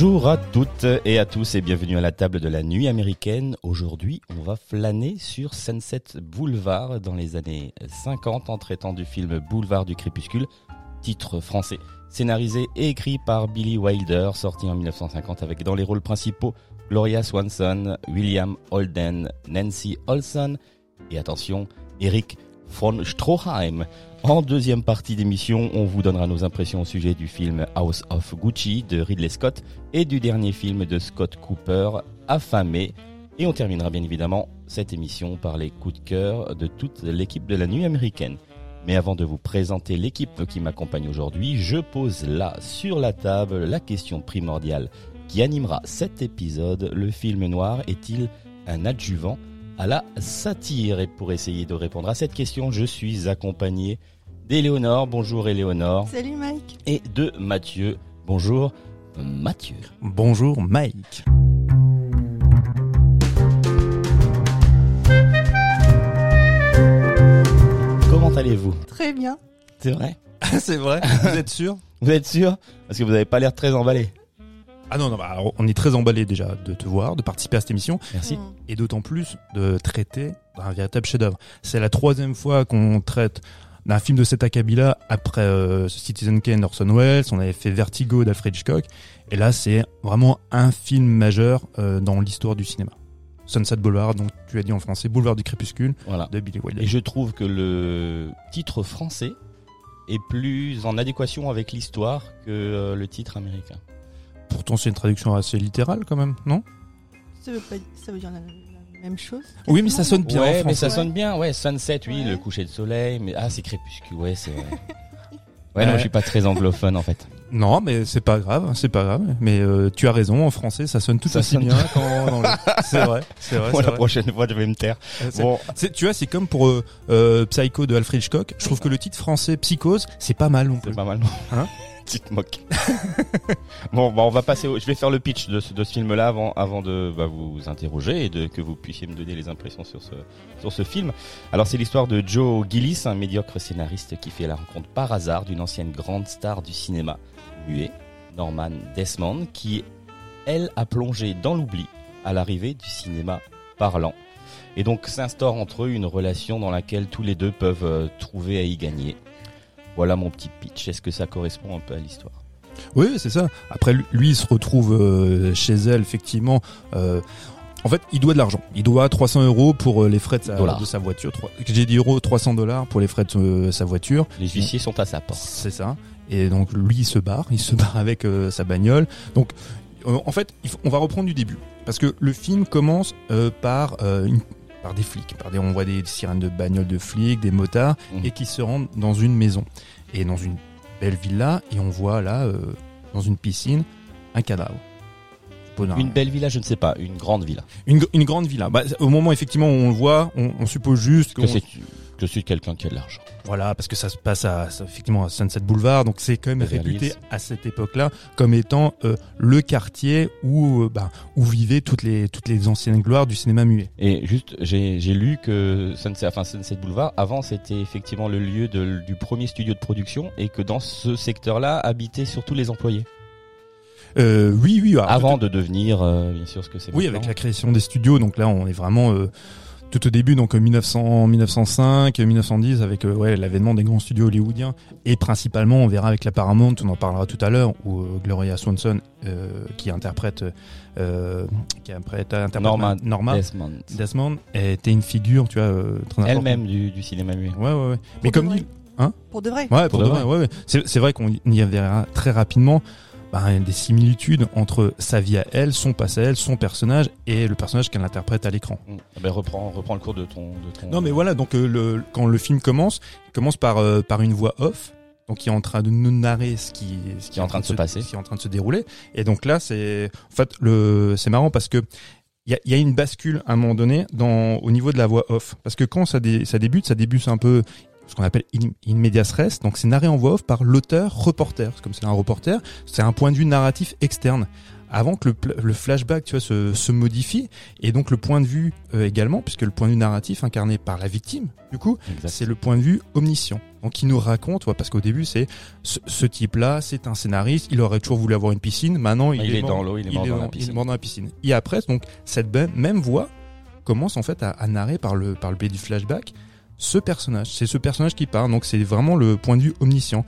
Bonjour à toutes et à tous et bienvenue à la table de la nuit américaine. Aujourd'hui, on va flâner sur Sunset Boulevard dans les années 50 en traitant du film Boulevard du crépuscule, titre français, scénarisé et écrit par Billy Wilder, sorti en 1950 avec dans les rôles principaux Gloria Swanson, William Holden, Nancy Olson et attention, Eric von Stroheim. En deuxième partie d'émission, on vous donnera nos impressions au sujet du film House of Gucci de Ridley Scott et du dernier film de Scott Cooper, Affamé. Et on terminera bien évidemment cette émission par les coups de cœur de toute l'équipe de la nuit américaine. Mais avant de vous présenter l'équipe qui m'accompagne aujourd'hui, je pose là sur la table la question primordiale qui animera cet épisode. Le film noir est-il un adjuvant à la satire. Et pour essayer de répondre à cette question, je suis accompagné d'Éléonore. Bonjour Éléonore. Salut Mike. Et de Mathieu. Bonjour Mathieu. Bonjour Mike. Comment allez-vous? Très bien. C'est vrai? C'est vrai Vous êtes sûr? Vous êtes sûr? Parce que vous n'avez pas l'air très emballé. Ah non, non, bah, alors, on est très emballé déjà de te voir, de participer à cette émission, Merci. Mm. et d'autant plus de traiter d'un véritable chef-d'œuvre. C'est la troisième fois qu'on traite d'un film de cet acabit-là après euh, Citizen Kane d'Orson Welles, on avait fait Vertigo d'Alfred Hitchcock, et là c'est vraiment un film majeur euh, dans l'histoire du cinéma. Sunset Boulevard, donc tu as dit en français, Boulevard du crépuscule Voilà. de Billy Wilder. Et je trouve que le titre français est plus en adéquation avec l'histoire que euh, le titre américain. Pourtant c'est une traduction assez littérale quand même, non? Ça veut, pas, ça veut dire la, la même chose Oui, mais ça sonne bien en ouais, mais français. ça sonne bien. Ouais, sunset, oui, Ouais. le coucher de soleil. Mais ah, c'est crépuscule. Ouais, c'est vrai. Ouais, Ouais. non, je suis pas très anglophone en fait. Non, mais c'est pas grave, c'est pas grave. Mais euh, tu as raison, en français, ça sonne tout Ça aussi sonne bien qu'en anglais. C'est vrai, c'est vrai. C'est la vrai. prochaine fois, je vais me taire. Euh, Bon, tu vois, c'est comme pour euh, euh, Psycho de Alfred Hitchcock. Je trouve que le titre français Psychose, c'est pas mal c'est pas mal. Hein? Tu te moques. bon, bah, on va passer. Au... Je vais faire le pitch de ce, film-là avant, avant de bah, vous interroger et de que vous puissiez me donner les impressions sur ce, sur ce film. Alors, c'est l'histoire de Joe Gillis, un médiocre scénariste qui fait la rencontre par hasard d'une ancienne grande star du cinéma muet, Norman Desmond, qui, elle, a plongé dans l'oubli à l'arrivée du cinéma parlant. Et donc s'instaure entre eux une relation dans laquelle tous les deux peuvent euh, trouver à y gagner. Voilà mon petit pitch. Est-ce que ça correspond un peu à l'histoire? Oui, c'est ça. Après, lui, il se retrouve euh, chez elle, effectivement. euh, en fait, il doit de l'argent. Il doit 300 euros pour euh, les frais de sa, Dollars. de sa voiture. J'ai dit euros, 300 dollars pour les frais de sa voiture. Les huissiers sont à sa porte. C'est ça. Et donc lui il se barre, il se barre avec euh, sa bagnole. Donc en fait, on va reprendre du début parce que le film commence euh, par euh, une- par des flics, par des on voit des sirènes de bagnoles de flics, des motards Mhm. et qui se rendent dans une maison et dans une belle villa et on voit là euh, dans une piscine un cadavre. Une belle villa, je ne sais pas, une grande villa. une, une grande villa. Bah, au moment effectivement où on le voit, on, on suppose juste Que qu'on- c'est que c'est quelqu'un qui a de l'argent. Voilà, parce que ça se passe à, effectivement à Sunset Boulevard, donc c'est quand même réputé à cette époque-là comme étant euh, le quartier où, euh, bah, où vivaient toutes les, toutes les anciennes gloires du cinéma muet. Et juste, j'ai j'ai lu que Sunset, enfin Sunset Boulevard, avant c'était effectivement le lieu de- du premier studio de production et que dans ce secteur-là habitaient surtout les employés. Euh, oui, oui. avant de devenir, bien sûr, ce que c'est. Oui, maintenant. avec la création des studios, donc là on est vraiment tout au début, donc euh, 1900, 1905, euh, 1910, avec euh, ouais, l'avènement des grands studios hollywoodiens, et principalement, on verra avec la Paramount, on en parlera tout à l'heure, où euh, Gloria Swanson, euh, qui interprète, euh, qui interprète, interprète Norma Norma Desmond. Desmond, était une figure, tu vois, euh, très importante. Elle-même du, du cinéma muet. Ouais, ouais, ouais. Mais Pour comme vrai. Pour de vrai. Ouais, pour Pour de vrai, ouais, ouais. C'est, c'est vrai qu'on y verra très rapidement. Ben, des similitudes entre sa vie à elle, son passé à elle, son personnage et le personnage qu'elle interprète à l'écran. Mm. Ah ben, reprends, reprends le cours de ton, de ton. Non mais voilà, donc euh, le, quand le film commence, il commence par euh, par une voix off, donc qui est en train de nous narrer ce qui ce Qui est en train de se passer. ce qui est en train de se dérouler. Et donc là, c'est en fait le c'est marrant parce que il y a, il y a une bascule à un moment donné dans au niveau de la voix off, parce que quand ça dé- ça débute, ça débute un peu ce qu'on appelle in, in medias res, donc c'est narré en voix off par l'auteur reporter. Comme c'est un reporter, c'est un point de vue narratif externe. Avant que le, le flashback tu vois, se, se modifie, et donc le point de vue euh, également, puisque le point de vue narratif incarné par la victime, du coup, c'est le point de vue omniscient. Donc il nous raconte, ouais, parce qu'au début c'est ce, ce type-là, c'est un scénariste, il aurait toujours voulu avoir une piscine, maintenant il, Il est dans l'eau, il est mort dans la il est mort dans la piscine. Et après, donc cette même, même voix commence en fait à, à narrer par le par le biais du flashback ce personnage. C'est ce personnage qui parle, donc c'est vraiment le point de vue omniscient.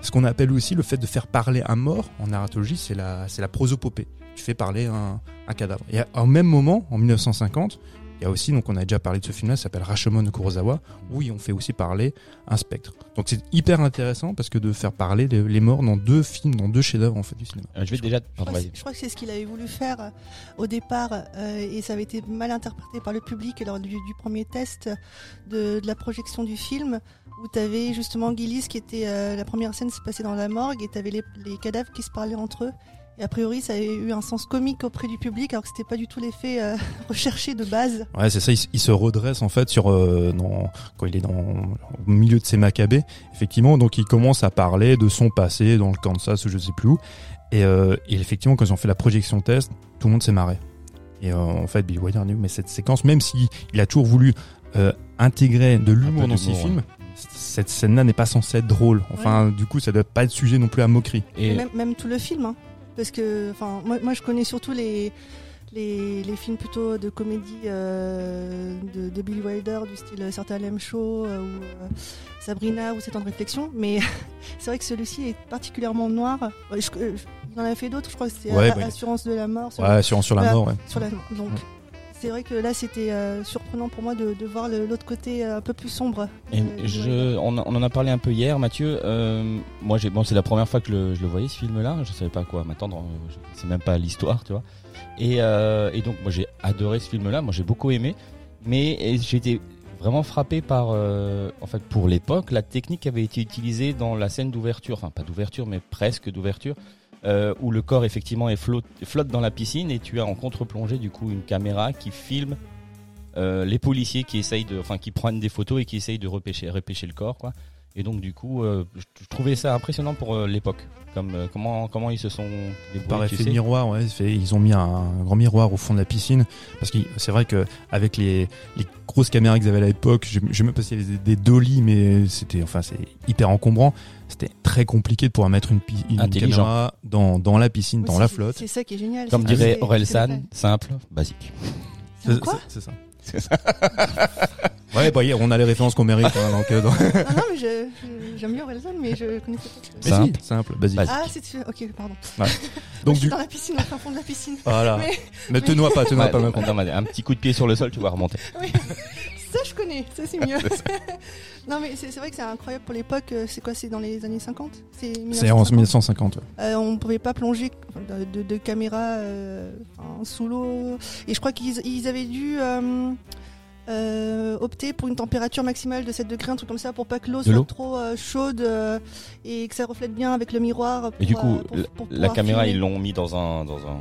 Ce qu'on appelle aussi le fait de faire parler un mort en narratologie, c'est la c'est la prosopopée. Tu fais parler un, un cadavre. Et au même moment, en 1950, il y a aussi, donc on a déjà parlé de ce film-là, ça s'appelle Rashomon de Kurosawa, où on fait aussi parler un spectre. Donc c'est hyper intéressant parce que de faire parler les, les morts dans deux films, dans deux chefs-d'œuvre en fait du cinéma. Euh, je vais déjà. Je crois, que vas-y. c'est- je crois que c'est ce qu'il avait voulu faire euh, au départ euh, et ça avait été mal interprété par le public lors du, du premier test de, de la projection du film où tu avais justement Gillis qui était euh, la première scène se passait dans la morgue et tu avais les, les cadavres qui se parlaient entre eux et a priori ça avait eu un sens comique auprès du public alors que c'était pas du tout l'effet euh, recherché de base. Ouais, c'est ça. Il, se redresse en fait sur euh, dans, quand il est dans au milieu de ses macabées, effectivement. Donc il commence à parler de son passé dans le Kansas ou je sais plus où. Et, euh, et effectivement, quand ils ont fait la projection test, tout le monde s'est marré. Et euh, en fait, Bill Wilder dit mais cette séquence, même si il a toujours voulu euh, intégrer de l'humour dans ses films, cette scène-là n'est pas censée être drôle. Enfin, du coup, ça doit pas être sujet non plus à moquerie. Et Et même, même tout le film, hein. Parce que enfin moi, moi je connais surtout les, les, les films plutôt de comédie euh, de, de Billy Wilder du style Certain Lem Show euh, ou euh, Sabrina ou C'est temps de réflexion, mais c'est vrai que celui-ci est particulièrement noir. Je- il en a fait d'autres, je crois que Ouais, euh, bah, Assurance de la mort. sur- Ouais, sur, sur la mort. Ouais. sur la. Donc Ouais. C'est vrai que là c'était euh, surprenant pour moi de, de voir l'autre côté euh, un peu plus sombre. Et je, Wilder. on, on en a parlé un peu hier, Mathieu. Euh, moi, j'ai, bon, c'est la première fois que le- je le voyais ce film-là. Je savais pas à quoi m'attendre. euh, sais même pas l'histoire, tu vois. Et, euh, et donc, moi, j'ai adoré ce film-là. Moi, j'ai beaucoup aimé. Mais été vraiment frappé par, euh, en fait, pour l'époque, la technique qui avait été utilisée dans la scène d'ouverture. Enfin, pas d'ouverture, mais presque d'ouverture. Euh, où le corps effectivement est flotte, flotte dans la piscine et tu as en contre-plongée du coup une caméra qui filme euh, les policiers qui essayent de, enfin qui prennent des photos et qui essayent de repêcher, repêcher le corps, quoi. Et donc du coup, euh, je, trouvais ça impressionnant pour euh, l'époque, comme euh, comment comment ils se sont Par débrouillés, tu effet miroir, ouais, fait- ils ont mis un, un grand miroir au fond de la piscine parce que c'est vrai que avec les, les grosses caméras qu'ils avaient à l'époque, je, je sais même pas s'il y avait des, des dolly, mais c'était enfin c'est hyper encombrant. C'était très compliqué de pouvoir mettre une, une caméra dans, dans la piscine, Oui, dans la flotte. C'est ça qui est génial. Comme dirait Aurel San, simple, basique. C'est Quoi C'est ça. Ouais, bah, on a les références qu'on mérite. hein, donc, euh, Ah non, mais j'aime bien Orelsan, mais je connaissais pas. Mais Simple. si, simple, basique. Ah, c'est ok, pardon. Donc je suis du dans la piscine, au fin fond de la piscine. voilà. Mais- Mais te noie pas, te noie Ouais, pas, ma non, mais un petit coup de pied sur le sol, tu vas remonter. Oui. ça, je connais, ça c'est mieux. non, mais c'est vrai que c'est incroyable pour l'époque. euh, C'est quoi C'est dans les années 50 C'est en 1950? 1950. ouais. Euh, on pouvait pas plonger de, de, de caméra euh, sous l'eau. Et je crois qu'ils ils avaient dû euh, opter pour une température maximale de 7 degrés, un truc comme ça, pour pas que l'eau soit trop euh, chaude euh, et que ça reflète bien avec le miroir. Et du pour, coup, pour- la- pour caméra, filmer. ils l'ont mis dans un, dans un.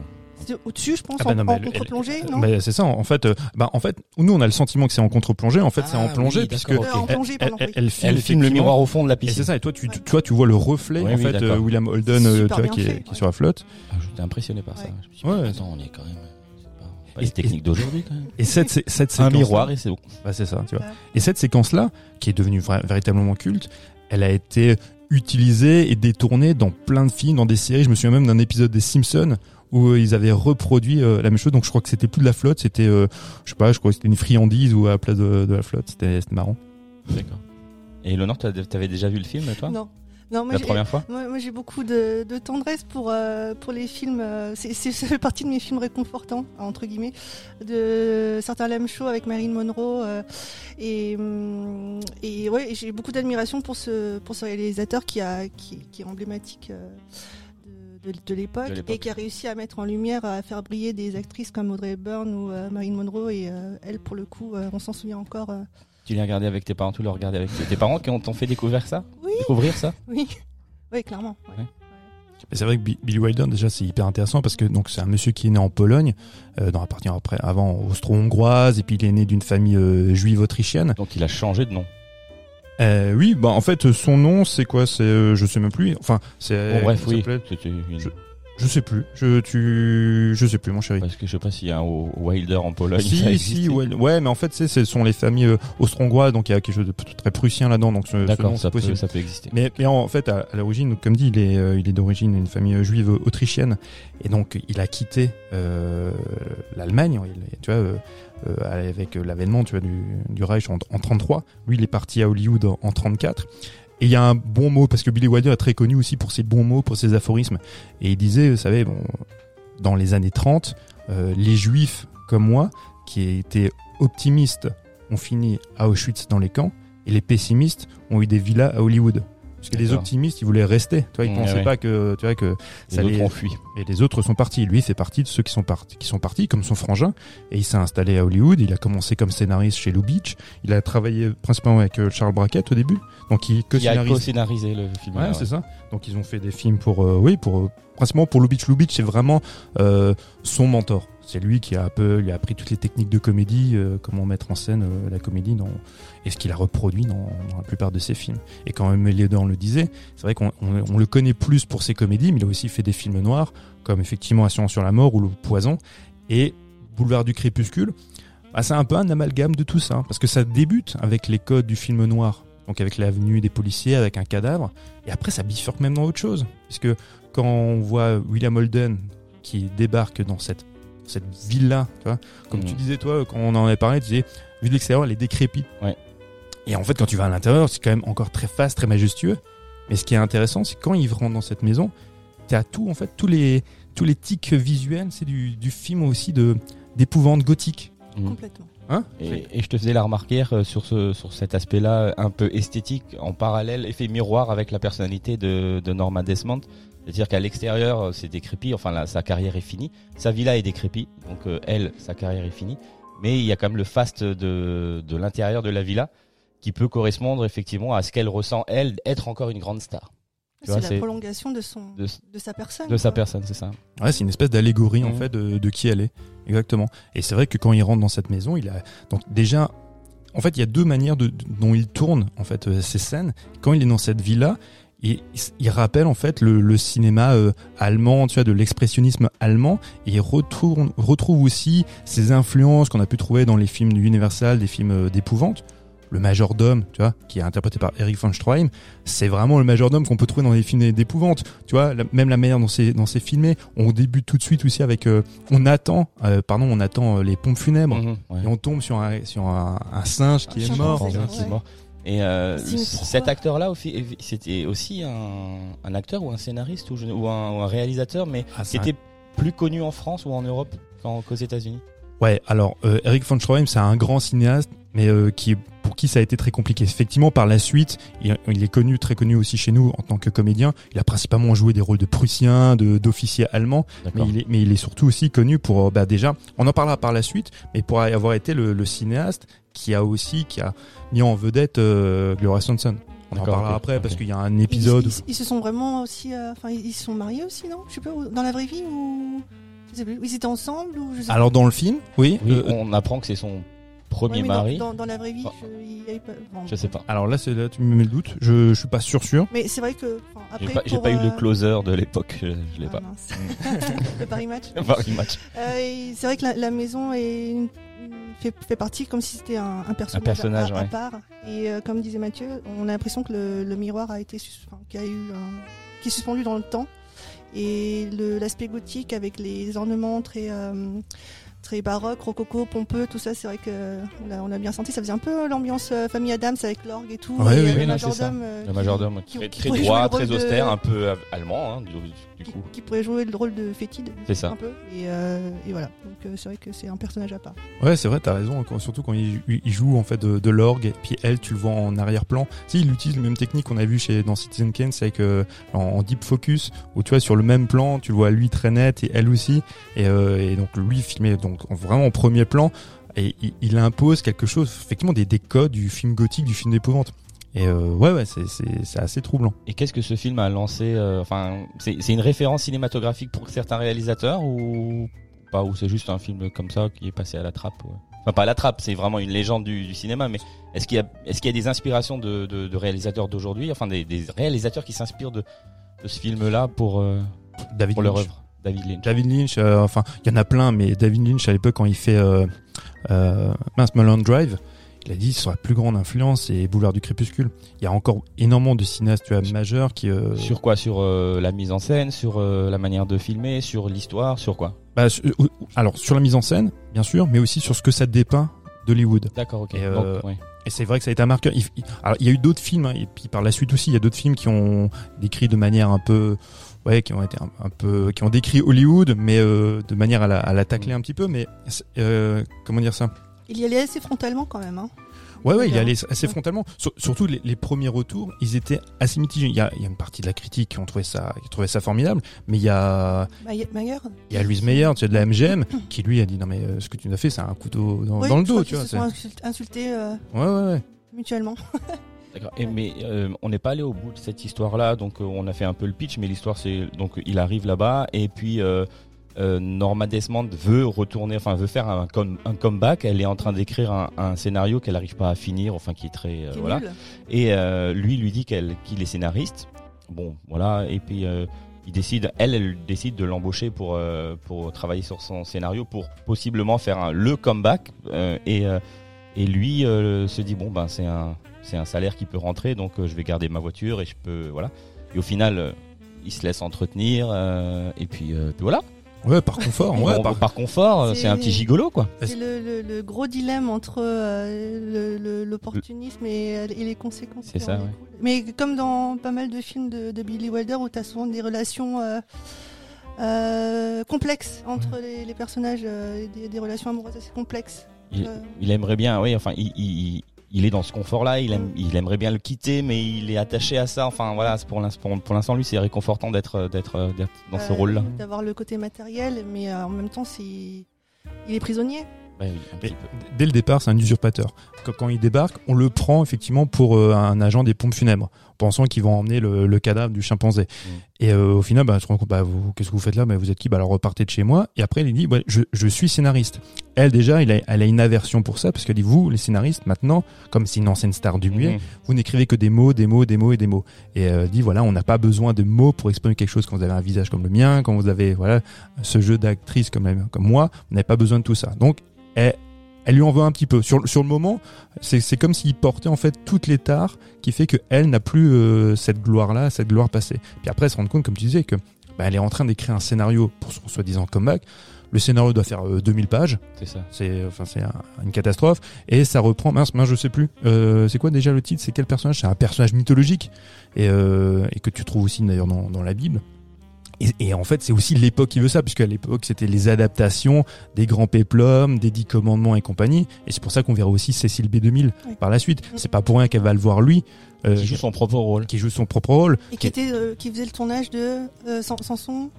Au-dessus, je pense, Ah bah en, non, contre-plongée, non Bah, c'est ça. En fait, euh, bah, en fait, nous, on a le sentiment que c'est en contre-plongée. En fait, c'est Ah en plongée oui, puisque plongée, elle, pardon. elle- oui. elle filme, Elle filme le miroir au fond de la Et c'est piscine. ça. Et toi, tu, Ouais. toi, tu vois le reflet Oui, en oui, fait, euh, William Holden, euh, tu vois, qui, est, fait, qui est ouais. sur la flotte. Ah, J'étais impressionné par ça. Ouais. Je me suis dit, Ouais. attends, on est quand même. c'est pas- pas Et- les techniques d'aujourd'hui quand même. Et cette, cette Un séquence, miroir et c'est bon. bah, c'est ça, tu vois. Ouais. Et cette séquence-là, qui est devenue véritablement culte, elle a été utilisée et détournée dans plein de films, dans des séries. Je me souviens même d'un épisode des Simpsons où euh, ils avaient reproduit euh, la même chose. Donc je crois que c'était plus de la flotte, c'était, euh, je sais pas, je crois que c'était une friandise ou à la place de, de la flotte. C'était marrant. D'accord. Et Léonore, t'avais déjà vu le film, toi? Non. Non, moi La j'ai- première fois? Moi, moi, j'ai beaucoup de, de tendresse pour, euh, pour les films. euh, c'est, c'est- ça fait partie de mes films réconfortants, entre guillemets, de certains Lame Show avec Marilyn Monroe. euh, et, hum, et ouais, j'ai beaucoup d'admiration pour ce, pour ce réalisateur qui, a, qui, qui est emblématique euh, de, de l'époque et qui a réussi à mettre en lumière, à faire briller des actrices comme Audrey Hepburn ou euh, Marilyn Monroe. Et euh, elle, pour le coup, euh, on s'en souvient encore. euh, Tu l'as regardé avec tes parents, tu l'as regardé avec tes parents qui ont t'ont fait découvrir ça? Oui. Découvrir ça? Oui, oui, clairement. ouais. Ouais. Mais c'est vrai que Bi- Billy Wilder déjà c'est hyper intéressant parce que donc c'est un monsieur qui est né en Pologne, euh, dans la partie après avant austro-hongroise et puis il est né d'une famille euh, juive autrichienne. Donc il a changé de nom. Euh, oui, bah en fait son nom c'est quoi? C'est euh, je sais même plus. Enfin c'est Bon, bref, oui. une- Je- Je sais plus. Je tu je sais plus mon chéri. Parce que je sais pas s'il y a un Wi- Wilder en Pologne. Si, si, ouais, ouais, mais en fait, c'est, ce sont les familles euh, austro-hongroises, donc il y a quelque chose de très prussien là-dedans, donc ce, nom, ça peut, possible. ça peut exister. Mais, mais en fait, à, à l'origine, comme dit, il est, euh, il est d'origine d'une famille euh, juive autrichienne, et donc il a quitté euh, l'Allemagne, tu vois, avec l'avènement, tu vois, du, Reich en, en 33. Lui, il est parti à Hollywood en, en 34. Et il y a un bon mot, parce que Billy Wilder est très connu aussi pour ses bons mots, pour ses aphorismes. Et il disait, vous savez, dans les années 30, euh, les juifs comme moi, qui étaient optimistes, ont fini à Auschwitz dans les camps, et les pessimistes ont eu des villas à Hollywood. Parce que les optimistes, ils voulaient rester. Tu vois, ils Mmh, pensaient ouais. pas que, tu vois, que Les ça autres allait- ont fui. et les autres sont partis. Lui, il fait partie de ceux qui sont partis, qui sont partis, comme son frangin. Et il s'est installé à Hollywood. Il a commencé comme scénariste chez Lou Beach. Il a travaillé principalement avec euh, Charles Brackett au début. Donc, il que Qui a scénarise. co-scénarisé le film. Ouais, c'est ça. Donc, ils ont fait des films pour, euh, oui, pour, euh, principalement pour Lou Beach. Lou Beach, c'est vraiment euh, son mentor. C'est lui qui a un peu, lui a appris toutes les techniques de comédie, euh, comment mettre en scène euh, la comédie dans, et ce qu'il a reproduit dans, la plupart de ses films. Et quand Mélédon le disait, c'est vrai qu'on on, on le connaît plus pour ses comédies, mais il a aussi fait des films noirs, comme effectivement Assurance sur la mort ou Le Poison, et Boulevard du Crépuscule. Bah, c'est un peu un amalgame de tout ça, hein, parce que ça débute avec les codes du film noir, donc avec l'avenue des policiers, avec un cadavre, et après ça bifurque même dans autre chose, puisque quand on voit William Holden qui débarque dans cette cette villa, tu vois, comme tu disais toi quand on en avait parlé, tu disais vu de l'extérieur elle est décrépite. Ouais. Et en fait quand tu vas à l'intérieur c'est quand même encore très faste, très majestueux. Mais ce qui est intéressant c'est quand ils rentrent dans cette maison, tu as tout en fait tous les tous les tics visuels, c'est du, du film aussi de d'épouvante gothique. Mhm. Complètement. Hein Et, et je te faisais la remarquer euh, sur ce sur cet aspect-là un peu esthétique en parallèle, effet miroir avec la personnalité de, de Norma Desmond. C'est-à-dire qu'à l'extérieur, euh, c'est décrépit. Enfin, là, sa carrière est finie. Sa villa est décrépite. Donc, euh, elle, sa carrière est finie. Mais il y a quand même le faste de, de l'intérieur de la villa qui peut correspondre effectivement à ce qu'elle ressent, elle, être encore une grande star. C'est c'est- la prolongation de son, De, de sa personne. de sa personne, c'est ça. Ouais, c'est une espèce d'allégorie en Mhm. fait de, de qui elle est. Exactement. Et c'est vrai que quand il rentre dans cette maison, il a donc déjà en fait, il y a deux manières de, de- dont il tourne en fait euh, ces scènes. Quand il est dans cette villa, il, il rappelle en fait le, le cinéma euh, allemand, tu vois, de l'expressionnisme allemand, et il retourne, retrouve aussi ses influences qu'on a pu trouver dans les films du Universal, des films euh, d'épouvante. Le majordome, tu vois, qui est interprété par Eric von Stroheim, c'est vraiment le majordome qu'on peut trouver dans les films d'épouvante. Tu vois, la- même la manière dont c'est dont c'est filmé, on débute tout de suite aussi avec, euh, on attend, pardon, on attend les pompes funèbres. Mhm, ouais. Et on tombe sur un, sur un, un singe qui Un est chimpanzé, mort. ouais. qui est mort. Et euh, cet acteur-là, aussi- c'était aussi un, un acteur ou un scénariste ou, je- ou un, ou un réalisateur, mais Ah, qui un- était plus connu en France ou en Europe qu'aux États-Unis? Ouais, alors euh, Eric von Stroheim, c'est un grand cinéaste, mais euh, qui pour qui ça a été très compliqué. Effectivement, par la suite, il, il est connu, très connu aussi chez nous en tant que comédien. Il a principalement joué des rôles de Prussiens, de d'officiers allemands, mais il est, mais il est surtout aussi connu pour, euh, bah déjà, on en parlera par la suite, mais pour avoir été le, le cinéaste qui a aussi, qui a mis en vedette euh, Gloria Swanson. On en parlera après parce qu'il y a un épisode. ils- ils se sont vraiment aussi. euh, Enfin, ils ils se sont mariés aussi, non? Je sais pas, dans la vraie vie ou. Je sais plus. Ils étaient ensemble ou je sais Alors dans le film, oui. Oui, euh, on apprend que c'est son premier Ouais, mais dans- mari. Dans, dans la vraie vie, Oh. je, il y pas. bon. Je sais pas. Alors là, c'est là, tu me mets le doute. Je, je suis pas sûr sûr. Mais c'est vrai que. enfin, J'ai pas, j'ai pour, pas eu le euh, closer de l'époque, je, je l'ai ah, pas. le Paris Match. Paris match. Euh, c'est vrai que la, la maison est une- fait, fait partie comme si c'était un, un personnage, personnage, à, part. Et euh, comme disait Mathieu, on a l'impression que le, le miroir a été enfin, qui a eu un- qui est suspendu dans le temps. Et le- l'aspect gothique avec les ornements très euh, très baroque, rococo, pompeux, tout ça. C'est vrai que on a, on a bien senti. Ça faisait un peu l'ambiance euh, famille Adams avec l'orgue et tout. Ouais, et oui, euh, oui, le majordome. euh, Le qui- majordome qui- très, qui très droit, très de- austère, un peu allemand, hein, du, du qui, coup. qui pourrait jouer le rôle de fétide. C'est ça. Un peu. Et, euh, et voilà. Donc euh, c'est vrai que c'est un personnage à part. Ouais, c'est vrai, t'as raison. surtout quand il, il joue en fait de, de l'orgue, et puis elle, tu le vois en arrière-plan. Si, il utilise la même technique qu'on a vu chez dans Citizen Kane, c'est avec euh, en, en deep focus, où tu vois sur le même plan, tu le vois lui très net et elle aussi, et, euh, et donc lui filmé donc en- vraiment en premier plan, et il, il impose quelque chose, effectivement des, des codes du film gothique, du film d'épouvante. Et euh, ouais, ouais, c'est assez troublant. Et qu'est-ce que ce film a lancé euh, Enfin, c'est c'est une référence cinématographique pour certains réalisateurs ou pas Ou c'est juste un film comme ça qui est passé à la trappe ouais? Enfin, pas à la trappe, c'est vraiment une légende du, du cinéma. Mais est-ce qu'il y a, est-ce qu'il y a des inspirations de, de, de réalisateurs d'aujourd'hui Enfin, des, des réalisateurs qui s'inspirent de, de ce film-là pour euh, David pour leur œuvre? David Lynch. David Lynch, euh, enfin, il y en a plein, mais David Lynch, à l'époque, quand il fait euh, euh, mince, Mulholland Drive, il a dit sur la plus grande influence, c'est Boulevard du Crépuscule. Il y a encore énormément de cinéastes tu vois, majeurs qui... euh, Sur quoi? Sur euh, la mise en scène, sur euh, la manière de filmer, sur l'histoire, sur quoi? Bah, sur- alors, sur la mise en scène, bien sûr, mais aussi sur ce que ça dépeint d'Hollywood. D'accord, ok. Et, Donc, ouais. Et c'est vrai que ça a été un marqueur. Il, il- alors, il y a eu d'autres films, hein, et puis par la suite aussi, il y a d'autres films qui ont décrit de manière un peu... Ouais, qui ont été un, un peu, qui ont décrit Hollywood, mais euh, de manière à la, à la tacler un petit peu. Mais euh, comment dire ça? Il y allait assez frontalement quand même. Hein. Ouais, ouais, il y allait assez Ouais. frontalement. Sur- surtout les, les premiers retours, ils étaient assez mitigés. Il y a, il y a une partie de la critique qui ont trouvé ça, qui trouvait ça formidable, mais il y a, Mayer il y a Louise Meyer, tu sais, de la MGM, qui lui a dit non mais euh, ce que tu nous as fait, c'est un couteau dans, Oui, dans le dos, tu vois. se c'est- sont insultés, insultés, euh, Ouais, ouais, ouais. mutuellement. D'accord. Et mais euh, on n'est pas allé au bout de cette histoire-là, donc euh, on a fait un peu le pitch, mais l'histoire c'est donc il arrive là-bas et puis euh, Norma Desmond veut retourner, enfin veut faire un, com- un comeback. Elle est en train d'écrire un, un scénario qu'elle n'arrive pas à finir, enfin qui est très euh, voilà. nul. Et euh, lui lui dit qu'elle qu'il est scénariste. Bon, voilà. Et puis il décide, elle, elle décide de l'embaucher pour pour travailler sur son scénario pour possiblement faire un, le comeback. et et lui se dit bon ben c'est un c'est un salaire qui peut rentrer, donc je vais garder ma voiture et je peux voilà. Et au final, il se laisse entretenir et puis, puis voilà. Ouais, par confort. ouais, Bon, par- par... confort, euh, C'est- un petit gigolo quoi. C'est le, le- le gros dilemme entre euh, le- le- l'opportunisme et, et les conséquences. C'est ça, ouais. Mais comme dans pas mal de films de, de Billy Wilder où tu as souvent des relations euh, euh, complexes entre les, les personnages, euh, des, des relations amoureuses assez complexes. Il, Euh, il aimerait bien, oui, enfin, il, il, il est dans ce confort-là, il, aime, il aimerait bien le quitter, mais il est attaché à ça. Enfin, voilà, c'est pour l'instant, pour, l'instant, lui, c'est réconfortant d'être, dans ce euh, rôle-là. D'avoir le côté matériel, mais euh, en même temps, c'est il est prisonnier. Oui, dès le départ, c'est un usurpateur. Quand, quand il débarque, on le prend effectivement pour euh, un agent des pompes funèbres, pensant qu'ils vont emmener le, le cadavre du chimpanzé. Et euh, au final, bah, je me rends compte, bah, vous, qu'est-ce que vous faites là? Bah, Vous êtes qui? Bah, Alors repartez de chez moi. Et après, il dit, ouais, je, je suis scénariste. Elle déjà, il a, elle a une aversion pour ça, parce qu'elle dit, vous, les scénaristes, maintenant, comme c'est une ancienne star du muet, Mhm. vous n'écrivez que des mots, des mots, des mots et des mots. Et euh, dit voilà, on n'a pas besoin de mots pour exprimer quelque chose. Quand vous avez un visage comme le mien, quand vous avez voilà ce jeu d'actrice comme comme moi, vous n'avez pas besoin de tout ça. Donc elle, elle lui en veut un petit peu. Sur sur le moment, c'est c'est comme s'il portait en fait toutes les tares qui fait que elle n'a plus euh, cette gloire là, cette gloire passée. Puis après, elle se rend compte, comme tu disais, que bah, elle est en train d'écrire un scénario pour son soi-disant comeback. Le scénario doit faire euh, 2000 pages. C'est ça. C'est enfin c'est un- une catastrophe et ça reprend mince mince je sais plus euh, c'est quoi déjà le titre? C'est quel personnage? C'est un personnage mythologique et, euh, et que tu trouves aussi d'ailleurs dans, dans la Bible et, et en fait c'est aussi l'époque qui veut ça puisqu'à l'époque c'était les adaptations des grands péplums des dix commandements et compagnie et c'est pour ça qu'on verra aussi Cécile B2000 Oui. par la suite c'est pas pour rien qu'elle va le voir lui euh, Qui joue son propre rôle. qui joue son propre rôle Et qui, était, euh, qui faisait le tournage de euh, Samson.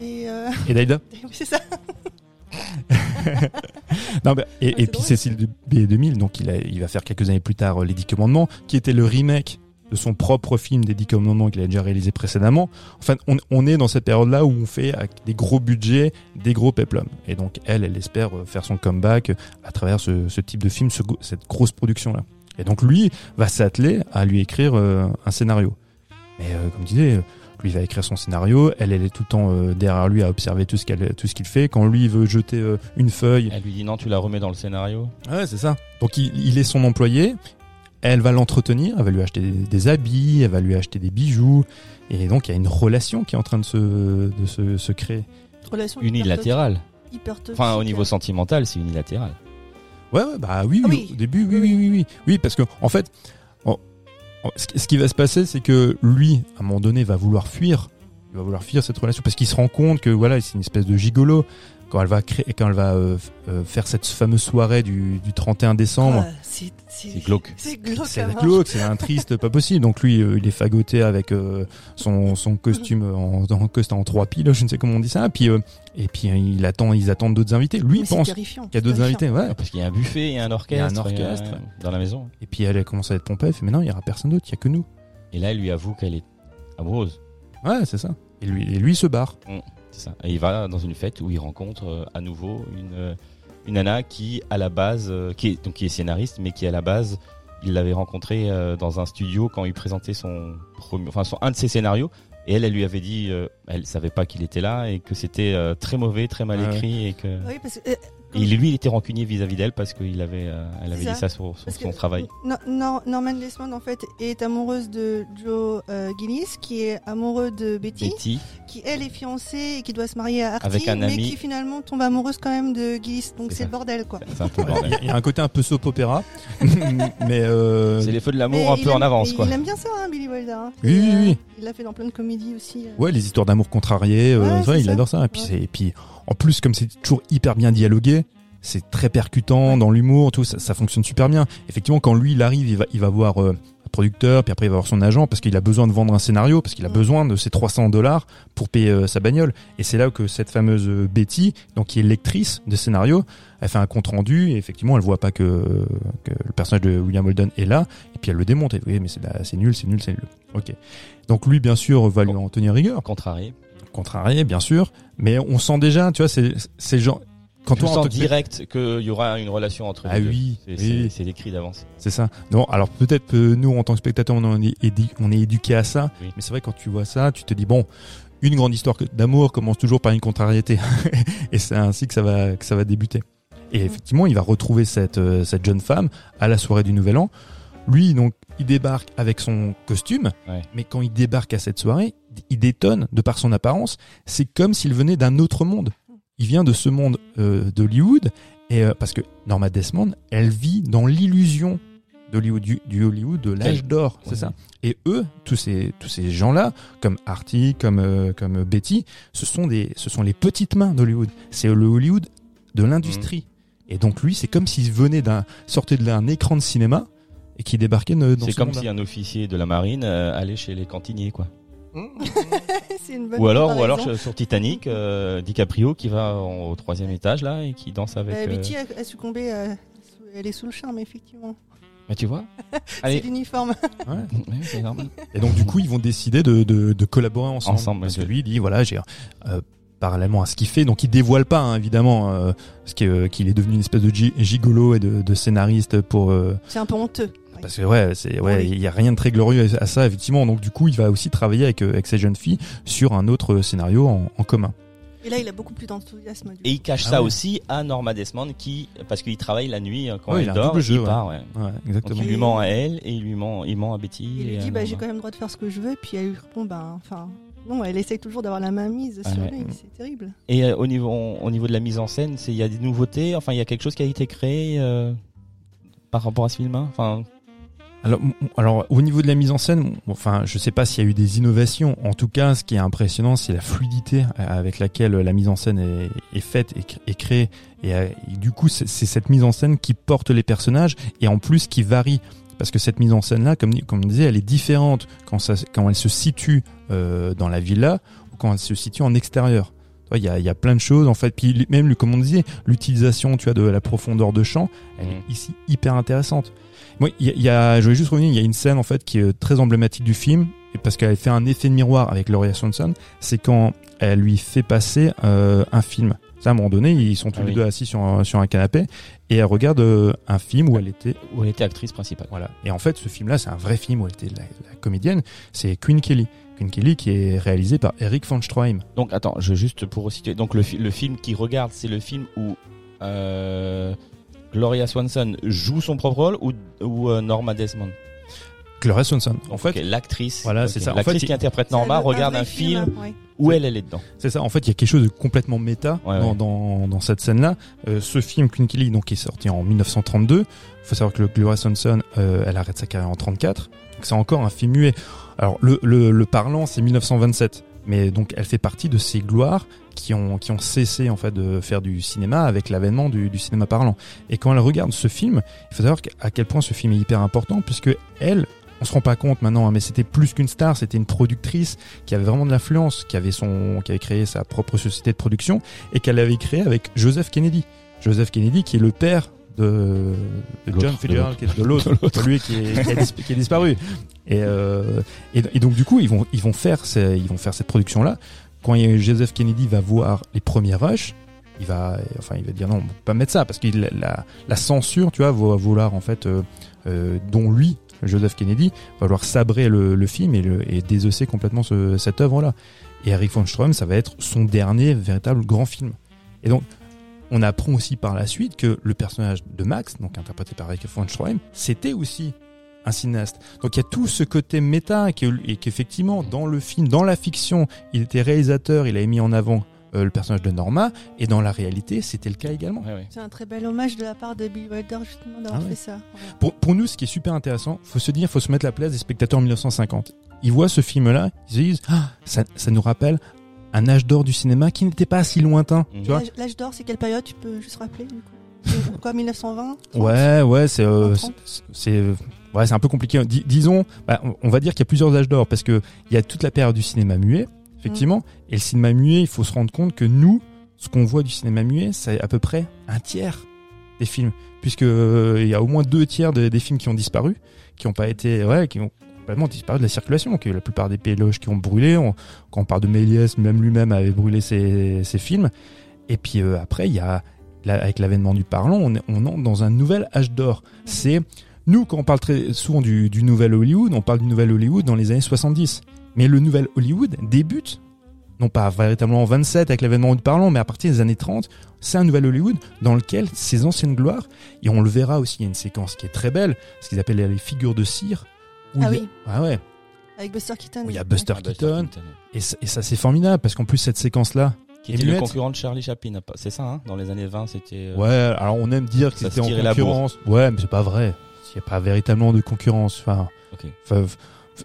Et euh, et Daïda oui, c'est ça. Non, bah, et, Ouais, et c'est puis drôle. Cécile de B2000, donc il, a, il va faire quelques années plus tard euh, Les Dix Commandements, qui était le remake de son propre film des Dix Commandements qu'il a déjà réalisé précédemment. Enfin, on, on est dans cette période-là où on fait avec des gros budgets, des gros péplums. Et donc elle, elle espère euh, faire son comeback à travers ce, ce type de film, ce cette grosse production-là. Et donc lui va s'atteler à lui écrire euh, un scénario. Mais euh, comme je disais, euh, lui va écrire son scénario, elle, elle est tout le temps euh, derrière lui à observer tout ce qu'elle, tout ce qu'il fait. Quand lui veut jeter euh, une feuille, Elle lui dit non, tu la remets dans le scénario. Ouais, c'est ça. Donc il, il est son employé, elle va l'entretenir, elle va lui acheter des, des habits, elle va lui acheter des bijoux, et donc il y a une relation qui est en train de se, de se, se créer. Relation Unilatérale. hyper. Enfin, au niveau sentimental, c'est unilatéral. Ouais, ouais, bah oui, Ah oui, oui. au début, oui, Oui, oui, oui, oui, oui, parce que en fait, ce qui va se passer, c'est que lui, à un moment donné, va vouloir fuir, il va vouloir fuir cette relation parce qu'il se rend compte que voilà, c'est une espèce de gigolo quand elle va créer, quand elle va euh, euh, faire cette fameuse soirée du, du 31 décembre. Ah, c'est glauque. C'est glauque. C'est à mort. glauque, c'est un triste, pas possible. Donc lui, euh, il est fagoté avec euh, son, son costume en, en, costume en trois piles, je ne sais comment on dit ça. Puis euh, et puis euh, il attend, ils attendent d'autres invités. Lui Mais il pense qu'il y a d'autres invités, ouais. Parce qu'il y a un buffet et un orchestre. Il y a un orchestre, euh, dans la maison. Et puis elle, elle commence à être pompée. Elle fait mais non, il y aura personne d'autre, il y a que nous. Et là, elle lui avoue qu'elle est amoureuse. Ouais, c'est ça. Et lui, et lui il se barre. C'est ça. Et il va dans une fête où il rencontre euh, à nouveau une, euh, une nana qui, à la base, euh, qui est, donc qui est scénariste, mais qui à la base, il l'avait rencontrée euh, dans un studio quand il présentait son premier, enfin son un de ses scénarios. Et elle, elle lui avait dit, euh, elle savait pas qu'il était là et que c'était euh, très mauvais, très mal Ouais. écrit et que Oui, parce que. euh, et lui, il était rancunier vis-à-vis d'elle parce qu'il avait, euh, elle avait dit ça. sur, son travail. No- Nor- Norman Desmond en fait est amoureuse de Joe euh, Gillis, qui est amoureux de Betty, Betty, qui elle est fiancée et qui doit se marier à Artie, Avec un mais ami. qui finalement tombe amoureuse quand même de Gillis. Donc C'est le bordel quoi. c'est un peu le Il y, bordel. a- il y a un côté un peu soap opéra, mais euh, C'est les feux de Mais l'amour un peu en avance, il- quoi. Il aime bien ça, hein, Billy Wilder. hein. Oui, oui, oui. Il l'a fait dans plein de comédies aussi. euh. ouais, les histoires d'amour contrariées, euh, Ouais, ouais, c'est il ça. adore ça. Et puis, Ouais. c'est, et puis en plus comme c'est toujours hyper bien dialogué. C'est très percutant dans l'humour, tout ça, ça fonctionne super bien. Effectivement, quand lui il arrive, il va, il va voir euh, un producteur, puis après il va voir son agent parce qu'il a besoin de vendre un scénario, parce qu'il a Mm. besoin de ses 300 dollars pour payer euh, sa bagnole. Et c'est là que cette fameuse euh, Betty, donc qui est lectrice de scénario, elle fait un compte rendu et effectivement elle voit pas que, que le personnage de William Holden est là et puis elle le démonte. Et oui, mais c'est, la- c'est nul, c'est nul, c'est nul. Ok. Donc lui, bien sûr, va lui en tenir rigueur, Contrarié. contrarié, bien sûr, mais on sent déjà, tu vois, c'est, genre quand Tu toi, en sens que- direct qu'il y aura une relation entre Ah les deux. oui, C'est- oui. C'est écrit d'avance. C'est ça. Non, alors peut-être que nous, en tant que spectateurs, on est, on est éduqué à ça. Oui. Mais c'est vrai, quand tu vois ça, tu te dis, bon, une grande histoire d'amour commence toujours par une contrariété. et c'est ainsi que ça va, que ça va débuter. Et effectivement, il va retrouver cette, euh, cette jeune femme à la soirée du Nouvel An. Lui, donc, il débarque avec son costume. Ouais. Mais quand il débarque à cette soirée, il détonne de par son apparence. C'est comme s'il venait d'un autre monde. Il vient de ce monde euh, d'Hollywood. Et euh, parce que Norma Desmond, elle vit dans l'illusion d'Hollywood, du, du Hollywood de l'âge d'or, c'est Ouais. ça. Et eux, tous ces tous ces gens-là, comme Artie, comme euh, comme Betty, ce sont des ce sont les petites mains d'Hollywood. C'est le Hollywood de l'industrie. Mm. Et donc lui, c'est comme s'il venait d'un sortait de là un écran de cinéma et qui débarquait dans C'est ce comme si un officier de la marine allait chez les cantiniers, quoi. c'est une bonne Ou alors, ou alors sur Titanic, euh, DiCaprio qui va en- au troisième étage là et qui danse avec. Euh, euh, Betty a, a succombé. euh, sous- elle est sous le charme effectivement. bah, tu vois. C'est l'uniforme. Ouais. Ouais, c'est normal. Et donc du coup, ils vont décider de, de, de collaborer ensemble. Ensemble, parce que lui, il dit voilà, j'ai euh, parallèlement à ce qu'il fait, donc il dévoile pas hein, évidemment euh, ce qui est, euh, qu'il est devenu une espèce de gi- gigolo et de, de scénariste pour euh, C'est un peu honteux. Parce que ouais, c'est ouais, Oui. il y a rien de très glorieux à ça effectivement. Donc du coup, il va aussi travailler avec euh, avec ces jeunes filles sur un autre scénario en, en commun. Et là, il a beaucoup plus d'enthousiasme. Et il cache Ah ça ouais. aussi à Norma Desmond qui, parce qu'il travaille la nuit euh, quand Ouais, il elle un dort, jeu, il ouais. part. Ouais. Ouais, Donc exactement. il lui ment à elle et il lui ment, il ment à Betty. Il lui dit bah, j'ai quand même le droit de faire ce que je veux. Puis elle lui répond bah, enfin. Non, elle essaye toujours d'avoir la main mise Ah sur ouais. lui. C'est terrible. Et euh, au niveau, au niveau de la mise en scène, c'est il y a des nouveautés. Enfin, il y a quelque chose qui a été créé euh, par rapport à ce film. hein Enfin, Alors, alors, au niveau de la mise en scène, enfin, je sais pas s'il y a eu des innovations. En tout cas, ce qui est impressionnant, c'est la fluidité euh, avec laquelle la mise en scène est, est faite et, cr- et créée. Et, euh, et du coup, c'est cette mise en scène qui porte les personnages et en plus qui varie. Parce que cette mise en scène-là, comme, comme on disait, elle est différente quand, ça, quand elle se situe euh, dans la villa ou quand elle se situe en extérieur. Il y a, il y a plein de choses en fait. Puis même, comme on disait, l'utilisation, tu vois, de la profondeur de champ, elle Mhm. est ici hyper intéressante. Moi, il y a, il y a- je voulais juste revenir, il y a une scène en fait qui est très emblématique du film, et parce qu'elle fait un effet de miroir avec Gloria Swanson, c'est quand elle lui fait passer euh, un film. Ça, à un moment donné, ils sont tous Ah les oui. deux assis sur un, sur un canapé, et elle regarde euh, un film où elle était... où elle était actrice principale. Voilà. Et en fait, ce film-là, c'est un vrai film où elle était la, la comédienne, c'est Queen Kelly. Queen Kelly qui est réalisé par Eric von Stroheim. Donc attends, je juste pour resituer. Donc le, le film qu'il regarde, c'est le film où euh, Gloria Swanson joue son propre rôle ou, ou euh, Norma Desmond? Gloria Swanson. En fait, l'actrice. Voilà, c'est ça. En L'actrice fait, qui interprète Norma regarde un film ouais. où elle, elle est dedans. c'est ça. En fait, il y a quelque chose de complètement méta Ouais, dans, ouais. dans, dans cette scène-là. Euh, ce film Queen Kelly, donc, qui est sorti en 1932. faut savoir que le Gloria Swanson, euh, elle arrête sa carrière en 34. Donc, c'est encore un film muet. Alors, le, le, le parlant, c'est 1927. Mais donc, elle fait partie de ces gloires qui ont, qui ont cessé, en fait, de faire du cinéma avec l'avènement du, du cinéma parlant. Et quand elle regarde ce film, il faut savoir à quel point ce film est hyper important puisque elle, on se rend pas compte maintenant, hein, mais c'était plus qu'une star, c'était une productrice qui avait vraiment de l'influence, qui avait son, qui avait créé sa propre société de production et qu'elle avait créé avec Joseph Kennedy. Joseph Kennedy qui est le père de, de John Fitzgerald, l'autre. qui est de l'autre, celui qui est, qui, a dis- qui est disparu. Et, euh, et, et donc du coup, ils vont, ils vont faire, ces- ils vont faire cette production là. Quand Joseph Kennedy va voir les premiers rushs, il va, enfin, il va dire non, on peut pas mettre ça parce que la, la censure, tu vois, va vouloir en fait, euh, euh, dont lui, Joseph Kennedy, va vouloir sabrer le, le film et, le, et désosser complètement ce- cette œuvre-là. Et Eric von Stroheim, ça va être son dernier véritable grand film. Et donc, on apprend aussi par la suite que le personnage de Max, donc interprété par Eric von Stroheim, c'était aussi un cinéaste. Donc il y a tout ce côté méta et que- et qu'effectivement dans le film, dans la fiction, il était réalisateur, il avait mis en avant euh, le personnage de Norma et dans la réalité, c'était le cas également. Ouais, ouais. C'est un très bel hommage de la part de Bill Wilder justement d'avoir Ah ouais. fait ça. Ouais. Pour, pour nous, ce qui est super intéressant, faut se dire, faut se mettre la place des spectateurs en 1950. Ils voient ce film-là, ils se disent, ah, ça, ça nous rappelle un âge d'or du cinéma qui n'était pas si lointain, tu vois. L'âge- d'or, c'est quelle période Tu peux juste rappeler du coup? C'est Quoi, 1920 30? Ouais, ouais, c'est, euh, c'est, 30. c'est, ouais, c'est un peu compliqué. Dis- disons, bah, on- va dire qu'il y a plusieurs âges d'or parce que il y a toute la période du cinéma muet, effectivement, et le cinéma muet, il faut se rendre compte que nous, ce qu'on voit du cinéma muet, c'est à peu près un tiers des films, puisque euh, il y a au moins deux tiers de- des films qui ont disparu, qui ont pas été, ouais, qui ont complètement disparu de la circulation, que la plupart des péloges qui ont brûlé, quand on parle de Méliès, même lui-même avait brûlé ses, films, et puis euh, après il y a avec l'avènement du parlant, on, entre dans un nouvel âge d'or. C'est nous quand on parle très souvent du, du nouvel Hollywood, on parle du nouvel Hollywood dans les années 70. Mais le nouvel Hollywood débute non pas véritablement en 27 avec l'avènement du parlant, mais à partir des années 30, c'est un nouvel Hollywood dans lequel ces anciennes gloires, et on le verra aussi, il y a une séquence qui est très belle, ce qu'ils appellent les figures de cire. Où Ah il y a- oui. Ah ouais, Avec Buster Keaton. où il y a Buster Ah, Buster Keaton, et, ça- et ça c'est formidable, parce qu'en plus cette séquence-là, Qui était le concurrent de Charlie Chaplin. C'est ça, hein Dans les années 20, c'était. euh, Ouais, alors on aime dire que c'était en concurrence. Ouais, mais c'est pas vrai. Il n'y a pas véritablement de concurrence. Enfin, Ok. enfin, f-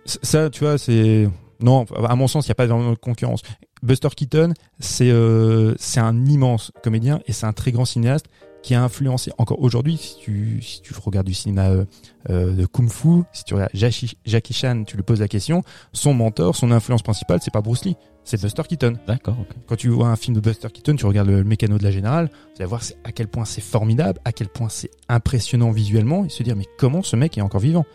f- ça, tu vois, c'est non. À mon sens, il n'y a pas vraiment de concurrence. Buster Keaton, c'est euh, c'est un immense comédien et c'est un très grand cinéaste qui a influencé encore aujourd'hui. Si tu si tu regardes du cinéma euh, euh, de kung-fu, si tu regardes Jackie, Jackie Chan, tu lui poses la question. Son mentor, son influence principale, c'est pas Bruce Lee, c'est Buster Keaton. D'accord, ok. Quand tu vois un film de Buster Keaton, tu regardes le mécano de la générale, tu vas voir à quel point c'est formidable, à quel point c'est impressionnant visuellement, et se dire mais comment ce mec est encore vivant?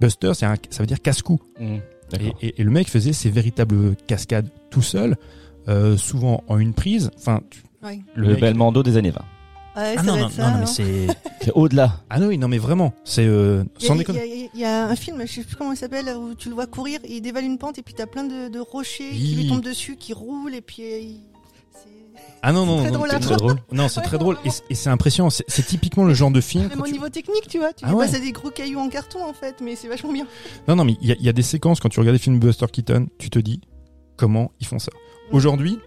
Buster, c'est un, ça veut dire casse-cou. Mhm, Et, D'accord. et- et le mec faisait ses véritables cascades tout seul, euh, souvent en une prise. Enfin, tu- Ouais. Le mec- Belmondo des années 20. Ouais, Ah ça non, doit non, être ça, non, non, mais c'est. C'est au-delà. Ah non, oui, non, mais vraiment, c'est euh, Il y, sans a, déconner. il y a- il y a un film, je sais plus comment il s'appelle, où tu le vois courir, il dévale une pente et puis t'as plein de, de rochers qui Oui. lui tombent dessus, qui roulent et puis euh, il- c'est Ah non, non, très non, drôle c'est très drôle. Non, c'est Ouais, très drôle et vraiment. c'est- et c'est impressionnant. C'est c'est typiquement le genre de film. même quand au tu- niveau technique, tu vois. Tu Ah dis, ouais. bah, c'est des gros cailloux en carton en fait, mais c'est vachement bien. Non, non, mais il y a, il y a des séquences quand tu regardes des films Buster Keaton, tu te dis comment ils font ça. Aujourd'hui,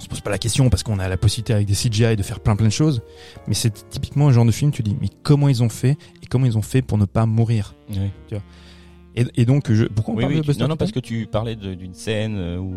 on se pose pas la question parce qu'on a la possibilité avec des CGI de faire plein plein de choses, mais c'est typiquement un genre de film, tu dis mais comment ils ont fait et comment ils ont fait pour ne pas mourir. Oui, Et, et donc, je, pourquoi on oui, parle oui, de tu- Buster non, non, parce que tu parlais d'une scène euh, où.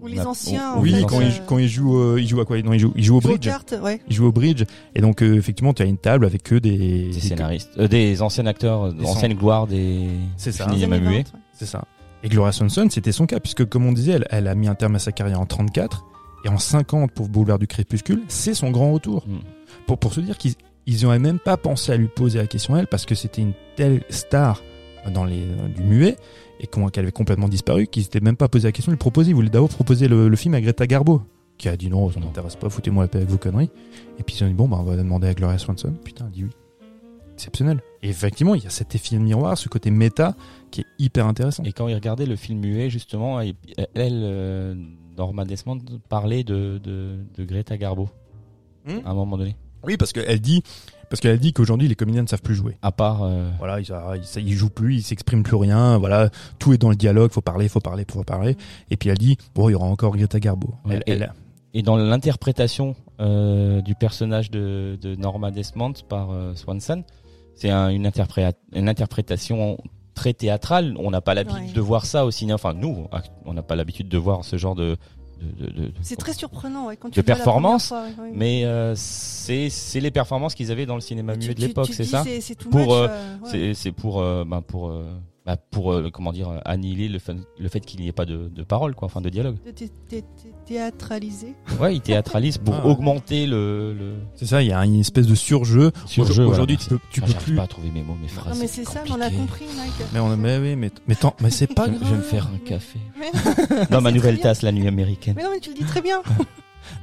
Ou les anciens, on- oui, quand, euh, il, quand il joue, euh, il joue à quoi? Non, il joue, il joue au Joue aux bridge. cartes, ouais. Il joue au bridge, et donc euh, effectivement, tu as une table avec que des, Des scénaristes, euh, des anciens acteurs, euh, Des anciennes gloires des. C'est ça. du Les cinéma années muet. 20, ouais. C'est ça. Et Gloria Swanson, c'était son cas, puisque comme on disait, elle, elle a mis un terme à sa carrière en 34, et en 50 pour Boulevard du Crépuscule, c'est son grand retour. Mm. Pour, pour se dire qu'ils ils n'auraient même pas pensé à lui poser la question à elle, parce que c'était une telle star dans les, du muet, et qu'elle avait complètement disparu, qu'ils n'étaient même pas posé la question de lui proposer. Ils voulaient d'abord proposer le, le film à Greta Garbo, qui a dit non, ça m'intéresse pas, foutez-moi la paix avec vos conneries. Et puis ils ont dit bon, bah, on va demander à Gloria Swanson. Putain, elle dit oui. Exceptionnel. Et effectivement, il y a cet effet de miroir, ce côté méta, qui est hyper intéressant. Et quand il regardait le film muet, justement, elle, elle, euh, Norma Desmond, parlait de, de, de Greta Garbo Hmm à un moment donné. Oui, parce qu'elle dit, Parce qu'elle dit qu'aujourd'hui les comédiens ne savent plus jouer. À part. euh, Voilà, ils, ils, ils jouent plus, ils s'expriment plus rien. Voilà, tout est dans le dialogue. Faut parler, faut parler, faut parler. Et puis elle dit bon, il y aura encore Greta Garbo. Ouais, Elle- et- elle- Et dans l'interprétation euh, du personnage de, de Norma Desmond par euh, Swanson, c'est un- une, interpré- une interprétation très théâtrale. On n'a pas l'habitude Ouais. de voir ça au cinéma. Enfin, nous, on n'a pas l'habitude de voir ce genre de. de, de- de- C'est très surprenant ouais, quand De tu performance, fois, ouais. Mais euh, c'est les performances qu'ils avaient dans le cinéma muet de l'époque, c'est ça Pour, much, euh, euh, ouais. C'est c'est pour euh, ben, pour euh, bah, pour euh, comment dire euh, annihiler le fait, le fait qu'il n'y ait pas de, de parole quoi, enfin de dialogue. de thé- thé- thé- théâtralisé? Ouais, il théâtralise pour Ah ouais. augmenter le, le C'est ça, il y a une espèce de surjeu. surjeu. Aujourd'hui, voilà. tu peux, tu peux plus. pas à trouver mes mots, mes phrases. non mais c'est ça, mais on a compliqué. compris, Mike. Mais on, mais oui, mais, mais, tant- mais c'est pas Je, grave. je vais me faire un café. Mais, Dans ma nouvelle tasse, la nuit américaine. mais non, mais tu le dis très bien.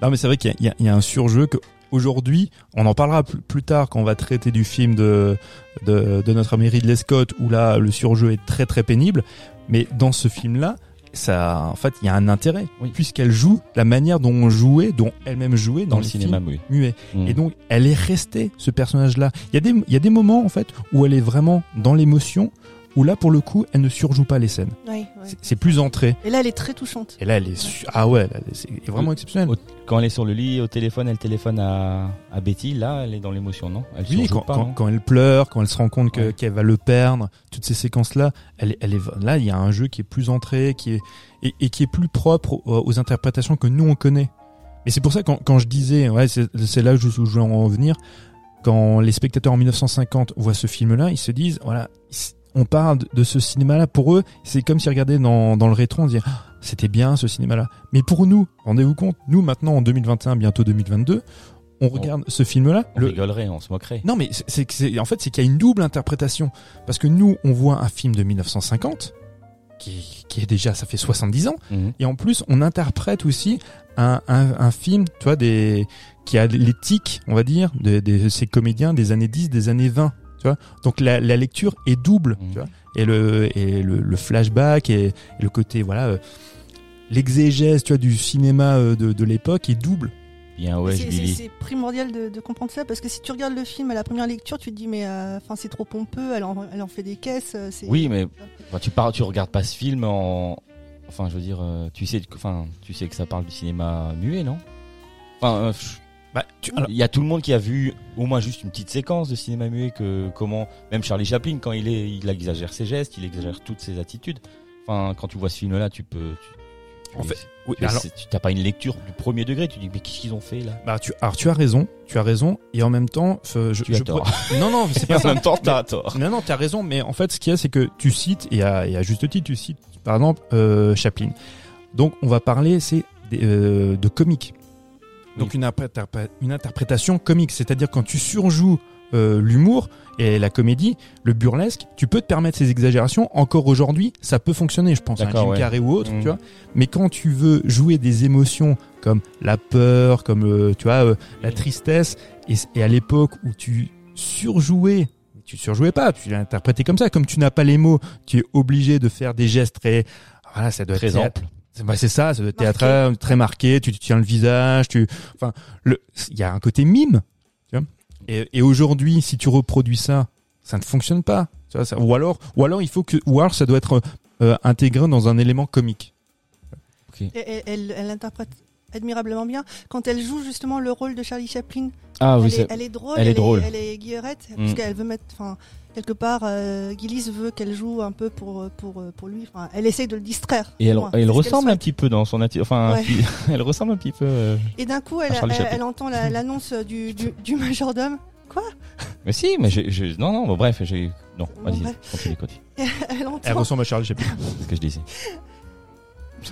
Non, mais c'est vrai qu'il y y a un surjeu que aujourd'hui, on en parlera plus, tard quand on va traiter du film de, de, de notre ami Ridley Scott où là, le surjeu est très très pénible. Mais dans ce film-là, ça, en fait, il y a un intérêt Oui. puisqu'elle joue la manière dont on jouait, dont elle-même jouait dans, Dans le les cinéma muet. muets. Mm. Et donc, elle est restée, ce personnage-là. Il y a des, il y a des moments, en fait, où elle est vraiment dans l'émotion, où là, pour le coup, elle ne surjoue pas les scènes. Ouais, ouais. C'est- plus entré. Et là, elle est très touchante. Et là, elle est, su- ah ouais, là, c'est vraiment exceptionnel. Au- Quand elle est sur le lit au téléphone, elle téléphone à, à Betty. Là, elle est dans l'émotion, non? Elle Oui, surjoue quand, pas, quand, non quand elle pleure, quand elle se rend compte Ouais. qu'elle va le perdre, toutes ces séquences-là, elle, est- elle est là. Il y a un jeu qui est plus entré, qui est et, et qui est plus propre aux, aux interprétations que nous on connaît. Et c'est pour ça quand, quand je disais, ouais, c'est là où je, où je voulais en venir. Quand les spectateurs en 1950 voient ce film-là, ils se disent, voilà, on parle de- ce cinéma-là. Pour eux, c'est comme s'ils regardaient dans, dans le rétro, on se dit, Ah, c'était bien ce cinéma-là. Mais pour nous, rendez-vous compte, nous maintenant en 2021, bientôt 2022, on regarde ce film-là. On le- rigolerait, on se moquerait. non, mais c'est- c'est que c'est- en fait, c'est qu'il y a une double interprétation. Parce que nous, on voit un film de 1950, qui, qui est déjà, ça fait 70 ans, Mhm. et en plus, on interprète aussi un, un, un film, tu vois, des, qui a l'éthique, on va dire, de, de ces comédiens des années 10, des années 20. Tu vois Donc la, la lecture est double, tu vois et le, et le, le flashback et, et le côté, voilà, euh, l'exégèse, tu vois, du cinéma euh, de, de l'époque est double. Bien ouais, C'est- c'est Billy. c'est primordial de, de comprendre ça parce que si tu regardes le film à la première lecture, tu te dis mais euh, enfin c'est trop pompeux, elle en, elle en fait des caisses. c'est- Oui, mais enfin, tu pars, tu regardes pas ce film en, enfin, je veux dire, tu sais, enfin, tu sais que ça parle du cinéma muet, non? Enfin, euh, Bah, tu, il y a tout le monde qui a vu au moins juste une petite séquence de cinéma muet que comment, même Charlie Chaplin, quand il est, il exagère ses gestes, il exagère toutes ses attitudes. Enfin, quand tu vois ce film-là, tu peux, tu, tu- En fait, oui, tu- alors- c'est- tu t'as pas une lecture du premier degré. Tu dis mais qu'est-ce qu'ils ont fait là? Bah, tu, alors tu as raison, tu as raison, et en même temps, euh, je, Tu as je tort. Non, non, c'est pas en ça. même temps, t'as tort. Non, non, t'as raison, mais en fait, ce qu'il y a, c'est que tu cites, et à, et à juste titre, tu cites, par exemple, euh, Chaplin. Donc, on va parler, c'est des, euh, de comique. Donc, une, une interprétation comique, c'est-à-dire quand tu surjoues euh, l'humour et la comédie, le burlesque, tu peux te permettre ces exagérations. Encore aujourd'hui, ça peut fonctionner, je pense, à un D'accord, Jim ouais. Carrey ou autre, tu vois. Mais quand tu veux jouer des émotions comme la peur, comme euh, tu vois euh, la tristesse, et, et à l'époque où tu surjouais, tu surjouais pas, tu l'interprétais comme ça, comme tu n'as pas les mots, tu es obligé de faire des gestes très, voilà, ça doit Très être ample. C'est bah, c'est ça, Marqué. théâtral, très marqué, tu tiens le visage, tu, enfin, le, il y a un côté mime, tu vois. Et, et aujourd'hui, si tu reproduis ça, ça ne fonctionne pas, tu vois, ça, ou alors, ou alors il faut que, ou alors ça doit être euh, intégré dans un élément comique. Et Elle, elle, elle interprète admirablement bien quand elle joue justement le rôle de Charlie Chaplin. Ah oui, elle, c'est est, elle est drôle. elle est drôle. Elle est guillerette Mm. parce qu'elle veut mettre, enfin quelque part, euh, Gillis veut qu'elle joue un peu pour pour pour lui. Enfin, elle essaye de le distraire. Et elle, ressemble un petit peu dans son attitude. Enfin, Ouais. puis- elle ressemble un petit peu. euh, Et d'un coup, elle, elle, entend la- l'annonce du, du, du majordome. Mais si, mais j'ai, non, non. Bon, bref, j'ai. Non, Bon, vas-y, continue, continue. Elle entend. Elle ressemble à Charlie Chaplin. C'est ce que je disais.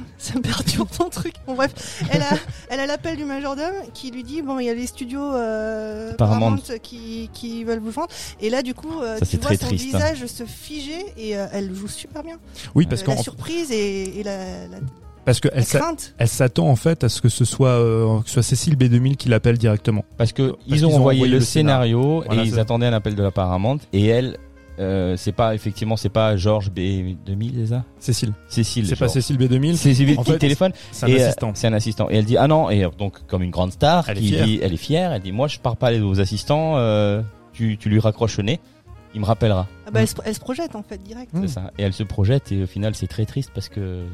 Ça me perturbe ton truc. Bon bref, elle a, elle a l'appel du majordome qui lui dit bon il y a les studios euh, Paramount. Paramount qui, qui veulent vous vendre et là du coup euh, Ça, tu c'est vois très son triste, hein. visage se figer et euh, elle joue super bien. Oui, parce Euh, qu'en la surprise et, et la, la, parce que la elle, s'a- crainte. elle s'attend en fait à ce que ce soit, euh, que ce soit Cécile B2000 qui l'appelle directement. Parce que Parce ils ont qu'ils ont envoyé envoyé le le scénario, Voilà, et ils attendaient un appel de la Paramount et elle, euh, c'est pas effectivement, c'est pas Georges B 2000, c'est ça? Cécile. Cécile. C'est pas. Cécile B2000. C'est Cécile qui fait, téléphone. C'est un euh, assistant. C'est un assistant. Et elle dit ah non et donc comme une grande star Elle est qui fière. dit elle est fière. Elle dit moi je pars pas aux assistants. Euh, tu, tu lui raccroches le nez, il me rappellera. Ah bah, elle, se, elle se projette en fait direct. C'est ça. Et elle se projette et au final c'est très triste parce que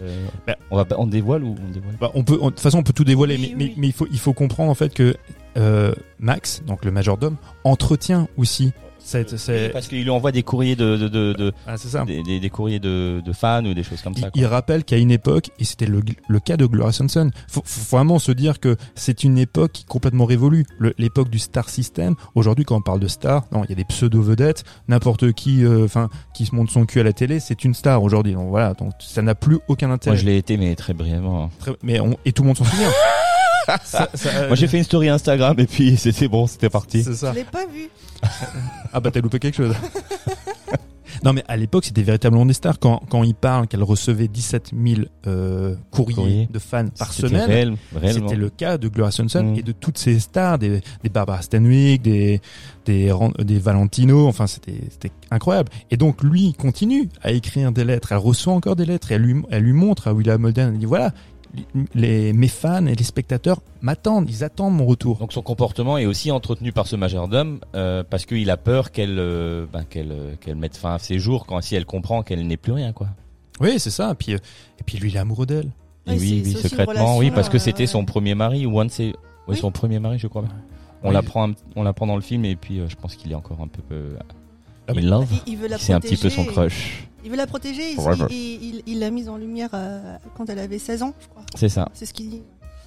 euh, Bah. on va pas- on dévoile ou on dévoile? Bah, on peut, de toute façon, on peut tout dévoiler, Oui, mais, oui. mais, mais il faut, il faut comprendre en fait que euh, Max, donc le majordome, entretient aussi cette, Oui, c'est, Parce qu'il lui envoie des courriers de, de, de, de- ah, c'est ça. des, des- des courriers de, de fans ou des choses comme ça. quoi. il rappelle qu'à une époque, et c'était le, le cas de Gloria Swanson, faut, faut vraiment se dire que c'est une époque complètement révolue. Le- L'époque du star system. Aujourd'hui, quand on parle de star, non, il y a des pseudo vedettes, n'importe qui, euh, enfin, qui se monte son cul à la télé, c'est une star aujourd'hui. Donc voilà, donc ça n'a plus aucun intérêt. Moi je l'ai été mais très brièvement. Très- mais on, et tout le monde s'en souvient. Ça- ça- Moi j'ai fait une story Instagram et puis c'était bon, c'était parti. C'est ça. Je l'ai pas vu. Ah bah t'as loupé quelque chose. non mais à l'époque c'était véritablement des stars. Quand, quand il parle qu'elle recevait 17 000 euh, courriers de fans par semaine, réel, c'était le cas de Gloria Swanson Mm. et de toutes ces stars, des, des Barbara Stanwyck, des, des, Valentino, enfin c'était c'était incroyable. Et donc lui il continue à écrire des lettres, elle reçoit encore des lettres et elle lui, elle lui montre à William Holden, elle dit voilà, les, mes fans et les spectateurs m'attendent, ils attendent mon retour. Donc son comportement est aussi entretenu par ce majordome euh, parce qu'il a peur qu'elle euh, ben, qu'elle euh, qu'elle mette fin à ses jours quand si elle comprend qu'elle n'est plus rien quoi. Oui c'est ça, et puis, euh, et puis lui il est amoureux d'elle. Et Ouais, oui, oui, secrètement, oui, parce que euh, c'était ouais. son premier mari ou un de ses, oui, Oui. son premier mari, je crois. On Oui. l'apprend, on l'apprend dans le film et puis euh, je pense qu'il est encore un peu euh, Ah, in love. Il, il veut la C'est un petit peu son crush. Il veut la protéger. Il- Forever. il- il il l'a mise en lumière euh, quand elle avait 16 ans, je crois. C'est ça. C'est ce qu'il dit.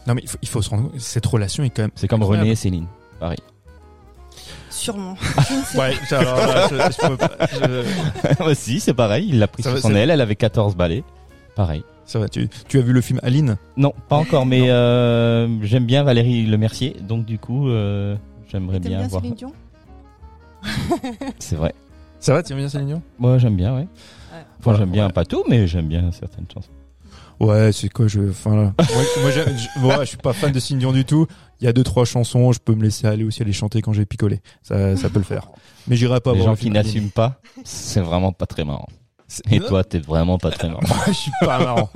Non mais il faut, il faut se rendre compte, cette relation est quand même. C'est comme Incroyable. René et Céline. Pareil. Sûrement. Ouais, alors là, je, je peux pas- je- Bah, si, c'est pareil. Il l'a pris sur son c'est- aile. Elle avait 14 balais. Pareil. Ça va, tu, tu as vu le film Aline? Non, pas encore, mais euh, j'aime bien Valérie Le Mercier, donc du coup, euh, j'aimerais bien, bien voir. C'est vrai. Ça va, tu aimes bien Céline Dion? Moi, j'aime bien, ouais. Enfin, Ouais, j'aime bien ouais. pas tout, mais j'aime bien certaines chansons. Ouais, c'est quoi, je, enfin, là. moi, moi, je, suis pas fan de Céline Dion du tout. Il y a deux, trois chansons, je peux me laisser aller aussi à les chanter quand j'ai picolé. Ça, ça peut le faire. Mais j'irai pas Les voir gens le qui n'assument pas, c'est vraiment pas très marrant. Et toi, t'es vraiment pas très marrant. Moi, je suis pas marrant.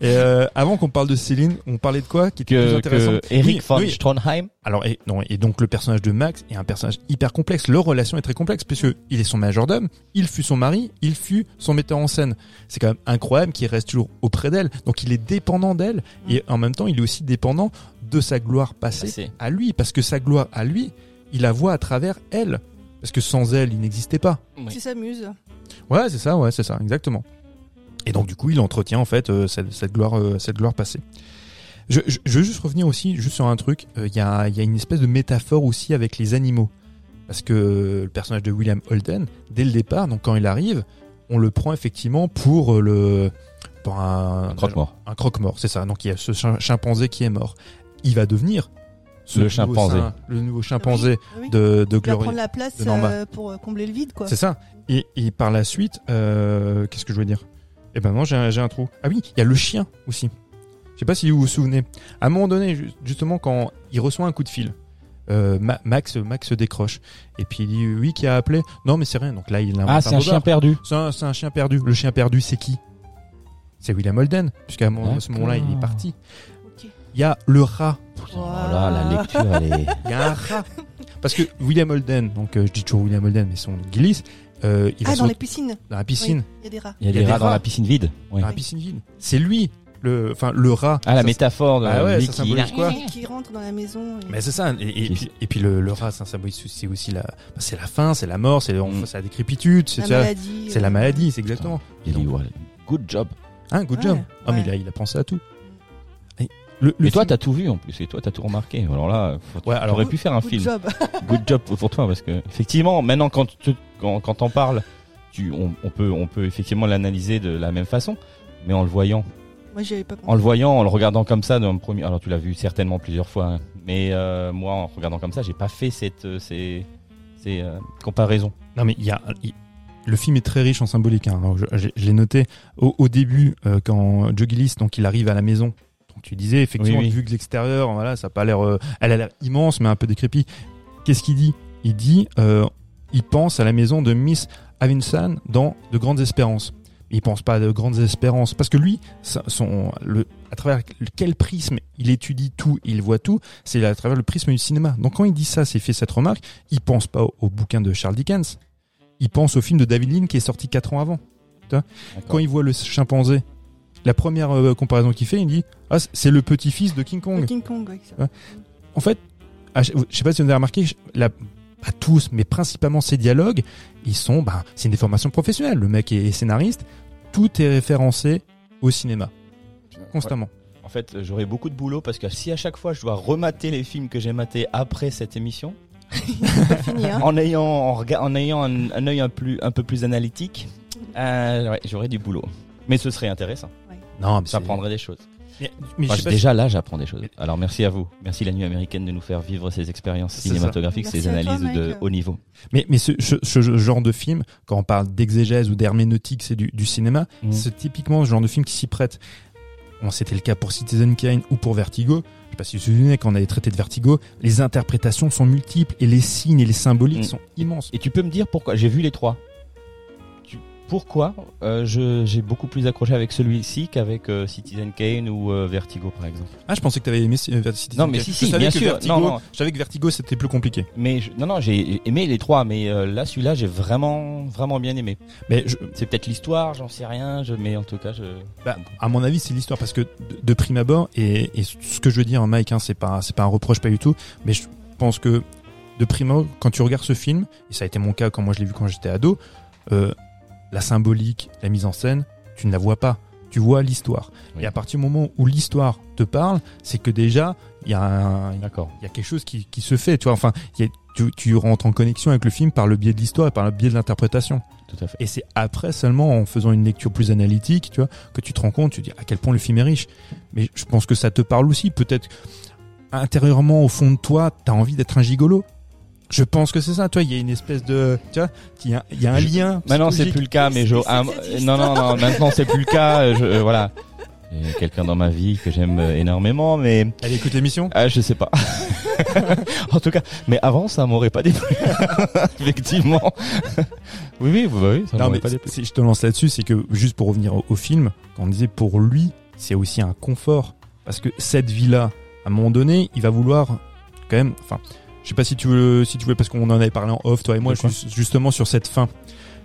Et euh, avant qu'on parle de Céline, on parlait de quoi qui était plus Que, intéressant que Eric Oui, von oui. Stroheim, Alors, et, non, et donc le personnage de Max est un personnage hyper complexe. Leur relation est très complexe puisque il est son majordome, il fut son mari, il fut son metteur en scène. C'est quand même incroyable qu'il reste toujours auprès d'elle. Donc il est dépendant d'elle et en même temps il est aussi dépendant de sa gloire passée à lui parce que sa gloire à lui, il la voit à travers elle. Parce que sans elle, il n'existait pas. Oui. Tu s'amuses. Ouais, c'est ça, ouais, c'est ça, exactement. Et donc du coup, il entretient en fait euh, cette, cette gloire, euh, cette gloire passée. Je, je, je veux juste revenir aussi juste sur un truc. Euh, Il y, a, y a une espèce de métaphore aussi avec les animaux, parce que le personnage de William Holden, dès le départ, donc quand il arrive, on le prend effectivement pour le pour un, un croque-mort. un croque-mort, c'est ça. Donc il y a ce chim- chimpanzé qui est mort. Il va devenir ce Le nouveau chimpanzé. le nouveau chimpanzé Oui, oui. de, de Il va Gloria. prendre la place euh, pour euh, combler le vide, quoi. C'est ça. Et, et par la suite, euh, qu'est-ce que je voulais dire? Eh ben non, j'ai un, j'ai un trou. Ah oui, il y a le chien aussi. Je sais pas si vous vous souvenez. À un moment donné, ju- justement, quand il reçoit un coup de fil, euh, Ma- Max, Max se décroche. Et puis il dit oui, qui a appelé? Non, mais c'est rien. Donc là, il invente Ah, c'est un chien perdu. C'est un, chien perdu. Le chien perdu, c'est qui? C'est William Holden, puisqu'à ce moment-là, il est parti. Il y a le rat. Oh là, la lecture, elle est. Il y a un rat. Parce que William Holden, donc euh, je dis toujours William Holden, mais son Gillis, euh, il va Ah, dans sauter les piscines. dans la piscine. Oui, Il y a des rats. Il y a des rats dans la piscine vide. Oui. dans la piscine vide. C'est lui, le, enfin le rat. Ah, la Ça, métaphore de Ah ouais, ça qui- quoi Qui, qui rentre dans la maison. et- Mais c'est ça. Et, et Qui- puis, et puis le, le rat, ça symbolise c'est aussi la, bah, c'est la faim, c'est la mort, c'est Mm. c'est la décrépitude, c'est la ça- maladie. c'est la euh, maladie, c'est exactement. Il dit, ouais, good job. Hein, good Ouais, job. Ah, mais ouais. il a, il a pensé à tout. Et le, le Et toi, film- t'as tout vu en plus. Et toi, t'as tout remarqué. Alors là, faut- Ouais, alors- t'aurais pu faire un Good film. job. Good job pour toi parce que effectivement, maintenant quand tu, quand, quand t'en parles, tu, on, on peut, on peut effectivement l'analyser de la même façon, mais en le voyant, Moi, j'y avais pas en pensé. le voyant, en le regardant comme ça, dans le premier. Alors tu l'as vu certainement plusieurs fois, hein, mais euh, moi, en regardant comme ça, j'ai pas fait cette, euh, ces, ces euh, comparaisons. Non mais il y a, le film est très riche en symbolique. Hein. Alors, je, je- je l'ai noté au, au début euh, quand Joe Gillis donc il arrive à la maison. Tu disais effectivement Oui, oui. vu que l'extérieur, voilà, ça a pas l'air, euh, elle a l'air immense mais un peu décrépit. Qu'est-ce qu'il dit? Il dit, euh, il pense à la maison de Miss Avinson dans De Grandes Espérances. il pense pas à de grandes espérances parce que lui, ça- son, le, à travers quel prisme il étudie tout, il voit tout, c'est à travers le prisme du cinéma. Donc quand il dit ça, c'est fait cette remarque, il pense pas au, au bouquin de Charles Dickens, il pense au film de David Lean qui est sorti quatre ans avant. Quand il voit le chimpanzé, la première euh, comparaison qu'il fait, il dit ah c'est le petit-fils de King Kong. King Kong, ça. En fait, à je sais pas si vous avez remarqué, la, pas tous, mais principalement ces dialogues, ils sont, bah, c'est une déformation professionnelle. Le mec est scénariste, tout est référencé au cinéma, constamment. En fait, j'aurais beaucoup de boulot parce que si à chaque fois je dois remater les films que j'ai matés après cette émission, fini, hein. en ayant, en, rega- en ayant un, un œil un, plus, un peu plus analytique, euh, ouais, j'aurais du boulot. Mais ce serait intéressant. Non, mais c'est- J'apprendrais des choses. Mais, mais Enfin, je sais pas si- déjà là, j'apprends des choses. Alors merci à vous. Merci la nuit américaine de nous faire vivre ces expériences cinématographiques, ces toi, analyses de haut niveau. mais, mais ce, ce- ce genre de film, quand on parle d'exégèse ou d'herméneutique, c'est du, du cinéma, Mhm. c'est typiquement ce genre de film qui s'y prête. Bon, c'était le cas pour Citizen Kane ou pour Vertigo. Je sais pas si vous vous souvenez, quand on avait traité de Vertigo, les interprétations sont multiples et les signes et les symboliques Mhm. sont immenses. Et tu peux me dire pourquoi? J'ai vu les trois. Pourquoi euh, j'ai beaucoup plus accroché avec celui-ci qu'avec euh, Citizen Kane ou euh, Vertigo par exemple Ah, je pensais que tu avais aimé Citizen Non, mais Kane. si, Je si, savais bien que sûr. Vertigo- Non, non. Je savais que Vertigo c'était plus compliqué. Mais je- non, non, j'ai aimé les trois, mais là, celui-là, j'ai vraiment, vraiment bien aimé. Mais je, C'est peut-être l'histoire, j'en sais rien, je, mais en tout cas, je. bah, à mon avis, c'est l'histoire parce que de, de prime abord et, et ce que je veux dire, Mike, hein, c'est pas c'est pas un reproche pas du tout, mais je pense que de prime abord, quand tu regardes ce film, et ça a été mon cas quand moi je l'ai vu quand j'étais ado, euh, la symbolique, la mise en scène, tu ne la vois pas. Tu vois l'histoire. Oui. Et à partir du moment où l'histoire te parle, c'est que déjà il y a un, y a quelque chose qui, qui se fait. Tu vois, enfin, il y a- tu, tu rentres en connexion avec le film par le biais de l'histoire et par le biais de l'interprétation. Tout à fait. Et c'est après seulement en faisant une lecture plus analytique, tu vois, que tu te rends compte, tu dis à quel point le film est riche. Mais je pense que ça te parle aussi. Peut-être intérieurement, au fond de toi, t'as envie d'être un gigolo. Je pense que c'est ça. Toi, il y a une espèce de, tu vois, il y a, il y a un lien. Maintenant, c'est plus le cas, mais je. Ah, non, non, non. Maintenant, c'est plus le cas. Je, euh, voilà. Il y a quelqu'un dans ma vie que j'aime euh, énormément, mais Elle écoute l'émission? ah, je sais pas. en tout cas, mais avant, ça m'aurait pas déplu. Effectivement. oui, oui, bah oui, ça Non, mais pas déplu. si je te lance là-dessus, c'est que juste pour revenir au, au film, quand on disait pour lui, c'est aussi un confort. Parce que cette vie-là, à un moment donné, il va vouloir quand même, enfin, je sais pas si tu veux, si tu veux, parce qu'on en avait parlé en off, toi et moi, justement sur cette fin.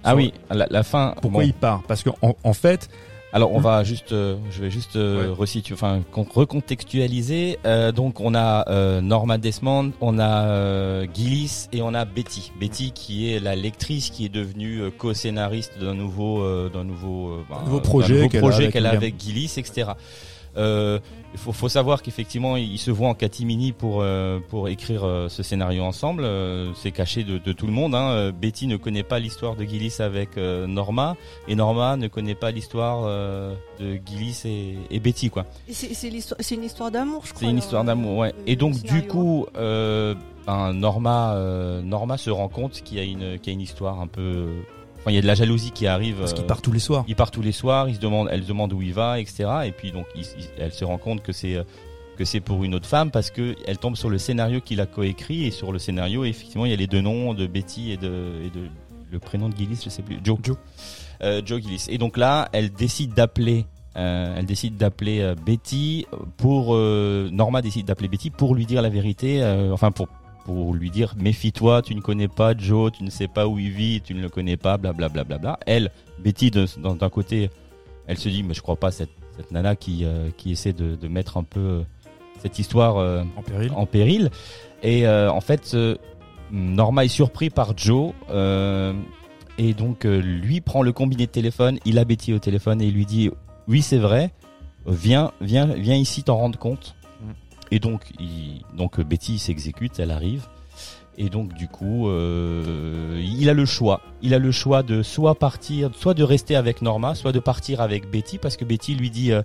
Ah Sur- oui, la, la fin. Pourquoi bon. il part? Parce qu'en en, en fait, Alors on va juste, euh, je vais juste euh, Ouais. resituer, enfin con- recontextualiser. Euh, donc on a Norma Desmond, on a Gillis et on a Betty. Betty qui est la lectrice qui est devenue co-scénariste d'un nouveau, d'un nouveau, ben, nouveau projet qu'elle a avec Gillis, etc. Il faut, faut savoir qu'effectivement, ils se voient en catimini pour euh, pour écrire euh, ce scénario ensemble. Euh, c'est caché de, de tout le monde. Hein. Betty ne connaît pas l'histoire de Gillis avec Norma, et Norma ne connaît pas l'histoire de Gillis et, et Betty, quoi. C'est une histoire d'amour, je crois. C'est une histoire d'amour, ouais. Et donc du coup, ben, Norma, Norma se rend compte qu'il y a une, qu'il y a une histoire un peu. Enfin, il y a de la jalousie qui arrive. parce qu'il euh, part tous les soirs. il part tous les soirs, il se demande, elle se demande où il va, etc. Et puis donc, il- il- elle se rend compte que c'est euh, que c'est pour une autre femme parce que elle tombe sur le scénario qu'il a coécrit et sur le scénario, effectivement, il y a les deux noms de Betty et de, et de le prénom de Gillis, je sais plus, Joe. Joe. Euh, Joe Gillis. Et donc là, elle décide d'appeler. euh, elle décide d'appeler euh, Betty pour Norma décide d'appeler Betty pour lui dire la vérité, enfin pour pour lui dire méfie-toi, tu ne connais pas Joe, tu ne sais pas où il vit, tu ne le connais pas, blablabla. Bla, bla, bla. Elle, Betty, d'un côté, elle se dit mais je crois pas cette, cette nana qui, euh, qui essaie de, de mettre un peu euh, cette histoire euh, En péril. en péril. Et euh, en fait, Norma est surpris par Joe. et donc, lui prend le combiné de téléphone, il a Betty au téléphone et il lui dit Oui, c'est vrai, viens, viens, viens ici t'en rendre compte. Et donc, donc euh, Betty s'exécute, elle arrive. Et donc, du coup, euh, il a le choix. Il a le choix de soit partir, soit de rester avec Norma, soit de partir avec Betty, parce que Betty lui dit euh,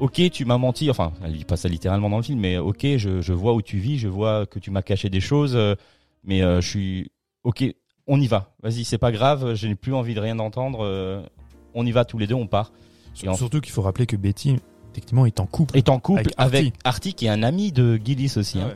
Ok, tu m'as menti. Enfin, elle dit pas ça littéralement dans le film, mais ok, je, vois où tu vis, je vois que tu m'as caché des choses, euh, mais euh, je suis ok. On y va. Vas-y, c'est pas grave. Je n'ai plus envie de rien entendre. euh, on y va tous les deux, on part. Surtout qu'il faut rappeler que Betty, techniquement, est en couple. Est en couple Avec Artie. avec Artie, qui est un ami de Gillis aussi. hein.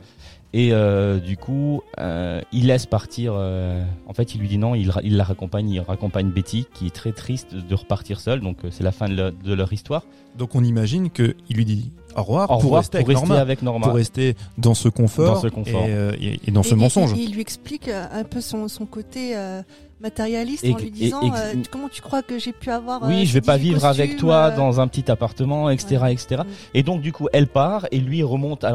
Et euh, du coup, euh, il laisse partir. euh, en fait, il lui dit non. Il, il la raccompagne. Il raccompagne Betty, qui est très triste de repartir seule. Donc, c'est la fin de, leur- de leur histoire. Donc on imagine que il lui dit au revoir, Au pour revoir rester pour avec rester Norma, avec Norma. pour rester dans ce confort, Dans ce confort. Et, euh, et- et dans ce Et- et- mensonge. et il lui explique euh, un peu son, son côté euh, matérialiste Et- en lui et- disant et- euh, comment tu crois que j'ai pu avoir euh, Oui, je vais pas 18 vivre avec toi euh, dans un petit appartement, etc., Ouais. etc. Mm. Et donc, du coup, elle part et lui remonte à,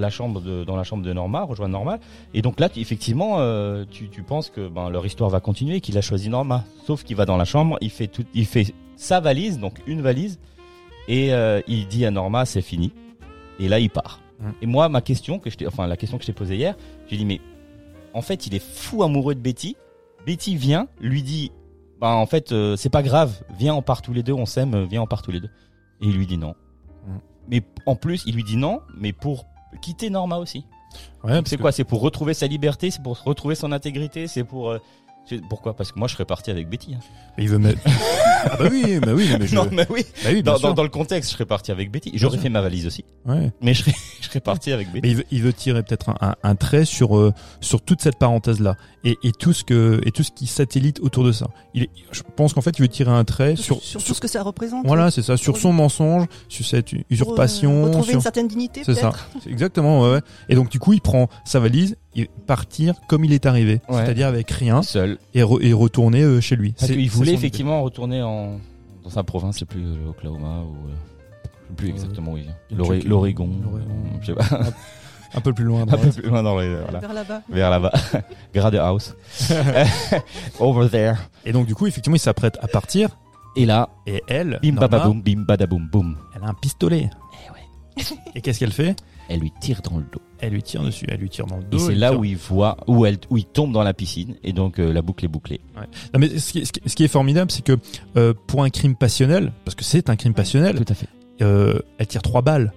la chambre de, dans la chambre de Norma, rejoint Norma. Et donc là, tu- effectivement, euh, tu, tu penses que ben, leur histoire va continuer, qu'il a choisi Norma. Sauf qu'il va dans la chambre, il fait tout, il fait sa valise, donc une valise, et euh, il dit à Norma, c'est fini. Et là, il part. Mm. Et moi, ma question que je t'ai, enfin la question que je t'ai posée hier, j'ai dit mais en fait, il est fou amoureux de Betty. Betty vient, lui dit, bah en fait, euh, c'est pas grave, viens, on part tous les deux, on s'aime, viens, on part tous les deux. Et il lui dit non. Mm. Mais en plus, il lui dit non, mais pour quitter Norma aussi. Ouais, C'est que- quoi C'est pour retrouver sa liberté, c'est pour retrouver son intégrité, c'est pour. euh, pourquoi? Parce que moi, je serais parti avec Betty. hein. Il veut mettre. ah bah oui, bah oui, mais je. Non, mais oui. Bah oui, Dans, sûr. dans- dans le contexte, je serais parti avec Betty. J'aurais fait ma valise aussi, Ouais. mais je serais, je serais parti avec Betty. Mais il veut, il veut tirer peut-être un, un- un trait sur euh, sur toute cette parenthèse là et, et tout ce que et tout ce qui satellite autour de ça. Il est, je pense qu'en fait il veut tirer un trait sur, sur, sur tout ce que ça représente. voilà c'est ça sur son mensonge, sur cette Pour, euh, usurpation. retrouver sur- une certaine dignité C'est ça. exactement ouais, ouais. Et donc du coup il prend sa valise et partir comme il est arrivé, Ouais. c'est-à-dire avec rien Seul. et, re- et retourner euh, chez lui. Parce c'est voulait idée. effectivement retourner en, dans sa province, je sais plus, euh, l'Oklahoma ou. euh, je sais plus Euh, exactement où il vient. L'Oregon. l'Oregon. Je sais pas. un peu plus loin. Un peu plus loin dans les. Voilà. Vers là-bas. Vers là-bas. Grade House. Over there. Et donc du coup effectivement il s'apprête à partir Et là, et elle, bim Norma, badaboum, bim badaboum, boum. elle a un pistolet. Et qu'est-ce qu'elle fait? Elle lui tire dans le dos. Elle lui tire dessus, elle lui tire dans le dos. Et c'est là tire- où il voit, où elle, où il tombe dans la piscine. Et donc, euh, la boucle est bouclée. Non, mais ce qui, est- ce qui- ce qui est formidable, c'est que euh, pour un crime passionnel, parce que c'est un crime passionnel, Tout à fait. euh, elle tire trois balles.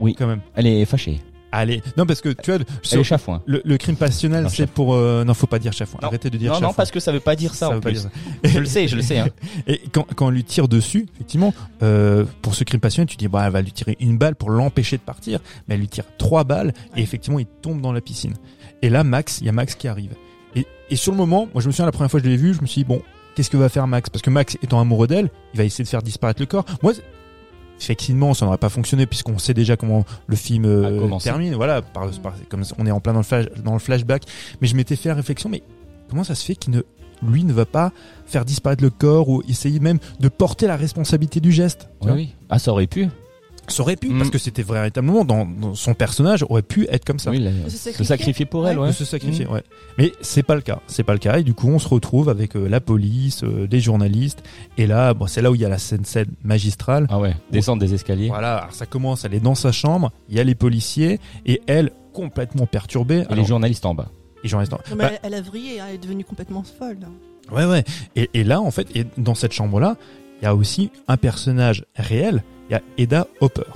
Oui. quand même. Elle est fâchée. Allez, non parce que tu vois, sur- chafouin. le, le crime passionnel, c'est pour euh, non, faut pas dire chef. Non. Arrêtez de dire Non, chef. non, parce que ça veut pas dire ça, en veut pas plus. dire ça. Je le sais, je le sais. Hein. Et quand, quand on lui tire dessus, effectivement, euh, pour ce crime passionnel, tu dis bah elle va lui tirer une balle pour l'empêcher de partir, mais elle lui tire trois balles et effectivement il tombe dans la piscine. Et là Max, il y a Max qui arrive. Et, et sur le moment, moi je me souviens la première fois que je l'ai vu, je me suis dit bon, qu'est-ce que va faire Max? Parce que Max étant amoureux d'elle, il va essayer de faire disparaître le corps. Moi effectivement, ça n'aurait pas fonctionné puisqu'on sait déjà comment le film euh, termine. Voilà, par, par- comme on est en plein dans le, flash, dans le flashback. Mais je m'étais fait la réflexion, mais comment ça se fait qu'il ne, lui ne va pas faire disparaître le corps ou essayer même de porter la responsabilité du geste vois oui. Ah, ça aurait pu. Ça aurait pu, Mm. parce que c'était véritablement dans, dans son personnage aurait pu être comme ça. Oui, la- se se sacrifier. pour elle, Ouais. se sacrifier, ouais. Mais c'est pas le cas. C'est pas le cas. Et du coup, on se retrouve avec euh, la police, euh, les journalistes. Et là, bon, c'est là où il y a la scène, scène magistrale. Ah ouais. Descendre des escaliers. Voilà, alors ça commence, elle est dans sa chambre, il y a les policiers, et elle, complètement perturbée. Et les Alors, journalistes en bas. les journalistes, Non, mais bah, elle, elle a vrillé, hein, elle est devenue complètement folle. Ouais, ouais. Et, et là, en fait, et dans cette chambre-là, il y a aussi un personnage réel. Il y a Eda Hopper,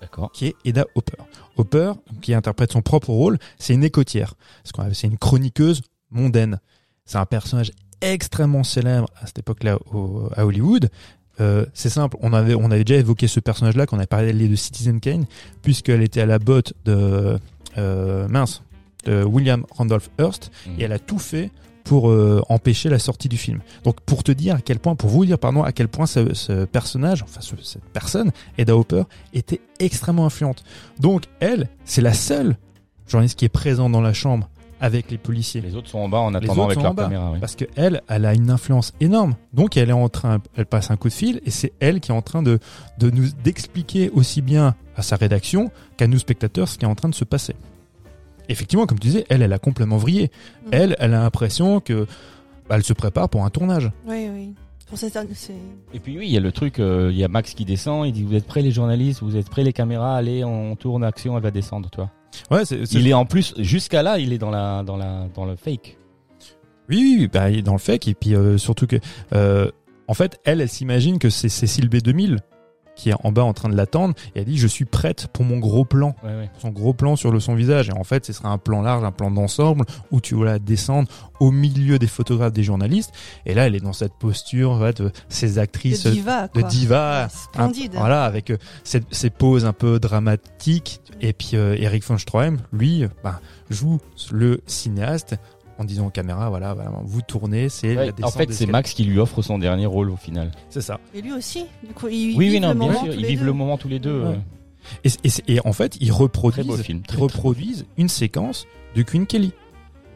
D'accord. qui est Eda Hopper. Hopper, qui interprète son propre rôle, c'est une écotière. C'est une chroniqueuse mondaine. C'est un personnage extrêmement célèbre à cette époque-là à Hollywood. Euh, c'est simple, on avait, on avait déjà évoqué ce personnage-là quand on avait parlé de Citizen Kane, puisqu'elle était à la botte de euh, mince, de William Randolph Hearst, et elle a tout fait pour euh, empêcher la sortie du film. Donc pour te dire à quel point, pour vous dire pardon, à quel point ce, ce personnage, enfin ce- cette personne, Eda Hopper, était extrêmement influente. Donc elle, c'est la seule journaliste qui est présente dans la chambre avec les policiers. Les autres sont en bas en attendant avec leur caméra. Oui. Parce que elle, elle a une influence énorme. Donc elle est en train, elle passe un coup de fil et c'est elle qui est en train de, de nous d'expliquer aussi bien à sa rédaction qu'à nous spectateurs ce qui est en train de se passer. Effectivement, comme tu disais, elle, elle a complètement vrillé. Mm. Elle, elle a l'impression que bah, elle se prépare pour un tournage. Oui, oui. Pour cette- Et puis oui, il y a le truc, euh, il y a Max qui descend, il dit vous êtes prêts les journalistes, vous êtes prêts les caméras, allez, on tourne, action, elle va descendre, toi. Ouais, c'est, c'est- Il est en plus jusqu'à là, il est dans la dans la dans le fake. oui, oui, oui, bah, il est dans le fake et puis euh, surtout que, euh, en fait, elle, elle s'imagine que c'est Cécile B2000 qui est en bas en train de l'attendre et elle dit je suis prête pour mon gros plan. Ouais, ouais. son gros plan sur le son visage. Et en fait ce sera un plan large un plan d'ensemble où tu vas la descendre au milieu des photographes des journalistes. Et là elle est dans cette posture ouais, de ces actrices de diva, de quoi. diva un- voilà avec euh, ces, ces poses un peu dramatiques. Et puis euh, Eric von Stroheim lui euh, bah, joue le cinéaste en disant aux caméras voilà, voilà, vous tournez c'est Ouais, la en descente fait, c'est. Max qui lui offre son dernier rôle au final. c'est ça Et lui aussi. Du coup, ils, Oui, oui, vivent non, le bien moment sûr, ils vivent deux. le moment tous les deux. Ouais. euh. et, et- et en fait ils Très reproduisent beau film. ils Très, très reproduisent une séquence de Queen Kelly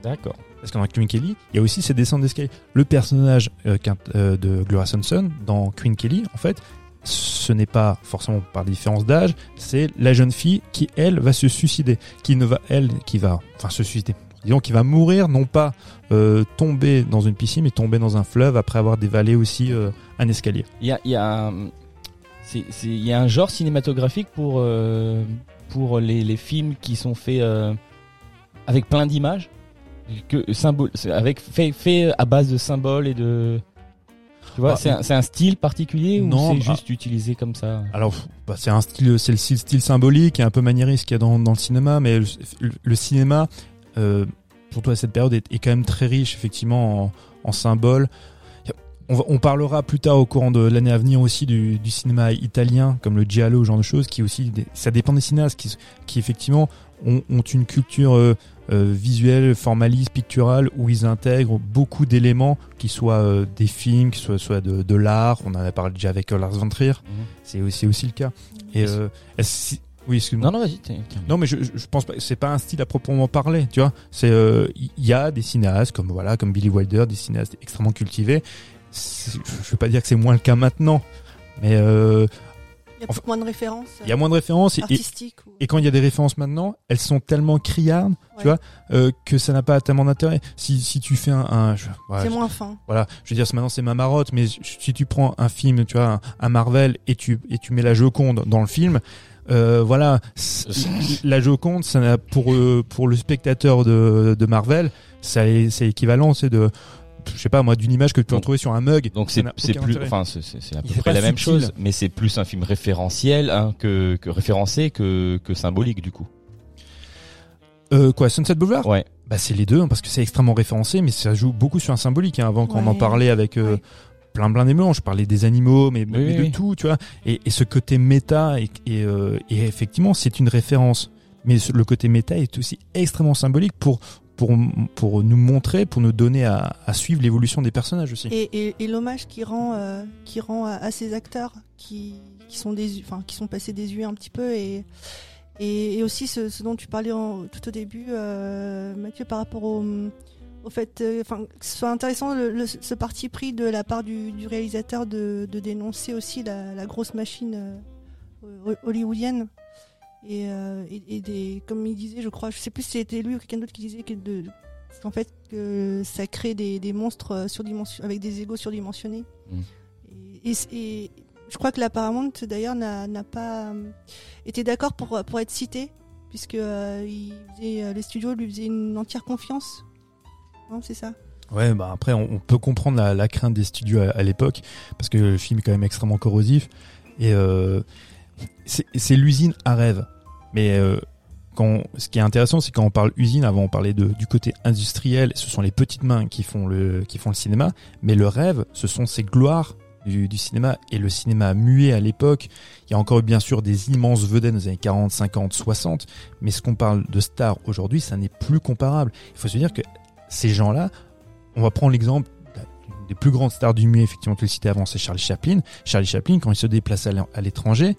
D'accord. Parce que dans Queen Kelly, il y a aussi ces descentes d'escalier. Le personnage euh, euh, de Gloria Swanson dans Queen Kelly, en fait, ce n'est pas forcément par différence d'âge, c'est la jeune fille qui, elle, va se suicider. Qui ne va, elle, qui va, enfin, se suicider. Disons, qui va mourir, non pas euh, tomber dans une piscine, mais tomber dans un fleuve après avoir dévalé aussi euh, un escalier. Il y a, y a c'est- c'est- y a un genre cinématographique pour, euh, pour les, les films qui sont faits avec plein d'images que symbole avec fait, fait à base de symboles et de tu vois Bah, c'est un, c'est un style particulier ou non, c'est bah- juste utilisé comme ça? Alors, bah, c'est un style, c'est le style, style symbolique et un peu maniériste qu'il y a dans, dans le cinéma, mais le, le- le cinéma, euh, surtout à cette période, est, est quand même très riche effectivement en, en symboles. On, va- on parlera plus tard au courant de l'année à venir aussi du, du cinéma italien, comme le giallo, ce genre de choses, qui aussi, ça dépend des cinéastes, qui, qui effectivement ont, ont une culture euh, euh, visuelle, formaliste, picturale, où ils intègrent beaucoup d'éléments, qui soient euh, des films, qui soient, de, de l'art. On en a parlé déjà avec Lars von Trier. Mhm. C'est aussi, aussi le cas. Et Est-ce- oui, excuse-moi. non non vas-y Non, mais je, je je pense pas. C'est pas un style à proprement parler, tu vois. C'est euh, il y a des cinéastes comme voilà, comme Billy Wilder, des cinéastes extrêmement cultivés. Je veux pas dire que c'est moins le cas maintenant, mais euh, Il y a beaucoup moins de références il y a moins de références et, et, artistiques. ou- et quand il y a des références maintenant, elles sont tellement criardes, tu Ouais. vois, euh, que ça n'a pas tellement d'intérêt. Si si tu fais un, un je- voilà, C'est je- moins fin. voilà, je veux dire, maintenant c'est ma marotte, mais si tu prends un film, tu vois, un, un Marvel et tu et tu mets la Joconde dans le film, euh, voilà, la Joconde, ça n'a- pour euh, pour le spectateur de, de Marvel, ça est- c'est équivalent, c'est de je sais pas moi d'une image que tu peux retrouver sur un mug. donc c'est plus enfin c'est à peu près la même subtil. chose mais c'est plus un film référentiel hein, que que référencé que que symbolique du coup Euh, quoi, Sunset Boulevard? Ouais Bah c'est les deux hein, parce que c'est extrêmement référencé, mais ça joue beaucoup sur un symbolique. hein, avant qu'on en parlait avec euh, Ouais. Plein plein mélanges, je parlais des animaux, mais, mais oui, de oui. tout, tu vois. Et, et ce côté méta, et, et, euh, et effectivement, c'est une référence. Mais ce- le côté méta est aussi extrêmement symbolique pour pour pour nous montrer, pour nous donner à, à suivre l'évolution des personnages aussi. Et, et, et l'hommage qui rend, euh, qui rend à, à ces acteurs qui, qui sont des, enfin, qui sont passés désuets un petit peu et, et, et aussi ce, ce dont tu parlais en- tout au début, euh, Mathieu, par rapport au, au fait, euh, enfin, que ce soit intéressant le, le- ce parti pris de la part du, du réalisateur de, de dénoncer aussi la, la grosse machine euh, hollywoodienne. Et, euh, et, et des, comme il disait, je crois, je sais plus si c'était lui ou quelqu'un d'autre qui disait que de, fait que ça crée des, des monstres euh, surdimension- avec des égos surdimensionnés. Mm. Et, je crois que la Paramount d'ailleurs n'a n'a pas été d'accord pour, pour être cité, puisque il faisait, les studios lui faisaient une entière confiance. Non, c'est ça. Ouais, bah après, on, peut comprendre la, crainte des studios à, l'époque, parce que le film est quand même extrêmement corrosif. Et euh, c'est l'usine à rêve. Mais euh, quand, ce qui est intéressant, c'est quand on parle usine, avant on parlait de, du côté industriel, ce sont les petites mains qui font le, qui font le cinéma. Mais le rêve, ce sont ces gloires du, cinéma. Et le cinéma muet à l'époque, il y a encore bien sûr des immenses vedettes dans les années 40, 50, 60. Mais ce qu'on parle de stars aujourd'hui, ça n'est plus comparable. Il faut se dire que ces gens-là, on va prendre l'exemple des plus grandes stars du muet, effectivement, tu le citais avant, c'est Charlie Chaplin. Charlie Chaplin, quand il se déplaçait à l'é- à l'étranger,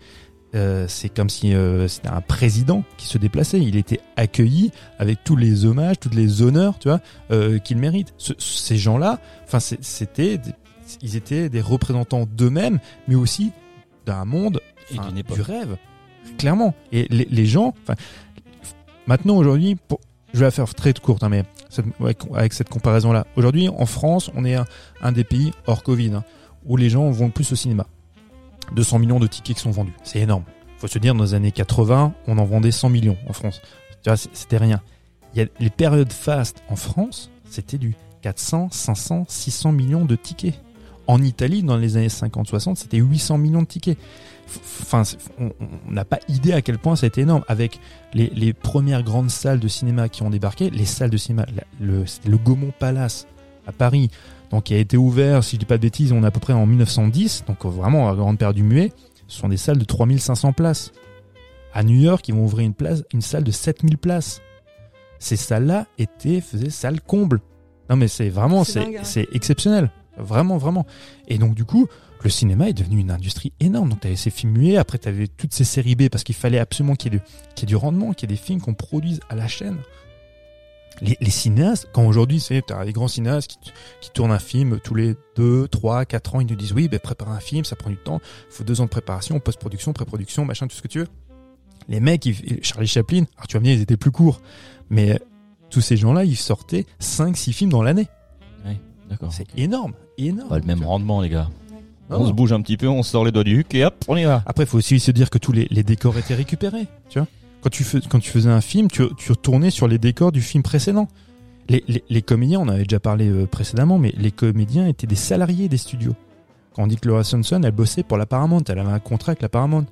euh, c'est comme si euh, c'était un président qui se déplaçait. Il était accueilli avec tous les hommages, toutes les honneurs, tu vois, euh, qu'il mérite. Ce- ces gens-là, enfin, c'était, ils étaient des représentants d'eux-mêmes, mais aussi d'un monde, Et enfin, d'une époque. du rêve, clairement. Et les, les gens, enfin, maintenant aujourd'hui, pour, je vais la faire très courte, hein, mais avec cette comparaison-là. Aujourd'hui, en France, on est un, des pays hors Covid hein, où les gens vont le plus au cinéma. 200 millions de tickets qui sont vendus, c'est énorme. Faut se dire, dans les années 80, on en vendait 100 millions en France. C'était rien. Il y a les périodes fast en France, c'était du 400, 500, 600 millions de tickets. En Italie, dans les années 50-60, c'était 800 millions de tickets. Enfin, on n'a pas idée à quel point ça a été énorme. Avec les, les premières grandes salles de cinéma qui ont débarqué, les salles de cinéma, le, le Gaumont Palace à Paris, donc qui a été ouvert, si je dis pas de bêtises, on est à peu près en 1910, donc euh, vraiment à grande période du muet. Ce sont des salles de 3500 places. À New York, ils vont ouvrir une place, une salle de 7000 places. Ces salles-là étaient, faisaient salle comble. Non mais c'est vraiment, C'est hein. c'est exceptionnel. Vraiment, vraiment. Et donc du coup, le cinéma est devenu une industrie énorme. Donc tu avais ces films muets, après tu avais toutes ces séries B parce qu'il fallait absolument qu'il y, ait du- qu'il y ait du rendement, qu'il y ait des films qu'on produise à la chaîne. Les, les cinéastes, quand aujourd'hui, c'est t'as des grands cinéastes qui, qui tournent un film tous les 2, 3, 4 ans, ils nous disent oui, ben, prépare un film, ça prend du temps, il faut deux ans de préparation, post-production, pré-production, machin, tout ce que tu veux. Les mecs, ils- Charlie Chaplin, alors tu vas me dire, ils étaient plus courts, mais euh, tous ces gens-là, ils sortaient 5, 6 films dans l'année. D'accord. C'est énorme, énorme. Pas le même rendement, les gars. Non. On se bouge un petit peu, on sort les doigts du huc et hop, on y va. Après, il faut aussi se dire que tous les, les décors étaient récupérés. Tu vois, quand tu, fais, quand tu faisais un film, tu, tu retournais sur les décors du film précédent. Les, les, les comédiens, on en avait déjà parlé euh, précédemment, mais les comédiens étaient des salariés des studios. Quand on dit que Laura Swanson, elle bossait pour la Paramount, elle avait un contrat avec la Paramount.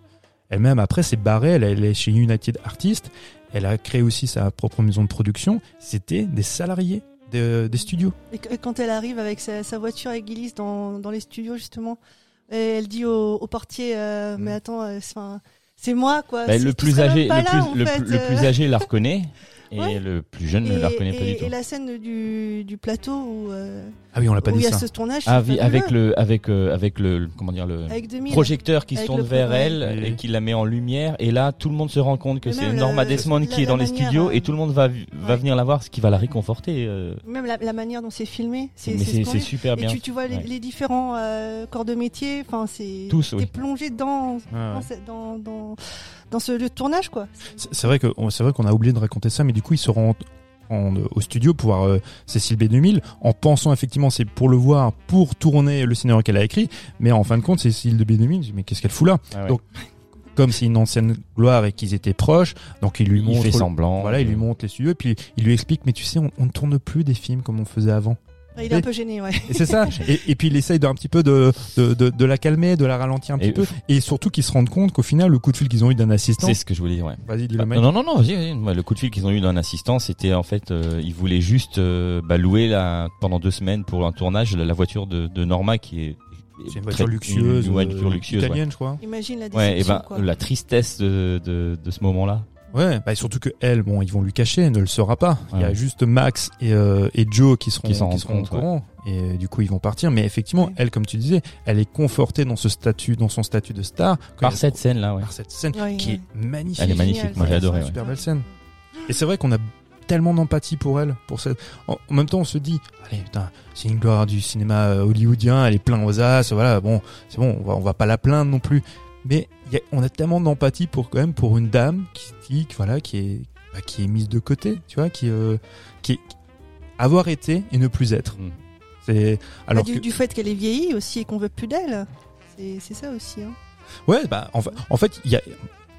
Elle-même, après, s'est barrée, elle, elle est chez United Artists, elle a créé aussi sa propre maison de production. C'était des salariés de- des studios. Et quand elle arrive avec sa, sa voiture avec Gillis dans, dans les studios justement, et elle dit au, au portier euh, Mm. mais attends, euh, c'est moi quoi. Bah, le plus âgé, le là, plus, le, fait, plus- le euh. plus âgé la reconnaît et Ouais. le plus jeune ne la reconnaît pas et- du tout. et la scène du, du plateau où, euh, Ah oui, on l'a pas où il dit y a ça. ce tournage, Ah, avec le, avec, euh, avec le, comment dire, le avec 2000. projecteur qui se Avec tourne le vers elle et qui la met en lumière. Et là, tout le monde se rend compte que Mais c'est même Norma le- Desmond la- qui est la dans les manière, studios euh, et tout le monde va, va ouais. venir la voir, ce qui va la réconforter. euh. Même la, la manière dont c'est filmé, c'est Mais c'est c'est splendide. super Et bien. tu, tu vois les, Ouais. les différents euh, corps de métier, enfin c'est Tous, t'es oui. plongé dans Ah ouais. dans, ce- dans, dans, dans ce lieu de tournage quoi. C'est c'est vrai que on- c'est vrai qu'on a oublié de raconter ça, mais du coup ils se rendent en- au studio pour voir euh, Cécile B2000 en pensant effectivement c'est pour le voir, pour tourner le scénario qu'elle a écrit, mais en fin de compte Cécile de B2000, je dis, mais qu'est-ce qu'elle fout là Ah ouais. Donc, Comme c'est une ancienne gloire et qu'ils étaient proches, donc il lui il montre fait semblant. voilà, il lui montre les studios et puis il lui explique mais tu sais on, on ne tourne plus des films comme on faisait avant. Il est un peu gêné, ouais. C'est ça. Et, et puis il essaye d'un petit peu de, de, de, de la calmer, de la ralentir un petit Et- peu, et surtout qu'ils se rendent compte qu'au final le coup de fil qu'ils ont eu d'un assistant. C'est ce que je voulais dire, ouais. Vas-y, Ah, non, non, non, vas-y, vas-y. Ouais, Le coup de fil qu'ils ont eu d'un assistant, c'était en fait, euh, ils voulaient juste euh, bah, louer la, pendant deux semaines pour un tournage la, la voiture de, de Norma qui est. C'est une voiture luxueuse, Une, ouais, une voiture euh, ouais. italienne, je crois. Imagine la Ouais, et déception, ben quoi. la tristesse de, de, de ce moment-là. Ouais, bah, et surtout que elle, bon, ils vont lui cacher, elle ne le saura pas. Il y a juste Max et, euh, et Joe qui seront, Qui seront compte, au courant. Et euh, du coup, ils vont partir. Mais effectivement, Ouais. elle, comme tu disais, elle est confortée dans ce statut, dans son statut de star. Par cette scène-là, ouais. par cette scène Ouais, qui ouais. est magnifique. Elle est magnifique, moi j'ai ouais, adoré. C'est une ouais. super belle scène. Et c'est vrai qu'on a tellement d'empathie pour elle, pour cette. En, en même temps, on se dit, allez, putain, c'est une gloire du cinéma euh, hollywoodien, elle est plein aux as, voilà, bon, c'est bon, on va, on va pas la plaindre non plus. Mais y a- on a tellement d'empathie pour quand même pour une dame qui voilà, qui est, bah, qui est mise de côté, tu vois, qui, euh, qui est avoir été et ne plus être. Mm. C'est Bah, alors du, que du fait qu'elle est vieillie aussi et qu'on veut plus d'elle. C'est c'est ça aussi. Hein. Ouais, bah en, fa- en fait, il y a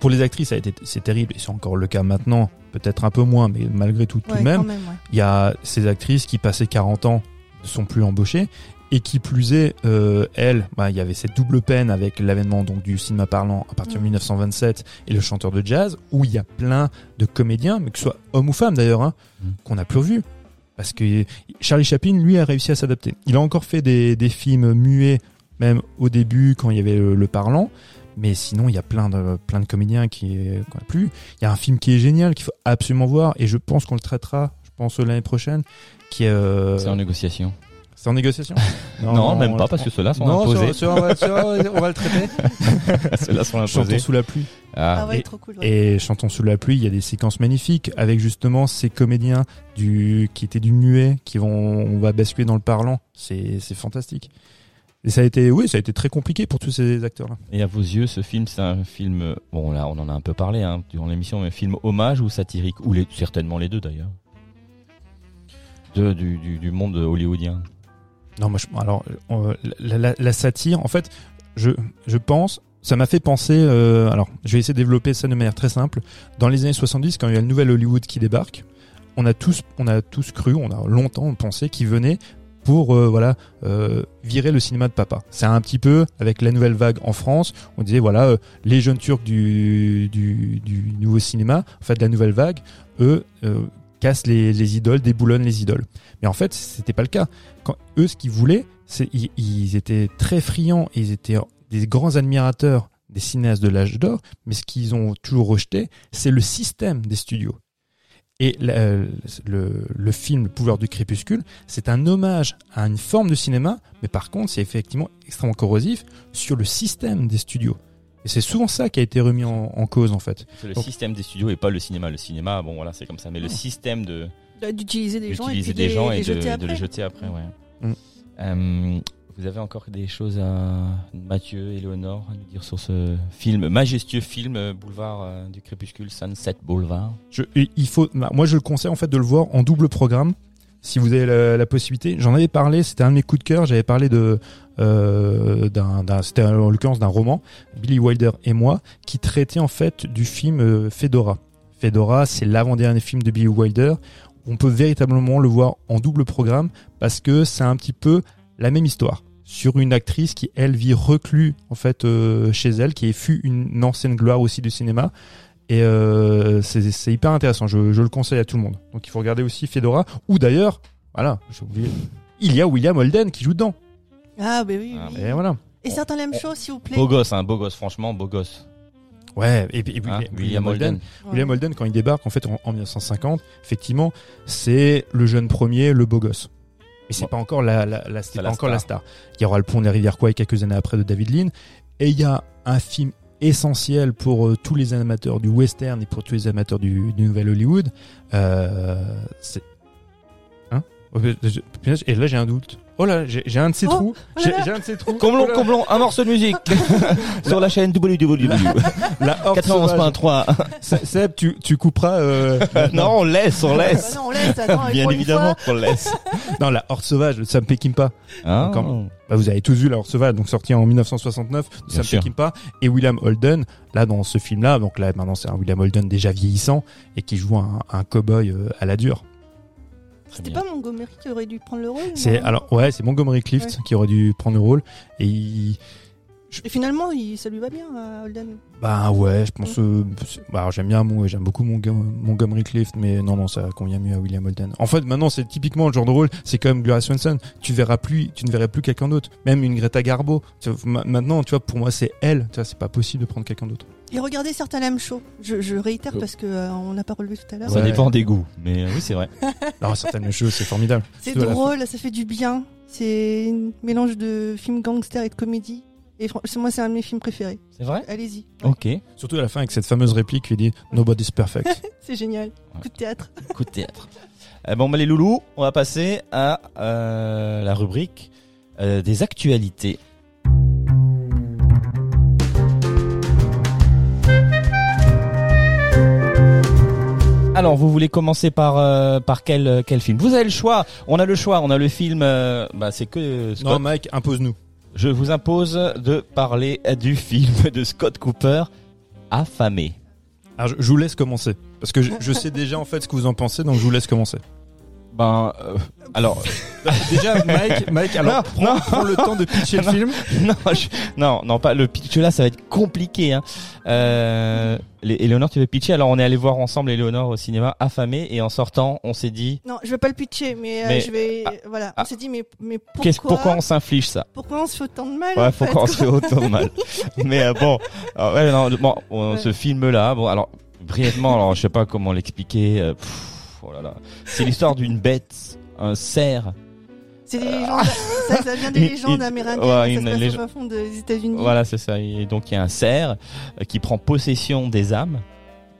pour les actrices, ça a été c'est terrible et c'est encore le cas maintenant, peut-être un peu moins, mais malgré tout, tout Ouais, de même, ouais. il y a ces actrices qui passaient 40 ans ne sont plus embauchées et qui plus est, euh, elle, bah, il y avait cette double peine avec l'avènement donc du cinéma parlant à partir de Mm. 1927 et le chanteur de jazz où il y a plein de comédiens, mais que ce soit hommes ou femmes d'ailleurs, hein, Mm. qu'on n'a plus revus. Parce que Charlie Chaplin, lui, a réussi à s'adapter. Il a encore fait des, des films muets, même au début quand il y avait le, le parlant. Mais sinon, il y a plein de, plein de comédiens qui qu'on n'a plus. Il y a un film qui est génial, qu'il faut absolument voir, et je pense qu'on le traitera, je pense l'année prochaine, qui est... euh, C'est en négociation. C'est en négociation Non, même pas, parce que ceux-là sont non, imposés. sur- sur- on, va, sur- on va le traiter. Ceux-là sont Chantons imposés. sous la pluie. Ah, Ah ouais, et- trop cool. ouais. Et Chantons sous la pluie, il y a des séquences magnifiques avec justement ces comédiens du qui étaient du muet qui vont on va basculer dans le parlant. C'est c'est fantastique. Et ça a été oui, ça a été très compliqué pour tous ces acteurs là. Et à vos yeux, ce film, c'est un film, bon là, on en a un peu parlé hein, durant l'émission, mais un film hommage ou satirique, ou les, certainement les deux d'ailleurs, de, du, du, du monde hollywoodien. Non, moi je, alors la, satire en fait, je pense ça m'a fait penser euh, alors, je vais essayer de développer ça de manière très simple. Dans les années 70 quand il y a le nouvel Hollywood qui débarque, on a tous on a tous cru, on a longtemps pensé qu'il venait pour euh, voilà euh, virer le cinéma de papa. C'est un petit peu avec la nouvelle vague en France. On disait voilà les jeunes Turcs du, du, du nouveau cinéma, en fait la nouvelle vague, eux cassent les, les idoles, déboulonnent les idoles. Mais en fait c'était pas le cas. Quand eux ce qu'ils voulaient, c'est ils, ils étaient très friands, et ils étaient des grands admirateurs des cinéastes de l'âge d'or, mais ce qu'ils ont toujours rejeté, c'est le système des studios. Et le, le film Le pouvoir du crépuscule, c'est un hommage à une forme de cinéma, mais par contre, c'est effectivement extrêmement corrosif sur le système des studios. Et c'est souvent ça qui a été remis en, en cause, en fait. C'est le Donc- système des studios et pas le cinéma. Le cinéma, bon voilà, c'est comme ça. Mais le Ouais. système de D'utiliser des gens et puis des gens les, et les de, jeter de après. les jeter après, ouais. Mm. Euh, vous avez encore des choses à Mathieu, Éléonore, à nous dire sur ce film, majestueux film, euh, Boulevard euh, du Crépuscule, Sunset Boulevard? Je, il faut, bah, moi, je le conseille en fait de le voir en double programme, si vous avez la, la possibilité. J'en avais parlé, c'était un de mes coups de cœur. J'avais parlé de euh, d'un, c'était en l'occurrence d'un roman, Billy Wilder et moi, qui traitait en fait du film euh, Fedora. Fedora, c'est l'avant-dernier film de Billy Wilder. On peut véritablement le voir en double programme parce que c'est un petit peu la même histoire sur une actrice qui elle vit reclus en fait euh, chez elle, qui fut une ancienne gloire aussi du cinéma. Et euh, c'est hyper intéressant. Je, je le conseille à tout le monde. Donc il faut regarder aussi Fedora. Ou d'ailleurs, voilà, j'ai oublié. Il y a William Holden qui joue dedans. Ah, bah oui. Ah, oui. Et voilà. Et certains l'aiment chaud, s'il vous plaît. Beau gosse, hein, beau gosse, franchement, beau gosse. Ouais. Et, puis- Hein, William, William Holden. Ouais. William Holden, quand il débarque en fait en, en 1950, effectivement, c'est le jeune premier, le beau gosse. Mais c'est Ouais. pas encore la, la, la- c'est Pas la encore la star. Il y aura le pont des rivières Kwai quelques années après de David Lean. Et il y a un film essentiel pour euh, tous les amateurs du western et pour tous les amateurs du, du nouvel Hollywood. Euh, c'est hein? Oh, Et là j'ai un doute. Oh là, j'ai j'ai un de ces Oh, trous. oh J'ai un de ces trous. Comblons, Oh comblons, un morceau de musique sur la chaîne www. La horde sauvage. 91.3. Se- Seb, tu, tu couperas. Euh, non, on laisse, on Ah bah laisse. non, on laisse, attends, Bien évidemment qu'on laisse. non, la horde sauvage de Sam Peckinpah. Hein Encore. Bah, vous avez tous vu La Horde sauvage, donc sorti en 1969 de Bien Sam sûr. Peckinpah et William Holden. Là, dans ce film-là, donc là maintenant c'est un William Holden déjà vieillissant et qui joue un, un cow-boy euh, à la dure. C'était pas Montgomery qui aurait dû prendre le rôle C'est alors ouais, c'est Montgomery Clift Ouais. qui aurait dû prendre le rôle et il, Et finalement, il, ça lui va bien à Holden. bah ouais, je pense. euh, bah, j'aime bien j'aime beaucoup Montgo- Montgomery Clift, mais non non, ça convient mieux à William Holden. En fait, maintenant c'est typiquement le genre de rôle, c'est comme Gloria Swanson. Tu verras plus, tu ne verrais plus quelqu'un d'autre, même une Greta Garbo. Maintenant, tu vois, pour moi c'est elle. Tu vois, c'est pas possible de prendre quelqu'un d'autre. Et regardez certains l'aiment chaud. Je, je réitère Oh. parce que euh, on pas relevé tout à l'heure. Ça Ouais. dépend des goûts, mais euh, oui, c'est vrai. Alors certaines choses, c'est formidable. C'est drôle, ça fait du bien. C'est un mélange de film gangster et de comédie. Et moi, c'est un de mes films préférés. C'est vrai? Allez-y. Ok. Surtout à la fin avec cette fameuse réplique qui dit Nobody's perfect. C'est génial. Ouais. Coup de théâtre. Coup de théâtre. Euh, bon, bah, les loulous, on va passer à euh, la rubrique euh, des actualités. Alors, vous voulez commencer par euh, par quel euh, quel film? Vous avez le choix. On a le choix. On a le film. euh, bah, c'est que Scott. non, Mike, impose-nous. Je vous impose de parler du film de Scott Cooper, Affamé. Alors, je, je vous laisse commencer. Parce que je, je sais déjà en fait ce que vous en pensez, donc je vous laisse commencer. Ben, euh, alors, déjà, Mike, Mike alors Non, prends, non. prends le temps de pitcher le Non. film. non, je- non, non, pas le pitch là, ça va être compliqué. Hein. Euh, Lé- Éléonore, tu veux pitcher? Alors, on est allé voir ensemble Éléonore au cinéma, affamé, et en sortant, on s'est dit, Non, je vais pas le pitcher, mais, euh, Mais- je vais. ah, voilà. ah. on s'est dit, mais, mais pourquoi, pourquoi on s'inflige ça? Pourquoi on se fait autant de mal Ouais, en pourquoi on se fait autant de mal? Mais euh, bon, alors, ouais, non, bon, on- Ouais. ce film-là, bon, alors brièvement, alors je sais pas comment l'expliquer. euh, oh là là, c'est l'histoire d'une bête, un cerf. C'est des légendes. ça, ça vient des légendes amérindiennes. ouais, ça une se passe légende- au fond des États-Unis. Voilà, c'est ça. Et donc il y a un cerf euh, qui prend possession des âmes.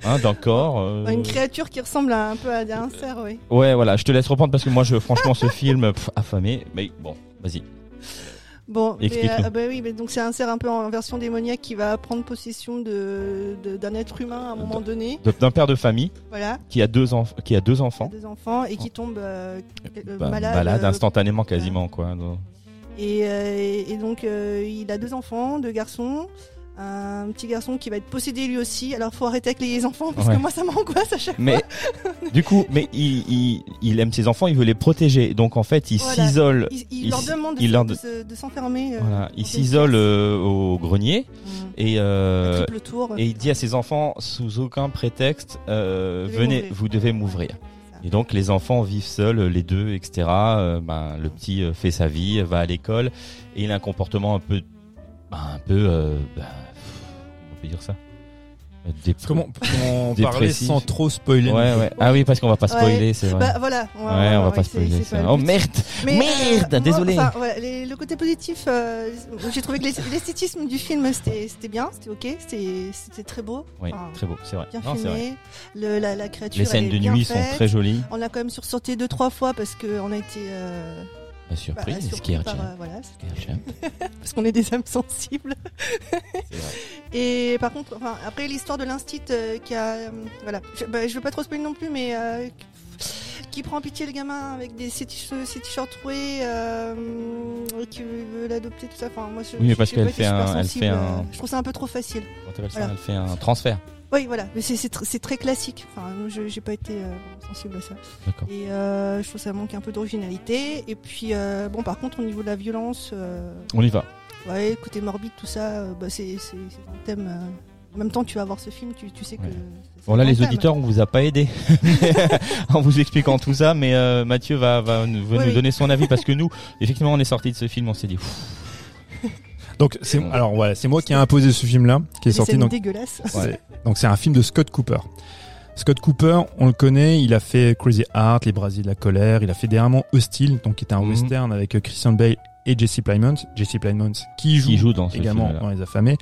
Hein, d'un corps. euh, Une créature qui ressemble à, un peu à un cerf, oui. Ouais, voilà, je te laisse reprendre parce que moi, je, franchement, ce film, pff, affamé. Mais bon, vas-y. Bon, mais, euh, bah oui, mais donc c'est un cerf un peu en version démoniaque qui va prendre possession de d'un être humain à un moment donné. D'un père de famille Voilà, qui a deux, enf- qui a deux enfants. deux enfants et qui tombe euh, euh, Bah, malade. euh, instantanément quasiment quoi. Et, et donc il a deux enfants, deux garçons. Un petit garçon qui va être possédé lui aussi. Alors faut arrêter avec les enfants parce Ouais. que moi ça m'angoisse à chaque Mais du coup, mais il, il, il aime ses enfants, il veut les protéger. Donc en fait, il Voilà. s'isole. Il, leur demande de, leur se- s'enfermer. euh, Voilà, il s'isole euh, au grenier Mm. et euh, tour. et il dit à ses enfants sous aucun prétexte, euh, Vous venez, vous devez m'ouvrir. Et donc les enfants vivent seuls, les deux, etc. Ben, le petit fait sa vie, va à l'école et il a un comportement un peu, ben, un peu, ben, peut dire ça Euh, Comment, comment parler sans trop spoiler Ouais, ouais. Ah oui, parce qu'on va pas Ouais. spoiler, c'est vrai. Bah voilà. ouais, on va pas spoiler. c'est ça. pas le Oh merde Mais, Merde, moi, désolé. enfin, voilà, les- le côté positif, euh, j'ai trouvé que l'es- l'esthétisme du film c'était c'était bien, c'était ok, c'était c'était très beau, Oui, Enfin, très beau, c'est vrai. bien Non, c'est vrai. filmé. Le, la, la créature. Les scènes elle de est nuit sont très jolies. On l'a quand même sursauté deux trois fois parce qu'on a été euh, Bah, bah, surprise, surpris Scare par, Jam. euh, voilà, parce qu'on est des âmes sensibles. Et par contre, enfin, après l'histoire de l'instit euh, qui a, euh, voilà, je, bah, je veux pas trop spoiler non plus, mais euh, qui prend pitié le gamin avec des ses t-shirts troués, qui veut l'adopter tout ça. Enfin, moi, je, Oui, mais parce qu'elle fait un- elle fait un- Je trouve ça un peu trop facile. T'appelle ça, Voilà. elle fait un transfert. Oui, voilà, mais c'est c'est tr- c'est très classique. Enfin, je j'ai pas été euh, sensible à ça. Et euh, je trouve ça manque un peu d'originalité. Et puis, euh, bon, par contre, au niveau de la violence. On y va. Ouais, côté morbide, tout ça, bah, c'est un thème. En même temps, tu vas voir ce film, tu, tu sais que. Ouais. Bon là les thème. auditeurs on vous a pas aidé en vous expliquant tout ça mais Mathieu va, va, nous- va Oui, nous oui. donner son avis parce que nous effectivement on est sorti de ce film on s'est dit Donc c'est Ouais. alors voilà, c'est moi qui ai imposé ce film là qui est Des sorti scènes donc dégueulasses. c'est- donc c'est un film de Scott Cooper. Scott Cooper, on le connaît, il a fait Crazy Heart, Les Brasiers de la colère, il a fait dernièrement Hostile, donc qui était un Mhm. western avec euh, Christian Bale et Jesse Plemons. Jesse Plemons qui joue, qui joue dans ce également film dans Les Affamés.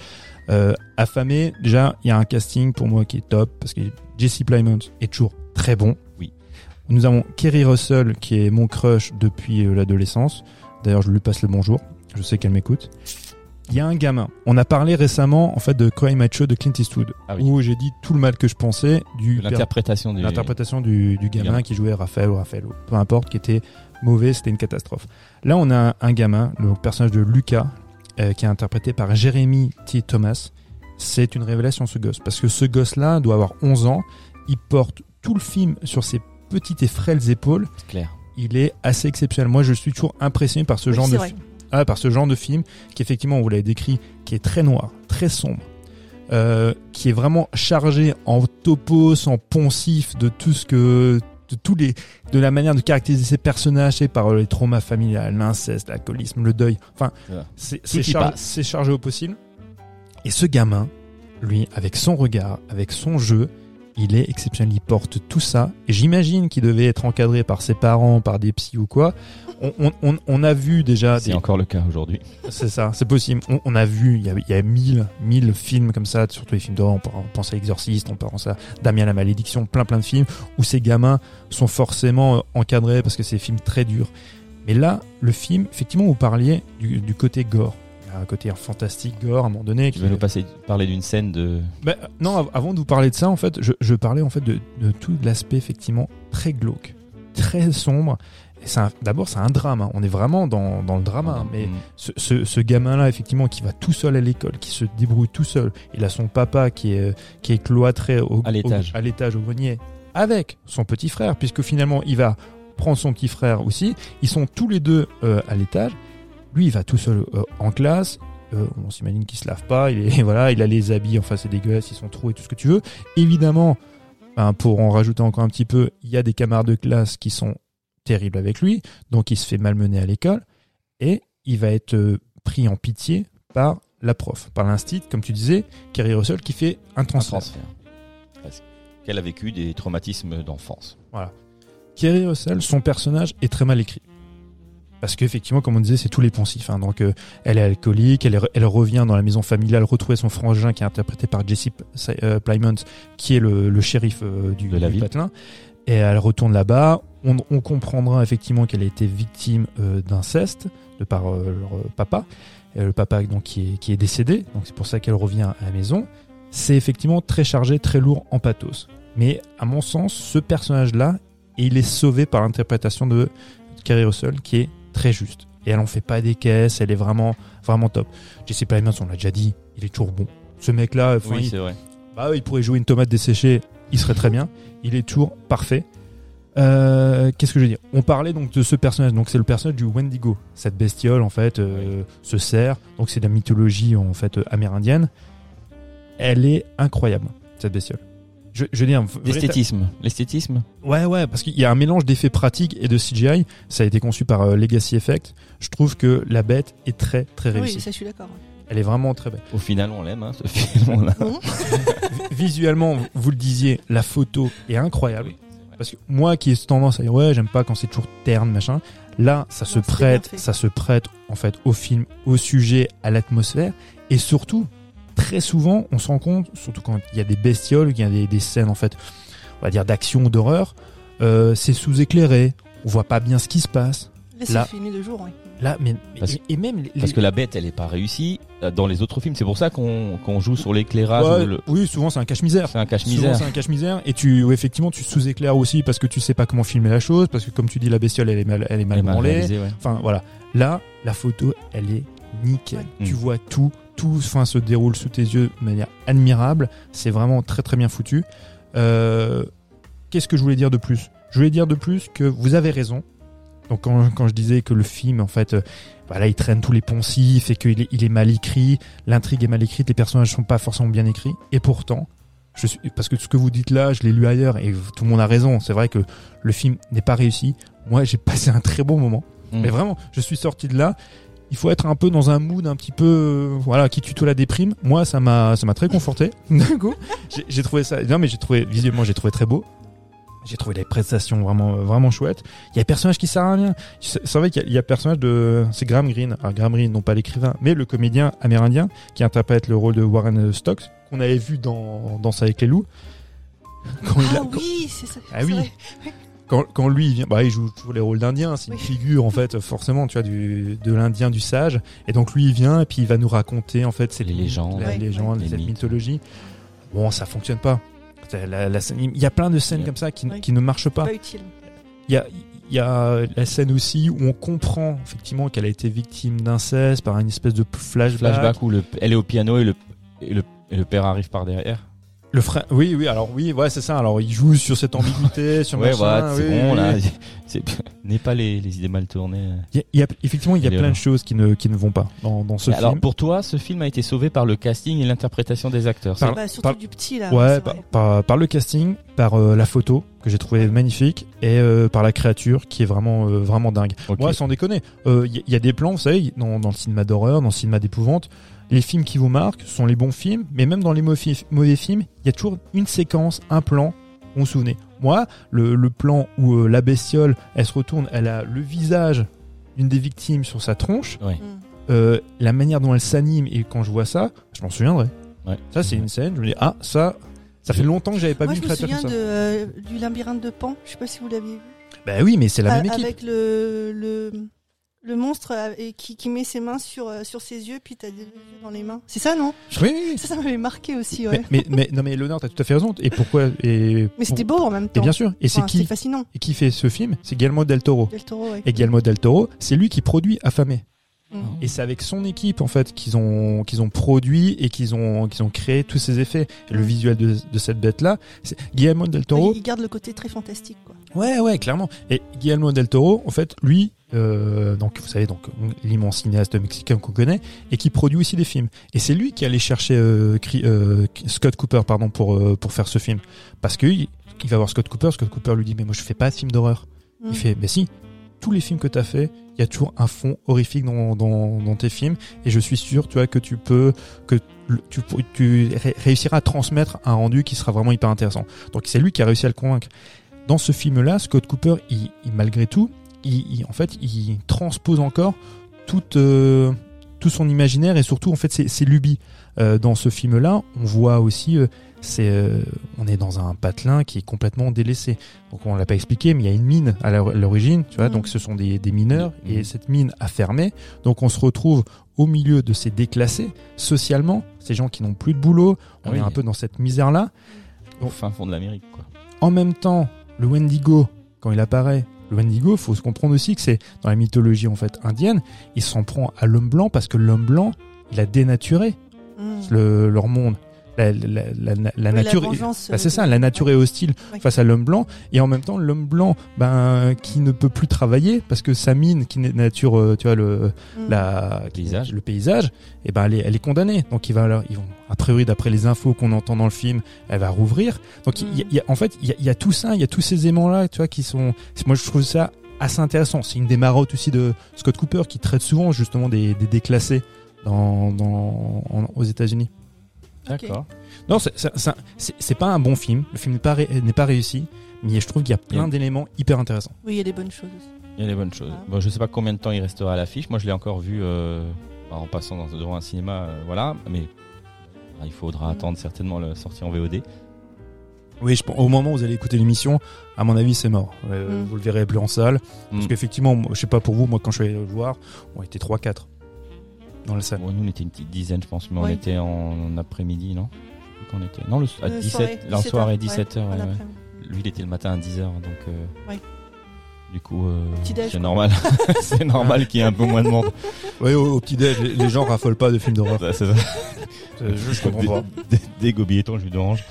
Euh, Affamés, déjà, il y a un casting pour moi qui est top parce que Jesse Plemons est toujours très bon. Oui. Nous avons Kerry Russell qui est mon crush depuis euh, l'adolescence. D'ailleurs, je lui passe le bonjour. Je sais qu'elle m'écoute. Il y a un gamin. On a parlé récemment en fait de Cry Macho de Clint Eastwood Ah oui. où j'ai dit tout le mal que je pensais du De l'interprétation du l'interprétation du, du gamin gamin. qui jouait Raphaël ou Raphaël, ou peu importe, qui était mauvais, c'était une catastrophe. Là, on a un gamin, le personnage de Lucas, euh, qui est interprété par Jeremy T. Thomas. C'est une révélation, ce gosse, parce que ce gosse-là doit avoir 11 ans, il porte tout le film sur ses petites et frêles épaules, C'est clair il est assez exceptionnel. Moi, je suis toujours impressionné par ce Oui, genre de film. Ah, par ce genre de film qui effectivement, vous l'avez décrit, qui est très noir, très sombre, euh, qui est vraiment chargé en topos, en poncif de tout ce que de tous les de la manière de caractériser ces personnages c'est par les traumas familiales, l'inceste, l'alcoolisme, le deuil. Enfin, c'est chargé au possible. Et ce gamin, lui, avec son regard, avec son jeu, il est exceptionnel. Il porte tout ça. Et j'imagine qu'il devait être encadré par ses parents, par des psys ou quoi. On, on, on, on a vu déjà c'est des, encore le cas aujourd'hui c'est ça, c'est possible. On, a vu, il y a, il y a mille, mille films comme ça, surtout les films d'horreur. On pense à Exorciste, on pense à Damien la Malédiction, plein plein de films où ces gamins sont forcément euh, encadrés parce que c'est des films très durs. Mais là, le film, effectivement, vous parliez du, du côté gore. A un côté fantastique gore à un moment donné. tu qui- vas nous passer, parler d'une scène de Ben, euh, non, av- avant de vous parler de ça, en fait, je, je parlais en fait de, de tout l'aspect effectivement très glauque, très sombre. D'abord c'est un drame. hein. On est vraiment dans, dans le drama. hein. Mais Mm. ce, ce, ce gamin-là, effectivement, qui va tout seul à l'école, qui se débrouille tout seul. Il a son papa qui est qui est cloîtré au, À l'étage. au- à l'étage au grenier avec son petit frère, puisque finalement il va prendre son petit frère aussi. Ils sont tous les deux euh, à l'étage. Lui, il va tout seul euh, en classe. Euh, on s'imagine qu'il se lave pas. Il est voilà, il a les habits. Enfin, c'est dégueulasse. Ils sont troués, tout ce que tu veux. Évidemment, ben, pour en rajouter encore un petit peu, il y a des camarades de classe qui sont terribles avec lui. Donc, il se fait malmener à l'école et il va être euh, pris en pitié par la prof, par l'instit, comme tu disais, Kerry Russell, qui fait un un transfert. parce qu'elle a vécu des traumatismes d'enfance Kerry Russell, son personnage est très mal écrit. Parce qu'effectivement, comme on disait, c'est tous les poncifs. hein. Donc, euh, elle est alcoolique, elle, est- elle revient dans la maison familiale retrouver son frangin qui est interprété par Jesse euh, Plymouth, qui est le, le shérif euh, du, De la du ville. patelin. Et elle retourne là-bas. On, on comprendra effectivement qu'elle a été victime euh, d'inceste de par leur papa. Le papa donc qui est, qui est décédé. Donc c'est pour ça qu'elle revient à la maison. C'est effectivement très chargé, très lourd en pathos. Mais à mon sens, ce personnage-là, il est sauvé par l'interprétation de Carrie Russell qui est très juste. Et elle en fait pas des caisses, elle est vraiment, vraiment top. Jesse Plemons, on l'a déjà dit, il est toujours bon. Ce mec-là, Oui, il, vrai. bah, il pourrait jouer une tomate desséchée, il serait très bien. Il est toujours parfait. Euh, Qu'est-ce que je veux dire? On parlait donc de ce personnage, donc c'est le personnage du Wendigo, cette bestiole en fait, euh, ce cerf. Donc c'est de la mythologie en fait euh, amérindienne. Elle est incroyable cette bestiole. Je, je veux dire, vrai- L'esthétisme. L'esthétisme. Ouais, ouais, parce qu'il y a un mélange d'effets pratiques et de CGI. Ça a été conçu par euh, Legacy Effect. Je trouve que la bête est très très réussie. Oui, ça je suis d'accord. Elle est vraiment très belle. Au final, on l'aime, hein, ce film. Bon. Visuellement, vous le disiez, la photo est incroyable. Parce que moi qui ai tendance à dire ouais j'aime pas quand c'est toujours terne machin, là ça se Non, prête, ça se prête en fait au film, au sujet, à l'atmosphère et surtout très souvent on se rend compte, surtout quand il y a des bestioles, qu'il y a des, des scènes en fait, on va dire d'action ou d'horreur, euh, c'est sous-éclairé, on voit pas bien ce qui se passe. Là, c'est filmé de jour, oui. Là mais Parce- et, et même les- Parce que la bête, elle est pas réussie euh, dans les autres films. C'est pour ça qu'on qu'on joue sur l'éclairage. Ouais, ou le- oui souvent c'est un cache-misère. C'est un Souvent cache-misère. c'est un cache-misère et tu effectivement tu sous-éclaires aussi parce que tu sais pas comment filmer la chose parce que comme tu dis la bestiole elle est mal elle est mal Elle est mal branlée. réalisée, ouais. Enfin voilà, là la photo elle est nickel. Ouais. Tu Mm. vois tout, tout enfin se déroule sous tes yeux de manière admirable. C'est vraiment très très bien foutu. Euh, Qu'est-ce que je voulais dire de plus? Je voulais dire de plus que vous avez raison. Donc quand, quand je disais que le film en fait, euh, voilà, il traîne tous les poncifs et qu'il est, il est mal écrit, l'intrigue est mal écrite, les personnages sont pas forcément bien écrits. Et pourtant, je suis parce que ce que vous dites là, je l'ai lu ailleurs et tout le monde a raison. C'est vrai que le film n'est pas réussi. Moi, j'ai passé un très bon moment. Mm. Mais vraiment, je suis sorti de là. Il faut être un peu dans un mood un petit peu, euh, voilà, qui tutoie la déprime. Moi, ça m'a, ça m'a très conforté. D'un coup, j'ai- trouvé ça. Non, mais j'ai trouvé visuellement, j'ai trouvé très beau. J'ai trouvé les prestations vraiment, euh, vraiment chouettes. Il y a un personnage qui sert à rien. C'est vrai qu'il y a, un personnage de, c'est Graham Greene. Alors Graham Greene, non pas l'écrivain, mais le comédien amérindien qui interprète le rôle de Warren Stokes qu'on avait vu dans Danse avec les loups. Quand il a- Ah oui, c'est ça. Ah oui. vrai. Quand, quand lui il vient, bah, il joue toujours les rôles d'Indien, c'est une Oui. figure en fait forcément, tu vois, du, de l'Indien du sage. Et donc lui il vient et puis il va nous raconter en fait c'est Les légendes. la Ouais, légende, ouais. cette Les mythes. mythologie. Bon, ça fonctionne pas. C'est La, la scène- il y a plein de scènes Ouais. comme ça qui, Ouais. qui ne marchent pas. Pas utile. Il y a, il y a la scène aussi où on comprend effectivement qu'elle a été victime d'inceste par une espèce de flashback. Flashback où le, elle est au piano et le, et le, et le père arrive par derrière. Le frère, oui, oui, alors oui, ouais, c'est ça. Alors il joue sur cette ambiguïté, sur Ouais, machin, c'est oui, bon, oui, là. N'est pas les, les idées mal tournées. Il y a- il y a- effectivement, il y a plein de choses qui ne, qui ne vont pas dans, dans ce Mais Alors, film. pour toi, ce film a été sauvé par le casting et l'interprétation des acteurs. Par- c'est- Bah, surtout par- du petit là. Ouais, par, par, par le casting, par euh, la photo que j'ai trouvé magnifique et euh, par la créature qui est vraiment euh, vraiment dingue. Ok. Moi, sans déconner, il y, y a des plans, vous savez, dans, dans le cinéma d'horreur, dans le cinéma d'épouvante, les films qui vous marquent sont les bons films, mais même dans les mauvais, films, il y a toujours une séquence, un plan. Vous vous souvenez Moi, le, le plan où euh, la bestiole, elle se retourne, elle a le visage d'une des victimes sur sa tronche. Ouais. Euh, la manière dont elle s'anime et quand je vois ça, je m'en souviendrai. Ouais. Ça, c'est une scène, je me dis, ah, ça, ça fait longtemps que j'avais pas Moi, vu je une me créature souviens comme de, ça. euh, du labyrinthe de Pan. Je sais pas si vous l'aviez vu. Bah oui, mais c'est la même équipe. Avec le, le, le monstre euh, et qui, qui met ses mains sur, euh, sur ses yeux, puis t'as des yeux dans les mains. C'est ça, non? Oui, oui, oui. Ça, ça m'avait marqué aussi, ouais. Mais, mais, mais- non, mais Léonard, t'as tout à fait raison. Et pourquoi et Mais c'était beau en même Et temps. bien sûr. Et c'est qui fascinant. et qui fait ce film? C'est Guillermo del Toro. Del Toro, ouais. Et Guillermo del Toro, c'est lui qui produit Affamé. Mm. Et c'est avec son équipe en fait qu'ils ont qu'ils ont produit et qu'ils ont qu'ils ont créé tous ces effets. Et le visuel de, de cette bête là, Guillermo del Toro. Il garde le côté très fantastique, quoi. Ouais, ouais, clairement. Et Guillermo del Toro, en fait, lui, euh, donc vous savez, donc l'immense cinéaste mexicain qu'on connaît, et qui produit aussi des films. Et c'est lui qui allait chercher euh, euh, Scott Cooper, pardon, pour euh, pour faire ce film, parce que il, il va voir Scott Cooper. Scott Cooper lui dit, mais moi je fais pas de film d'horreur. Mm. Il fait, mais si, tous les films que t'as fait, il y a toujours un fond horrifique dans, dans, dans tes films, et je suis sûr, tu vois, que tu peux, que tu, tu ré- réussiras à transmettre un rendu qui sera vraiment hyper intéressant. Donc c'est lui qui a réussi à le convaincre. Dans ce film-là, Scott Cooper, il, il- malgré tout, il, il- en fait, il transpose encore toute, euh, tout son imaginaire et surtout en fait ses, ses lubies. Euh, dans ce film-là, on voit aussi, euh, c'est, euh, on est dans un patelin qui est complètement délaissé. Donc on l'a pas expliqué, mais il y a une mine à l'or- à l'origine, tu vois. Mhm. Donc ce sont des, des mineurs Mhm. et cette mine a fermé. Donc on se retrouve au milieu de ces déclassés socialement, ces gens qui n'ont plus de boulot. On Oui. est un peu dans cette misère-là. Au fin fond de l'Amérique, quoi. En même temps, le Wendigo, quand il apparaît, le Wendigo, faut se comprendre aussi que c'est dans la mythologie en fait indienne, il s'en prend à l'homme blanc parce que l'homme blanc, il a dénaturé Mm. le, leur monde. La, la, la, la- Oui, nature, bah, c'est euh, ça, la nature est hostile Oui. face à l'homme blanc, et en même temps l'homme blanc, ben qui ne peut plus travailler parce que sa mine, qui est nature, euh, tu vois le mm. la paysage. le paysage, et ben elle est, elle est condamnée. Donc il va, alors- ils vont, a priori d'après les infos qu'on entend dans le film, elle va rouvrir. Donc il y a- il y a- en fait il y a, il y a tout ça, il y a tous ces aimants là, tu vois, qui sont. Moi je trouve ça assez intéressant. C'est une des marottes aussi de Scott Cooper qui traite souvent justement des, des déclassés dans, dans en- aux États-Unis. D'accord. Non, c'est- pas un bon film. Le film n'est pas, ré- n'est pas réussi, mais je trouve qu'il y a plein d'éléments hyper intéressants. Oui, il y a des bonnes choses. aussi. Il y a des bonnes choses. Ah. Bon, je sais pas combien de temps il restera à l'affiche. Moi, je l'ai encore vu euh, en passant dans, devant un cinéma, euh, voilà. Mais ah, il faudra Mm. attendre certainement la sortie en VOD. Oui, je, pense- au moment où vous allez écouter l'émission, à mon avis, c'est mort. Euh, Mm. Vous le verrez plus en salle. Parce Mm. qu'effectivement, je sais pas pour vous, moi quand je suis allé le voir, on était 3-4 dans la salle. Bon, nous, on était une petite dizaine, je pense, mais on était en, en après-midi, non? Qu'on était. Non, le, à Euh, 17, soirée, la 17 soirée, heures, 17h. ouais, ouais, en ouais. après-midi. Lui, il était le matin à 10h, donc. euh, Oui. Du coup, euh, c'est normal. c'est normal qu'il y ait un peu moins de monde. Oui, au, au petit-déj, les, les gens raffolent pas de films d'horreur. Ouais, c'est ça. Euh, je, je comprends pas. Des, des je lui d'orange.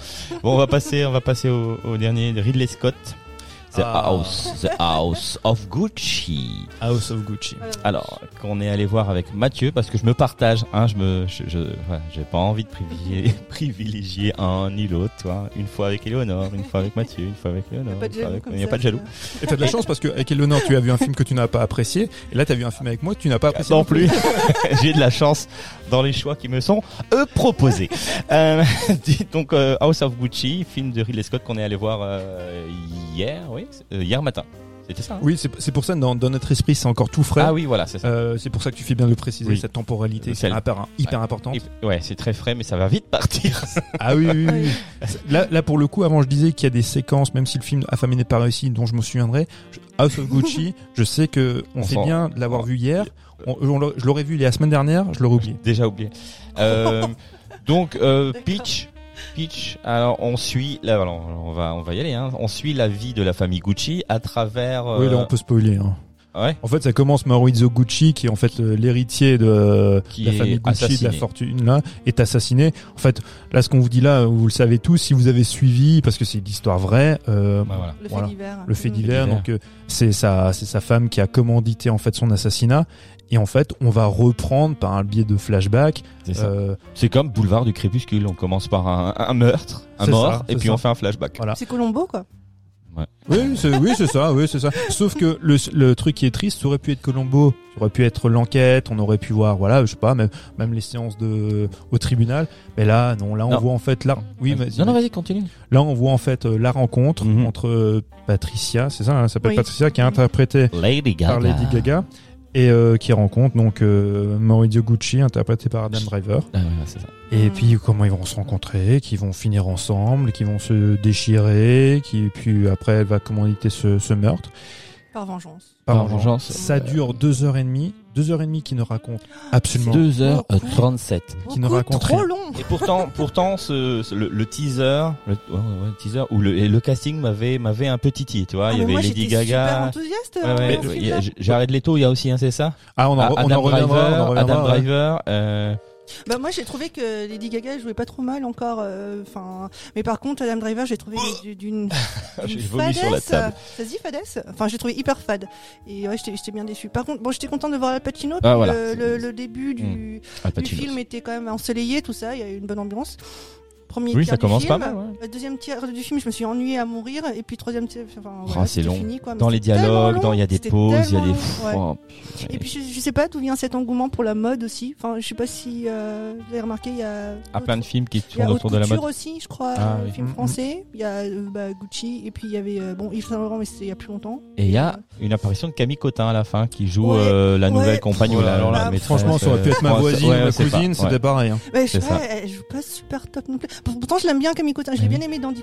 Bon, on va passer, on va passer au, au dernier, Ridley Scott. The Ah. House, The House of Gucci. House of Gucci. Voilà. Alors, qu'on est allé voir avec Mathieu, parce que je me partage, hein, je me, je, je- voilà, j'ai pas envie de privilégier, privilégier un ni l'autre, toi. Une fois avec Eleonore, une fois avec Mathieu, une fois avec Il n'y Eleonore. a pas de une fois jaloux avec- comme il n'y a pas de jaloux. Et t'as de la chance parce qu'avec Eleanor, tu as vu un film que tu n'as pas apprécié, et là t'as vu un film avec moi que tu n'as pas apprécié. Non plus. J'ai de la chance dans les choix qui me sont eux proposés. Euh, donc euh, House of Gucci, film de Ridley Scott qu'on est allé voir euh, hier, oui, euh, hier matin. C'était ça. hein? Oui, c'est pour ça, dans, dans notre esprit, c'est encore tout frais. ah oui, voilà, c'est ça. Euh, c'est pour ça que tu fais bien de le préciser, Oui. cette temporalité, C'est hyper, hyper importante. Et- ouais, c'est très frais, mais ça va vite partir. Ah oui, oui, oui. Là, là, pour le coup, avant, je disais qu'il y a des séquences, même si le film Affamé n'est pas réussi, dont je me souviendrai. House of Gucci, je sais que on, s'en- bien de l'avoir vu hier. On- on l'a- je l'aurais vu la semaine dernière, je l'aurais oublié. Déjà oublié. Euh, donc euh, Peach, Peach. Alors on suit, là, alors, on va, on va y aller. Hein. On suit la vie de la famille Gucci à travers. Oui, là, euh, on peut spoiler. Hein. Ouais. En fait, ça commence Maurizio Gucci, qui est en fait euh, l'héritier de Qui la famille Gucci, de la fortune, là, est assassiné. En fait, là, ce qu'on vous dit là, vous le savez tous, si vous avez suivi, parce que c'est l'histoire vraie, euh, Bah, voilà. Le fait divers. le fait divers. divers. Donc, euh, c'est sa, c'est sa femme qui a commandité en fait son assassinat. Et en fait, on va reprendre par un biais de flashback. C'est ça. euh, C'est comme Boulevard du Crépuscule. On commence par un, un meurtre, un mort, ça, et puis ça. on fait un flashback. Voilà. C'est Colombo, quoi. Oui, c'est, oui, c'est ça, oui, c'est ça. Sauf que le, le truc qui est triste, ça aurait pu être Colombo, ça aurait pu être l'enquête, on aurait pu voir, voilà, je sais pas, même, même les séances de, au tribunal. Mais là, non, là, on Non. voit en fait, là, oui, vas-y. Non, non, vas-y, continue. Là, on voit en fait euh, la rencontre Mhm. entre euh, Patricia, c'est ça, hein, elle s'appelle Oui. Patricia, qui est interprétée Lady Gaga. par Lady Gaga, et euh, qui rencontre donc euh, Maurizio Gucci, interprété par Adam Driver. Ah, ouais, c'est ça. Et puis comment ils vont se rencontrer, qu'ils vont finir ensemble, qu'ils vont se déchirer, qui puis après elle va commanditer ce, ce meurtre. Par vengeance. Par vengeance. Ça dure deux heures et demie, deux heures et demie qui ne racontent absolument. 2h37. Qui ne raconte trop rien. long. Et pourtant, pourtant, ce, ce- le, le teaser, le, ouais, ouais, le teaser ou le, et le casting m'avait m'avait un peu titillé, tu vois. Ah, il y mais avait moi, Lady j'étais super Gaga. enthousiaste. Ouais, euh, ouais, dans ce il y a- film-là. Jared Leto, il y a aussi un, c'est ça? Ah, on en, Ah, on Adam en reviendra, Driver, on en reviendra, Adam ouais. Driver. euh, Bah moi j'ai trouvé que Lady Gaga jouait pas trop mal encore. euh, Enfin, mais par contre Adam Driver j'ai trouvé du- d'une fadesse, Ça se dit fadesse Enfin j'ai trouvé hyper fade. Et ouais j'étais bien déçu. Par contre bon j'étais contente de voir Al Pacino. Ah, voilà. le, le, le début du, Al du film était quand même ensoleillé tout ça. Il y a eu une bonne ambiance. Premier Oui, tiers ça du commence film. pas mal. ouais. Le deuxième tiers du film, je me suis ennuyée à mourir. Et puis troisième tiers, enfin, Oh, voilà, c'est long. Fini, quoi. Mais Dans les dialogues, il y a des pauses, il y a des. long, ouais. Oh. Et puis je, je sais pas d'où vient cet engouement pour la mode aussi. Enfin, je sais pas si euh, vous avez remarqué, il y a Ah, plein de films qui tournent autour de la mode. aussi, je crois, Ah, euh, oui. film Mhm. français. Il y a euh, bah, Gucci et puis il y avait euh, bon Yves Saint Laurent, mais c'était il y a plus longtemps. Et il y a une apparition de Camille Cotin à la fin qui joue la nouvelle compagne maîtresse. Franchement, ça aurait pu être ma voisine ma cousine, c'était pareil. hein. Ouais, je C'est sais ça. pas, elle joue pas super top non plus. Pourtant, je l'aime bien Kamiko. Je l'ai Ah bien aimé dans 10%,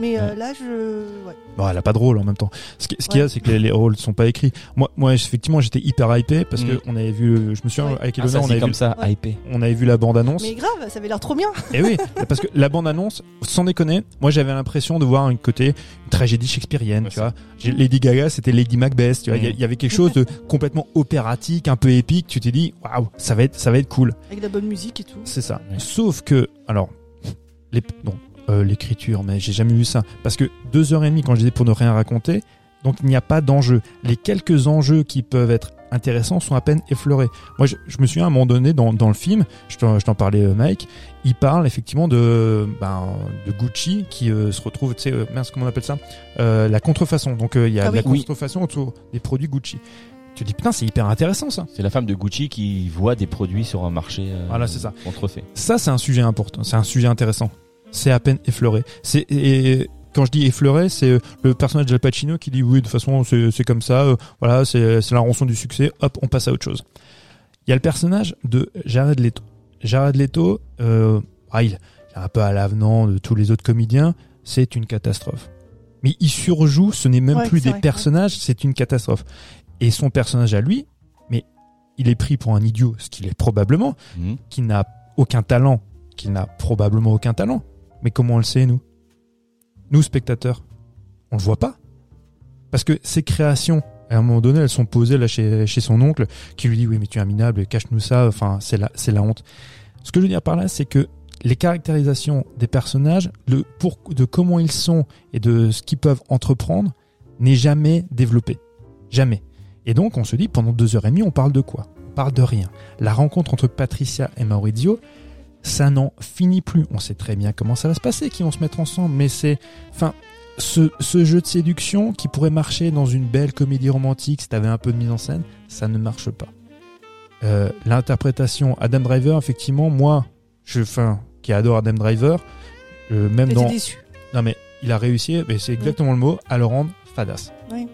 mais euh, là, je. Ouais. Bon, elle a pas de rôle en même temps. Ce qui- ce qu'il y a, c'est que les, les rôles sont pas écrits. Moi, moi, effectivement, j'étais hyper hypé parce Mm. que on avait vu, je me souviens, Ouais. avec Ah, on c'est avait comme vu, ça, hypé. on avait vu la bande annonce. Mais grave, ça avait l'air trop bien. Et oui, parce que la bande annonce, sans déconner, moi j'avais l'impression de voir un côté une tragédie shakespearienne, Ouais, tu vois. Lady Gaga, c'était Lady Macbeth, tu vois. Il y a- Mm. il y, avait quelque chose de complètement opératique, un peu épique. Tu t'es dit, waouh, ça va être, ça va être cool. Avec de la bonne musique et tout. C'est ça. Ouais. Sauf que, alors, les, non, euh, l'écriture, mais j'ai jamais vu ça. Parce que deux heures et demie, quand je disais pour ne rien raconter, donc il n'y a pas d'enjeu. Les quelques enjeux qui peuvent être intéressants sont à peine effleurés. Moi, je, je me souviens à un moment donné dans, dans le film, je t'en, je t'en parlais, euh, Mike, il parle effectivement de, ben, de Gucci qui euh, se retrouve, tu sais, euh, mince, comment on appelle ça Euh, La contrefaçon. Donc euh, il y a Ah de la oui. contrefaçon autour des produits Gucci. Tu te dis, putain, c'est hyper intéressant ça. C'est la femme de Gucci qui voit des produits sur un marché euh, Voilà, c'est ça. contrefait. Ça, c'est un sujet important, c'est un sujet intéressant. C'est à peine effleuré. C'est et quand je dis effleuré, c'est euh, le personnage d'Al Pacino qui dit oui, de toute façon, c'est c'est comme ça. euh, voilà, c'est c'est la rançon du succès. Hop, on passe à autre chose. Il y a le personnage de Jared Leto. Jared Leto, euh, ah, il est un peu à l'avenant de tous les autres comédiens. C'est une catastrophe. Mais il surjoue. Ce n'est même Ouais, plus des vrai, personnages. C'est une catastrophe. Et son personnage à lui, mais il est pris pour un idiot, ce qu'il est probablement Mhm. qui n'a aucun talent, qui n'a probablement aucun talent. Mais comment on le sait, nous? Nous, spectateurs, on le voit pas. Parce que ces créations, à un moment donné, elles sont posées là chez, chez son oncle, qui lui dit oui, mais tu es minable, cache-nous ça. Enfin, c'est la, la honte. Ce que je veux dire par là, c'est que les caractérisations des personnages, le pour, de comment ils sont et de ce qu'ils peuvent entreprendre, n'est jamais développé. Jamais. Et donc, on se dit, pendant deux heures et demie, on parle de quoi? On parle de rien. La rencontre entre Patricia et Maurizio, ça n'en finit plus. On sait très bien comment ça va se passer, qui vont se mettre ensemble, mais c'est, enfin, ce, ce jeu de séduction qui pourrait marcher dans une belle comédie romantique si t'avais un peu de mise en scène, ça ne marche pas. Euh, L'interprétation Adam Driver, effectivement, moi, je, enfin, qui adore Adam Driver, euh, même dans, déçu. non mais il a réussi, mais c'est exactement le mot, à le rendre fadasse. Oui.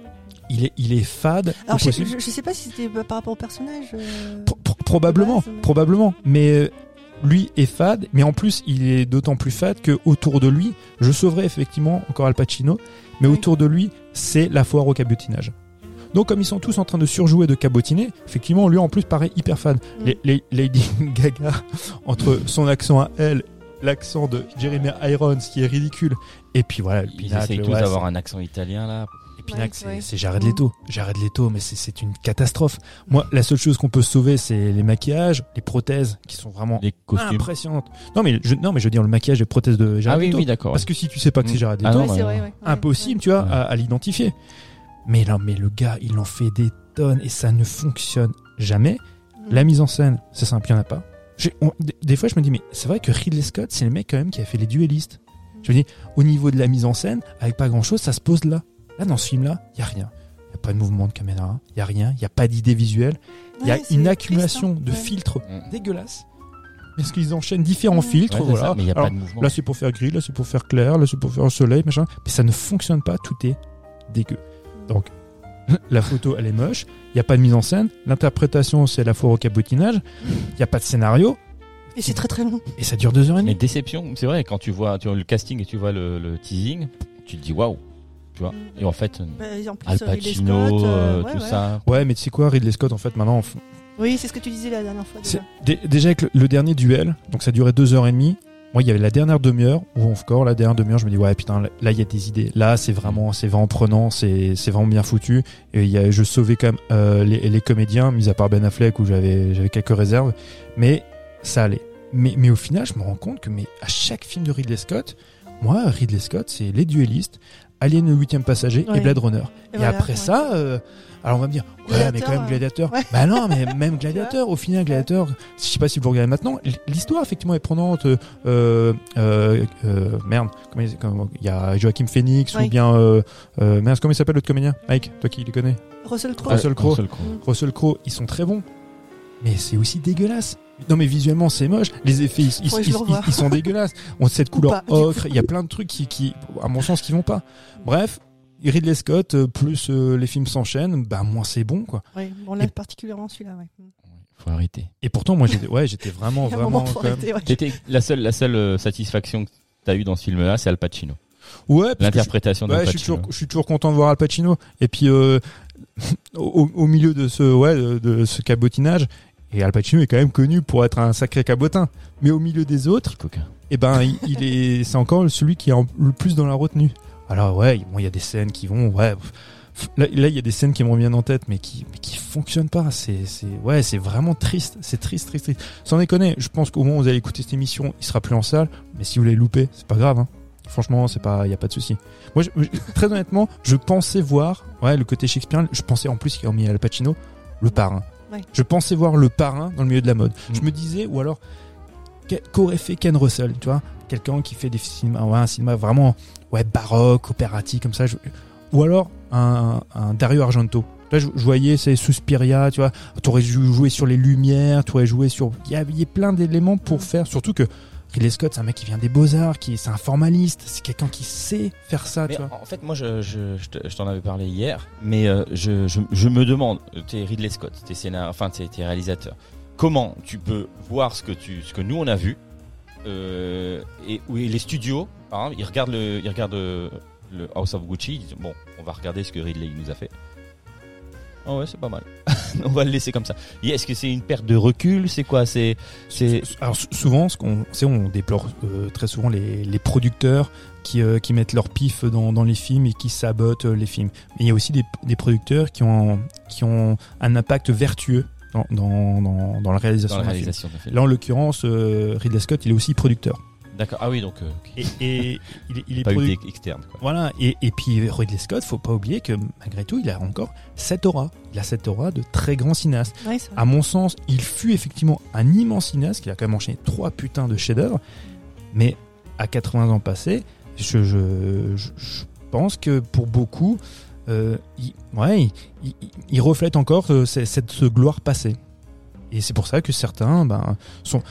Il est, il est fade. Alors, je, je, je sais pas si c'était par rapport au personnage. euh, Pro- pro- probablement, probablement. Mais lui est fade, mais en plus il est d'autant plus fade que autour de lui, je sauverai effectivement encore Al Pacino, mais Oui. autour de lui, c'est la foire au cabotinage. Donc comme ils sont tous en train de surjouer de cabotiner, effectivement lui en plus paraît hyper fade. Mm. Les, les- Lady Gaga entre son accent à elle, l'accent de Jeremy Irons qui est ridicule, et puis voilà le Ils pinacle, essayent tous ouais, d'avoir un accent italien là. Pinac, Ouais, c'est Jared Mm. Leto. Jared Leto, mais c'est- une catastrophe. Moi, la seule chose qu'on peut sauver, c'est les maquillages, les prothèses, qui sont vraiment Les costumes. impressionnantes. Non, mais je, non, mais je veux dire le maquillage et prothèses de Jared Ah oui, Leto. oui, d'accord. Parce que si tu sais pas que c'est Mm. Jared Ah Leto, non, Ouais, bah, c'est non. vrai, ouais. impossible, tu vois, Ouais. à, à l'identifier. Mais là, mais le gars, il en fait des tonnes et ça ne fonctionne jamais. Mm. La mise en scène, c'est simple, il n'y en a pas. J'ai- on- des, des fois, je me dis, mais c'est vrai que Ridley Scott, c'est le mec quand même qui a fait les duellistes. Je me dis, au niveau de la mise en scène, avec pas grand chose, ça se pose là. Là, dans ce film-là, il y a rien. Il n'y a pas de mouvement de caméra, il y a rien, il n'y a pas d'idée visuelle. Il y a une triste, accumulation hein. de Ouais. filtres Mm. dégueulasses. Parce qu'ils enchaînent différents filtres, Ouais, voilà. ça, mais il n'y a Alors, pas de mouvement. Là, c'est pour faire gris, là, c'est pour faire clair, là, c'est pour faire soleil, machin. Mais ça ne fonctionne pas, tout est dégueu. Donc, la photo, elle est moche, il n'y a pas de mise en scène, l'interprétation, c'est la foire au cabotinage, il n'y a pas de scénario, Et c'est très très long. et ça dure deux heures et Mais demie. déception, c'est vrai, quand tu vois, tu vois le casting et tu vois le, le teasing, tu te dis waouh, tu vois. Et en fait, Bah, en plus, Al euh, Ridley Pacino, Scott, euh, euh, ouais, tout ouais. ça. Ouais, mais tu sais quoi, Ridley Scott, en fait, maintenant, on- Oui, c'est ce que tu disais la dernière fois. déjà. dé- déjà avec le, le dernier duel, donc ça durait deux heures et demie. Moi, il y avait la dernière demi-heure, où encore la dernière demi-heure, je me dis, ouais, putain, là, là, il y a des idées. Là, c'est vraiment, c'est vraiment prenant, c'est, c'est vraiment bien foutu. Et il y a, je sauvais quand même euh, les, les comédiens, mis à part Ben Affleck, où j'avais, j'avais quelques réserves. Mais ça allait. Mais, mais au final, je me rends compte que mais à chaque film de Ridley Scott, moi, Ridley Scott, c'est Les Duellistes, Alien le huitième passager et. Blade Runner. Et, voilà, après ouais. ça, euh, alors on va me dire, ouais, mais quand même Gladiateur, ouais. Bah non, mais même Gladiateur, au final, Gladiateur, je sais pas si vous le regardez maintenant, l'histoire effectivement est prenante. Euh, euh, euh, merde, comment il comment- il y a Joachim Phoenix ou bien, euh, euh, merde, comment il s'appelle l'autre comédien? Mike, toi qui les connais? Russell Crowe. Russell Crowe. Russell Crowe. Russell Crowe, ils sont très bons. Mais c'est aussi dégueulasse. Non mais visuellement c'est moche. Les effets ils, ils- ils- ils- ils sont dégueulasses. On a cette couleur ocre. Il y a plein de trucs qui, qui, à mon sens, qui vont pas. Bref, Ridley Scott euh, plus euh, les films s'enchaînent, bah moins c'est bon quoi. Ouais, là, Et- particulièrement celui-là, ouais. Faut arrêter. Et pourtant, moi, j'étais, ouais, j'étais vraiment, vraiment. arrêter, ouais. La seule, la seule euh, satisfaction que t'as eu dans ce film-là, c'est Al Pacino. Ouais, L'interprétation Ouais, d'Al je suis Pacino. toujours, je suis toujours content de voir Al Pacino. Et puis euh, au, au milieu de ce, ouais, de, de ce cabotinage, et Al Pacino est quand même connu pour être un sacré cabotin. Mais au milieu des autres, coquin. eh ben, il, il est, c'est encore celui qui est en- le plus dans la retenue. Alors ouais, bon, il y a des scènes qui vont, ouais. Là, il y a des scènes qui me reviennent en tête, mais qui, mais qui fonctionnent pas. C'est, c'est, ouais, c'est vraiment triste. C'est triste, triste, triste. Sans déconner, je pense qu'au moment où vous allez écouter cette émission, il sera plus en salle. Mais si vous l'avez loupé, c'est pas grave. Hein. Franchement, c'est pas, il y a pas de souci. Moi, je- je- très honnêtement, je pensais voir, ouais, le côté Shakespeare. Je pensais en plus qu'il y a mis Al Pacino, le parrain. Ouais. Je pensais voir le parrain dans le milieu de la mode. Mm. Je me disais, ou alors qu'aurait fait Ken Russell, tu vois, quelqu'un qui fait des cinémas, ouais, un cinéma vraiment, ouais, baroque, opératique comme ça. je- ou alors un, un Dario Argento. Là, je, je voyais, c'est Suspiria, tu vois. T'aurais jou- joué sur les lumières, t'aurais joué sur. Il y a, il y a plein d'éléments pour Mm. faire. Surtout que Ridley Scott, c'est un mec qui vient des beaux-arts, qui c'est un formaliste, c'est quelqu'un qui sait faire ça, Mais tu vois. en fait, moi, je, je, je te- je t'en avais parlé hier, mais euh, je, me demande, t'es Ridley Scott, t'es scénar, enfin, t'es, t'es réalisateur. Comment tu peux voir ce que tu, ce que nous on a vu, euh, et les studios, ils regardent le, ils regardent euh, le House of Gucci, ils disent bon, on va regarder ce que Ridley nous a fait. Ah ouais, c'est pas mal. on va le laisser comme ça. Est-ce que c'est une perte de recul? C'est quoi? C'est, c'est. Alors sou- souvent, ce qu'on, c'est on déplore euh, très souvent les, les producteurs qui, euh, qui mettent leur pif dans, dans les films et qui sabotent euh, les films. Mais il y a aussi des, des producteurs qui ont, qui ont un impact vertueux dans, dans, dans, dans la réalisation Dans la d'un film. réalisation d'un film. Là, en l'occurrence, euh, Ridley Scott, il est aussi producteur. D'accord. Ah oui, donc euh. Et, et il est, il est pas produ- externe. Quoi. Voilà, et, et puis Ridley Scott, faut pas oublier que malgré tout, il a encore cette aura. Il a cette aura de très grand cinéaste. Ouais. À mon sens, il fut effectivement un immense cinéaste qui a quand même enchaîné trois putains de chefs-d'œuvre. Mais à 80 ans passés, je, je, je- je pense que pour beaucoup, euh, il, ouais, il, il- il reflète encore euh, cette, cette gloire passée. Et c'est pour ça que certains, ben, sont,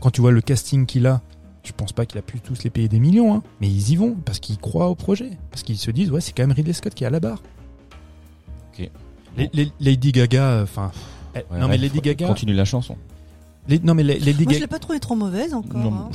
quand tu vois le casting qu'il a, je pense pas qu'il a pu tous les payer des millions, hein, mais ils y vont parce qu'ils croient au projet, parce qu'ils se disent ouais c'est quand même Ridley Scott qui est à la barre. Ok. Les- les- Lady Gaga, enfin, Ouais, non mais Lady Gaga, Continue la chanson. les- non mais la- Lady Moi, je Gaga, l'ai pas trouvé trop mauvaise encore. Non, hein.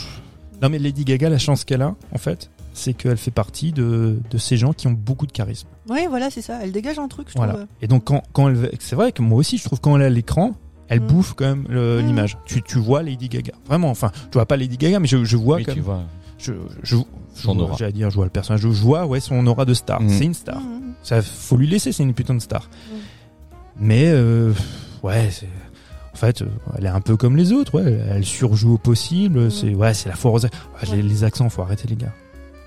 non mais Lady Gaga, la chance qu'elle a en fait, c'est qu'elle fait partie de, de ces gens qui ont beaucoup de charisme. Oui, voilà, c'est ça. Elle dégage un truc, je Voilà. trouve. Et donc quand, quand elle, c'est vrai que moi aussi je trouve quand elle est à l'écran, elle Mm. bouffe quand même le- Mm. l'image. Tu, tu vois Lady Gaga, vraiment. Enfin, je vois pas Lady Gaga, mais je, je vois Oui, quand tu même. vois. Je, je, je Son vois- aura. J'allais dire, je vois le personnage, je vois ouais son aura de star. Mm. C'est une star. Ça, faut lui laisser, c'est une putain de star. Mais euh, ouais, c'est en fait, euh, elle est un peu comme les autres. Ouais, elle surjoue au possible. C'est ouais, c'est la foire aux ac- Ah, les, les accents, faut arrêter les gars.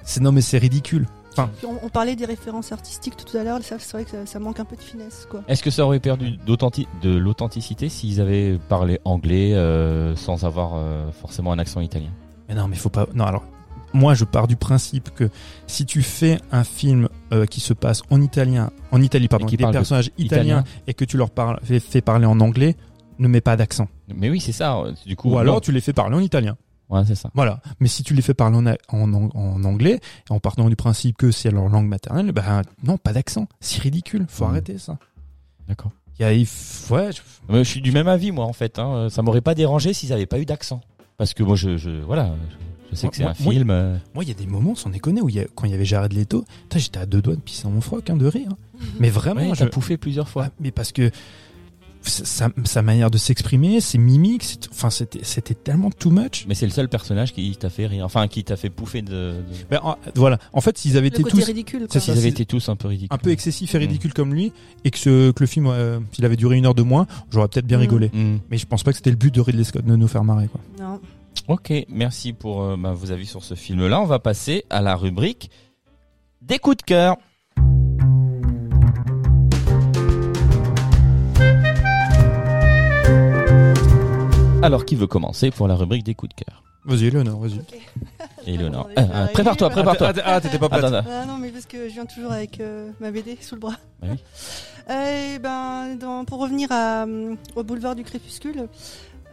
C'est non mais c'est ridicule. On, on parlait des références artistiques tout à l'heure. C'est vrai que ça, ça manque un peu de finesse, quoi. Est-ce que ça aurait perdu de l'authenticité s'ils avaient parlé anglais euh, sans avoir euh, forcément un accent italien? Mais non, mais faut pas. Non, alors moi, je pars du principe que si tu fais un film euh, qui se passe en italien, en Italie, pardon, qui avec des de personnages italiens italien. et que tu leur parles, fais, fais parler en anglais, ne mets pas d'accent. Mais oui, c'est ça. Du coup, Ou alors tu les fais parler en italien. Ouais, c'est ça. Voilà. Mais si tu les fais parler en, en, ang- en anglais, en partant du principe que c'est leur langue maternelle, ben non, pas d'accent. C'est ridicule. Faut Mhm. arrêter ça. D'accord. Ouais, je- je suis du même avis, moi, en fait. Hein. Ça m'aurait pas dérangé s'ils avaient pas eu d'accent. Parce que moi, je, je voilà, je, sais que c'est un moi- film. euh, moi, il y a des moments, sans déconner, où il y a, quand il y avait Jared Leto, j'étais à deux doigts de pisser dans mon froc, hein, de rire. Mais vraiment, ouais, je- pouffé plusieurs fois. Ouais, mais parce que sa, sa manière de s'exprimer, ses mimiques, c'est- enfin c'était c'était tellement too much. Mais c'est le seul personnage qui t'a fait rire. Enfin, qui t'a fait pouffer de. de... Ben, en- voilà, en fait, s'ils avaient Le été côté tous ridicule, c'est quoi. ça, S'ils avaient été tous un peu ridicules. un peu excessifs et ridicules comme lui, et que, ce, que le film, euh, s'il avait duré une heure de moins, j'aurais peut-être bien Mhm. rigolé. Hmm. Mais je pense pas que c'était le but de Ridley Scott de nous faire marrer. Quoi. Non. Ok, merci pour euh, bah, vos avis sur ce film-là. On va passer à la rubrique des coups de cœur. Alors, qui veut commencer pour la rubrique des coups de cœur Vas-y, Léonore, vas-y. Éléonore. Euh, euh, prépare-toi, prépare-toi. Ah, t'étais pas Attends, attends. Ah non, mais parce que je viens toujours avec euh, ma BD sous le bras. Bah oui. Eh ben, dans- pour revenir à, au boulevard du Crépuscule,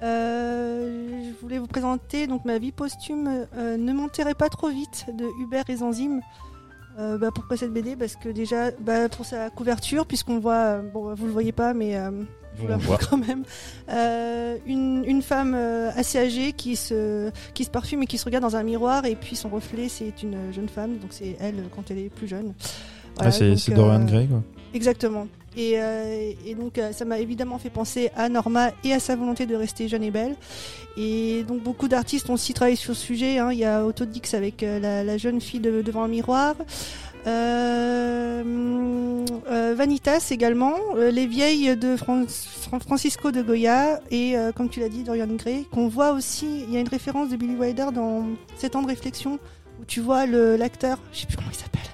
euh, je voulais vous présenter donc ma vie posthume euh, Ne m'enterrez pas trop vite de Hubert et Zanzime. Euh, bah, pourquoi cette BD Parce que déjà, bah, pour sa couverture, puisqu'on voit, euh, bon, vous le voyez pas, mais euh, vous voit. montre quand même, euh, une, une femme euh, assez âgée qui se, qui se parfume et qui se regarde dans un miroir, et puis son reflet, c'est une jeune femme, donc c'est elle quand elle est plus jeune. Voilà, Ah, c'est Dorian Gray, quoi. Exactement. Et, euh, et donc euh, ça m'a évidemment fait penser à Norma et à sa volonté de rester jeune et belle. Et donc beaucoup d'artistes ont aussi travaillé sur ce sujet. hein. Il y a Autodix avec euh, la, jeune fille de- devant un miroir. Vanitas également, les vieilles de Fran- Fran- Francisco de Goya et comme tu l'as dit Dorian Gray, qu'on voit aussi, il y a une référence de Billy Wilder dans Sept ans de réflexion où tu vois le l'acteur, je sais plus comment il s'appelle, le-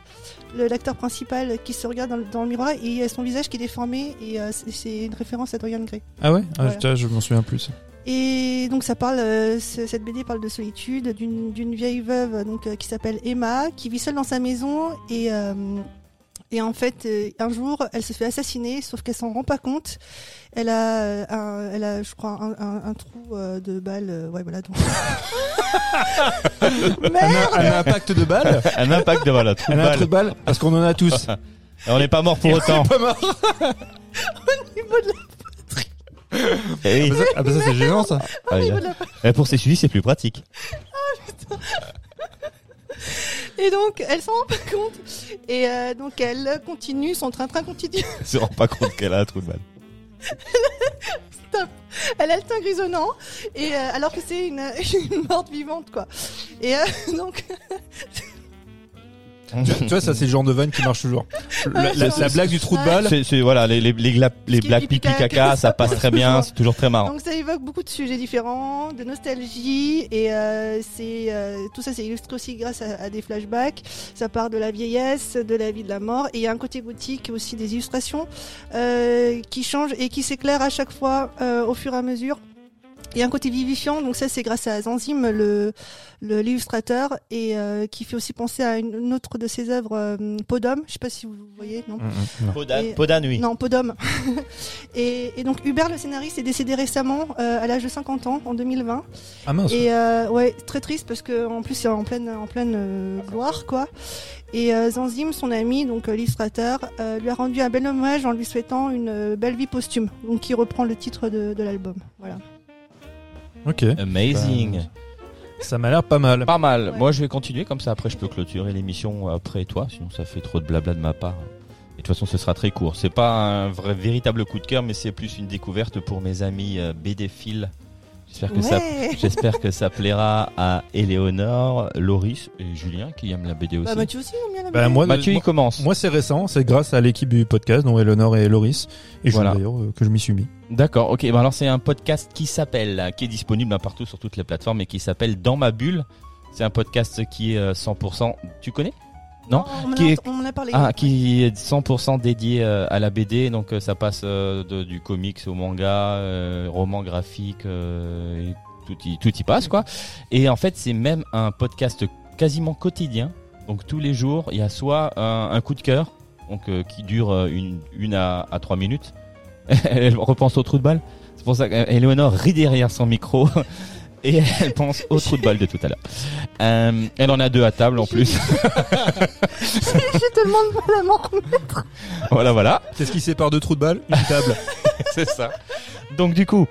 l'acteur principal qui se regarde dans, le- dans le miroir et il y a son visage qui est déformé et euh, c'est- une référence à Dorian Gray. Ah ouais? Ah, Voilà. Je m'en souviens plus. Et donc ça parle, euh, ce- cette BD parle de solitude, d'une d'une vieille veuve donc euh, qui s'appelle Emma, qui vit seule dans sa maison et et en fait euh, un jour elle se fait assassiner, sauf qu'elle s'en rend pas compte. Elle a, euh, un, elle a, je crois, un, un- un trou euh, de balle. euh, ouais voilà donc. Merde. Un, un impact de balle Un impact de de Un balle. impact de balle Parce qu'on en a tous. Et on n'est pas mort pour autant. Pas mort. Au niveau de la- Eh oui. Ah bah ça, ah bah ça, c'est gênant ça. Ah, Eh, Pour ces sujets, c'est plus pratique. Et donc elle s'en rend pas compte et euh, donc elle continue son train-train continue. Elle se rend pas compte qu'elle a un trou de balle. Elle a le teint grisonnant et euh, alors que c'est une, une morte vivante quoi. Et euh, donc tu, vois, ça, c'est le genre de vanne qui marche toujours. La, la- la blague du trou de balle. C'est, c'est- voilà, les, les, les, gla- les blagues pipi pipi caca, caca, ça passe très bien, c'est toujours très marrant. donc ça évoque beaucoup de sujets différents, de nostalgie et euh, c'est euh, tout ça c'est illustré aussi grâce à, à des flashbacks. Ça part de la vieillesse, de la vie, de la mort et il y a un côté gothique aussi des illustrations euh, qui changent et qui s'éclairent à chaque fois euh, au fur et à mesure. Il y a un côté vivifiant, donc ça c'est grâce à Zanzim, le le- l'illustrateur, et euh, qui fait aussi penser à une, une autre de ses œuvres, euh, Podum. Je sais pas si vous voyez, non Mm, mm, non. Poda, Et- Poda nuit. Non, Podum. et, et donc Hubert, le scénariste, est décédé récemment, euh, à l'âge de 50 ans, en 2020. Ah mince. Et euh, ouais, très triste parce que en plus c'est en pleine en pleine euh, gloire quoi. Et euh, Zanzim, son ami, donc euh, l'illustrateur, euh, lui a rendu un bel hommage en lui souhaitant une euh, belle vie posthume. Donc qui reprend le titre de, de l'album. Voilà. Ok. Amazing. Ça m'a l'air pas mal. Pas mal. Ouais. Moi, je vais continuer comme ça. Après, je peux clôturer l'émission après toi, sinon ça fait trop de blabla de ma part. Et de toute façon, ce sera très court. C'est pas un vrai véritable coup de cœur, mais c'est plus une découverte pour mes amis euh, BD-Phil. J'espère que ça Ouais. J'espère que ça plaira à Éléonore, Loris et Julien qui aiment la BD aussi. Bah, Mathieu aussi aime bien la Bah, BD. moi, Mathieu, il commence. moi, c'est récent. C'est grâce à l'équipe du podcast, dont Eleonore et Loris. Et Voilà. D'ailleurs, euh, que je m'y suis mis. D'accord, ok. Ben alors c'est un podcast qui s'appelle, qui est disponible un partout sur toutes les plateformes et qui s'appelle Dans ma bulle. C'est un podcast qui est euh, 100%. Tu connais? Non on a- Qui est- on m'en a parlé. Ah, qui est 100% dédié euh, à la BD. Donc euh, ça passe euh, de- du comics au manga, euh, roman graphique, euh, et tout y, tout y passe quoi. Et en fait c'est même un podcast quasiment quotidien. Donc tous les jours il y a soit un, un coup de cœur, donc euh, qui dure une, une à, à trois minutes. Elle repense au trou de balle. C'est pour ça qu'Eleonore rit derrière son micro. Et elle pense au trou de balle de tout à l'heure. Euh, elle en a deux à table en plus. J'ai tellement de mal à m'en remettre. voilà, voilà. Qu'est-ce qui sépare deux trous de balle Une table. c'est ça. Donc du coup,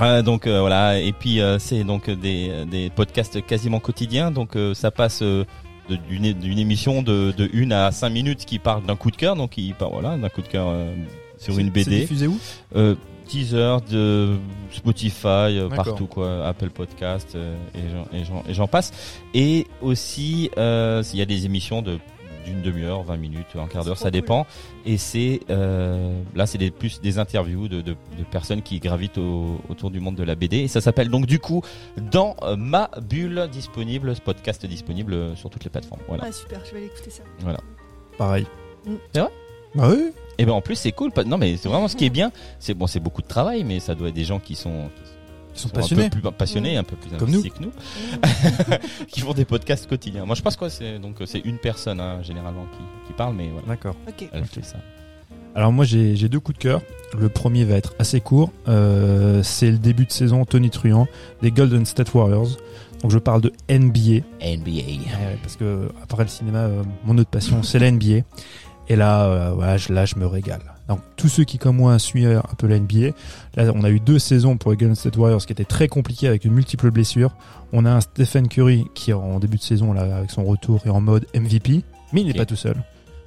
euh, donc euh, voilà, et puis euh, c'est donc des, des podcasts quasiment quotidiens, donc euh, ça passe euh, d'une d'une émission de, de une à cinq minutes qui parle d'un coup de cœur, donc qui parle voilà d'un coup de cœur euh, sur une C'est BD, diffusé où? Teaser de Spotify, euh, partout quoi, Apple Podcast euh, et j'en- passe, et aussi euh, il y a des émissions de d'une demi-heure, 20 minutes, un quart d'heure, ça cool. dépend. Et c'est euh, là, c'est des, plus des interviews de, de, de personnes qui gravitent au- autour du monde de la BD. Et ça s'appelle donc du coup dans ma bulle disponible, ce podcast disponible sur toutes les plateformes. Voilà. Ah super, je vais aller écouter ça. Pareil. Mm. C'est vrai? Bah oui. Et ben en plus c'est cool. pas- Non mais c'est vraiment ce qui est bien. C'est bon, c'est beaucoup de travail, mais ça doit être des gens qui sont, Ils sont sont passionnés. un peu plus passionnés, un peu plus Comme que nous, qui font des podcasts quotidiens. Moi je pense quoi, c'est donc c'est une personne hein, généralement qui, qui parle, mais voilà, D'accord. Ok. elle fait ça. Alors moi j'ai j'ai deux coups de cœur. Le premier va être assez court. Euh, c'est le début de saison Tony Truant des Golden State Warriors. Donc je parle de NBA. NBA. Ouais, parce que après le cinéma, euh, mon autre passion, c'est la NBA. Et là, euh, voilà, je, là, je me régale. Donc tous ceux qui comme moi suivent un peu la NBA, là, on a eu deux saisons pour les Golden State Warriors qui étaient très compliquées avec de multiples blessures. On a un Stephen Curry qui en début de saison là, avec son retour est en mode MVP, mais il n'est pas tout seul.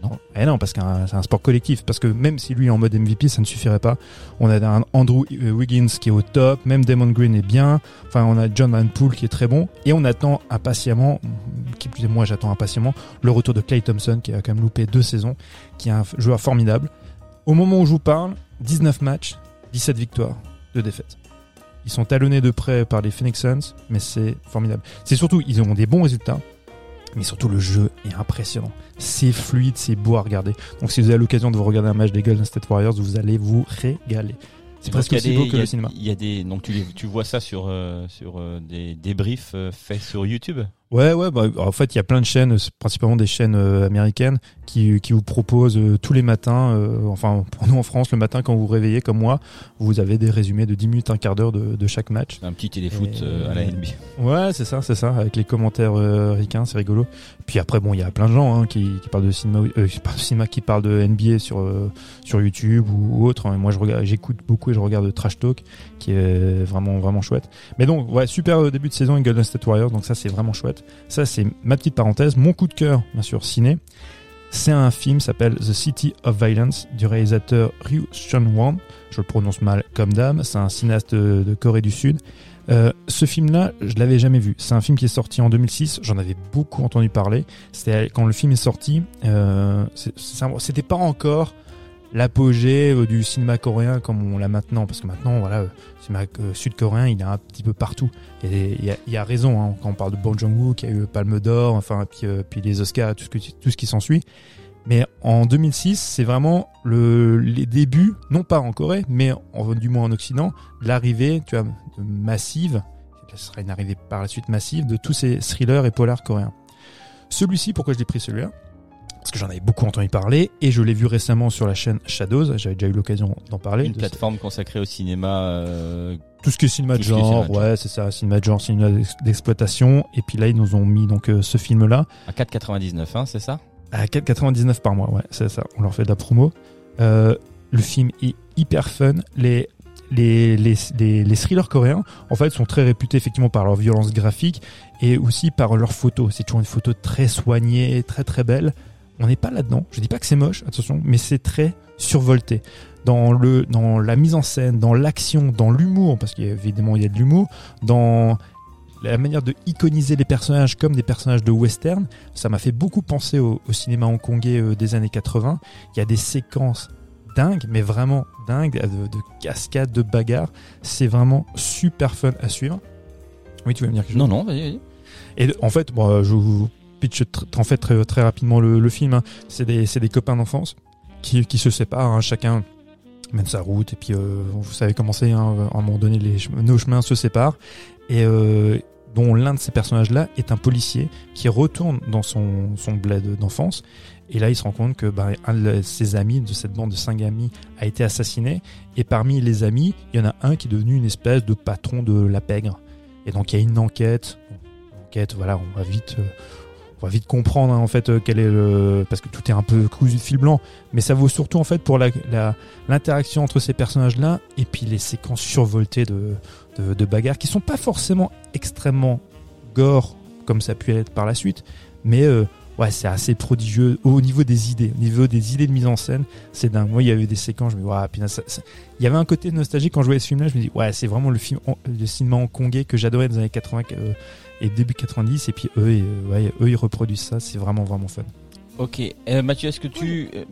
Non, eh non, parce que c'est un sport collectif. Parce que même si lui est en mode MVP, ça ne suffirait pas. On a un Andrew euh, Wiggins qui est au top, même Damon Green est bien. Enfin, on a John Van Poole qui est très bon. Et on attend impatiemment, qui plus est moi j'attends impatiemment, le retour de Clay Thompson qui a quand même loupé deux saisons, qui est un joueur formidable. Au moment où je vous parle, 19 matchs, 17 victoires, 2 défaites. Ils sont talonnés de près par les Phoenix Suns, mais c'est formidable. C'est surtout, ils ont des bons résultats, mais surtout le jeu est impressionnant. C'est fluide, c'est beau à regarder. Donc si vous avez l'occasion de vous regarder un match des Golden State Warriors, vous allez vous régaler. C'est presque aussi des- beau que a- le cinéma. Il y a des donc tu vois ça sur euh, sur euh, des débriefs euh, faits sur YouTube? Ouais, ouais, bah, en fait, il y a plein de chaînes, c'est principalement des chaînes euh, américaines, qui, qui vous proposent euh, tous les matins, euh, enfin, pour nous en France, le matin quand vous vous réveillez, comme moi, vous avez des résumés de 10 minutes, un quart d'heure de, de chaque match. Un petit téléfoot Et- euh, à la NBA. Ouais, c'est ça, c'est ça, avec les commentaires euh, ricains, c'est rigolo. Puis après, bon, il y a plein de gens hein, qui, qui parlent de cinéma, euh, qui parlent de cinéma, qui parlent de NBA sur euh, sur YouTube ou, ou autre. hein. Moi, je regarde, j'écoute beaucoup et je regarde Trash Talk, qui est vraiment vraiment chouette. Mais donc, ouais, super euh, début de saison Golden State Warriors, donc ça c'est vraiment chouette. Ça c'est ma petite parenthèse. Mon coup de cœur, bien sûr, ciné. C'est un film s'appelle The City of Violence du réalisateur Ryu Seung-won. Je le prononce mal comme dame. C'est un cinéaste de, Corée du Sud. Euh, ce film-là, je l'avais jamais vu. C'est un film qui est sorti en 2006. J'en avais beaucoup entendu parler. C'était quand le film est sorti. Euh, C'était pas encore l'apogée euh, du cinéma coréen comme on l'a maintenant, parce que maintenant, voilà, le cinéma euh, sud-coréen, il est un petit peu partout. Et il y a, raison hein, quand on parle de Bong Joon-ho, qui a eu Palme d'Or, enfin, puis, euh, puis les Oscars, tout ce, que, tout ce qui s'ensuit. Mais en 2006, c'est vraiment le, les débuts, non pas en Corée, mais en, du moins en Occident, l'arrivée, tu vois, massive, ce sera une arrivée par la suite massive de tous ces thrillers et polars coréens. Celui-ci, pourquoi je l'ai pris celui-là? Parce que j'en avais beaucoup entendu parler et je l'ai vu récemment sur la chaîne Shadows. J'avais déjà eu l'occasion d'en parler. Une de plateforme consacrée au cinéma. euh, tout ce qui est cinéma de genre, ouais, c'est ça, cinéma de genre, cinéma d'ex- d'exploitation. Et puis là, ils nous ont mis donc euh, ce film-là à 4,99, hein, c'est ça? À 4,99 par mois. Ouais, c'est ça. On leur fait de la promo. Euh, le film est hyper fun. Les les, les, les, les thrillers coréens, en fait, sont très réputés effectivement par leur violence graphique et aussi par leurs photos. C'est toujours une photo très soignée, très très belle. On n'est pas là-dedans. Je dis pas que c'est moche, attention, mais c'est très survolté. Dans le, dans la mise en scène, dans l'action, dans l'humour, parce qu'évidemment il y a de l'humour, dans la manière de iconiser les personnages comme des personnages de western, ça m'a fait beaucoup penser au, au cinéma hongkongais euh, des années 80. Il y a des séquences dingues, mais vraiment dingues, de, de cascades, de bagarres. C'est vraiment super fun à suivre. Oui, tu veux me dire quelque chose? Non, non, vas-y, vas-y. et en fait, bon, euh, je vous pitch tr- en fait très, rapidement le, film. hein. C'est des, copains d'enfance qui, se séparent, hein. chacun mène sa route et puis euh, vous savez comment c'est. Hein, à un moment donné, les, chem- nos chemins se séparent et euh, dont l'un de ces personnages-là est un policier qui retourne dans son, son bled d'enfance. Et là, il se rend compte que ben, un de ses amis, de cette bande de cinq amis, a été assassiné. Et parmi les amis, il y en a un qui est devenu une espèce de patron de la pègre. Et donc, il y a une enquête. Enquête, voilà, on va vite, euh, on va vite comprendre hein, en fait euh, quel est le, parce que tout est un peu cousu de fil blanc. Mais ça vaut surtout en fait pour l'interaction entre ces personnages-là et puis les séquences survoltées de, bagarres qui sont pas forcément extrêmement gore comme ça a pu être par la suite, mais euh, ouais, c'est assez prodigieux au niveau des idées, au niveau des idées de mise en scène, c'est dingue. Moi, il y avait des séquences, je me dis, ouais, putain, ça- ça- il y avait un côté nostalgique quand je voyais ce film-là, je me dis, ouais, c'est vraiment le film, le cinéma hongkongais que j'adorais dans les années 80 euh, et début 90, et puis eux, et, ouais, eux, ils reproduisent ça, c'est vraiment, vraiment fun. Ok, Euh, Mathieu, est-ce que tu, euh,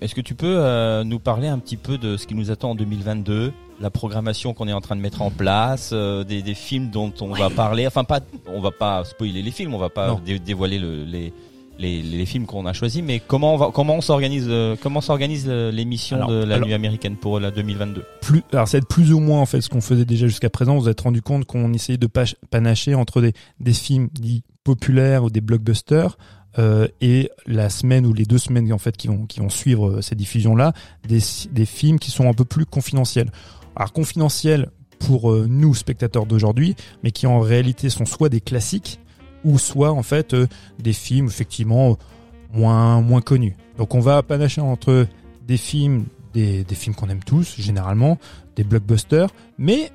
est-ce que tu peux euh, nous parler un petit peu de ce qui nous attend en 2022, la programmation qu'on est en train de mettre en place, euh, des, des films dont on va parler, enfin pas, on va pas spoiler les films, on va pas dé- dévoiler le- les, les, les films qu'on a choisis, mais comment on va, comment on s'organise, euh, comment s'organise euh, l'émission de la alors- nuit américaine pour la 2022 plus, alors être plus ou moins en fait ce qu'on faisait déjà jusqu'à présent. Vous vous êtes rendu compte qu'on essayait de panacher entre des, des films dits populaires ou des blockbusters euh, et la semaine ou les deux semaines en fait qui vont qui vont suivre euh, ces diffusions là, des, des films qui sont un peu plus confidentiels. Alors confidentiels pour euh, nous spectateurs d'aujourd'hui, mais qui en réalité sont soit des classiques ou soit en fait euh, des films effectivement moins moins connus. Donc on va panacher entre des films des, des films qu'on aime tous généralement, des blockbusters, mais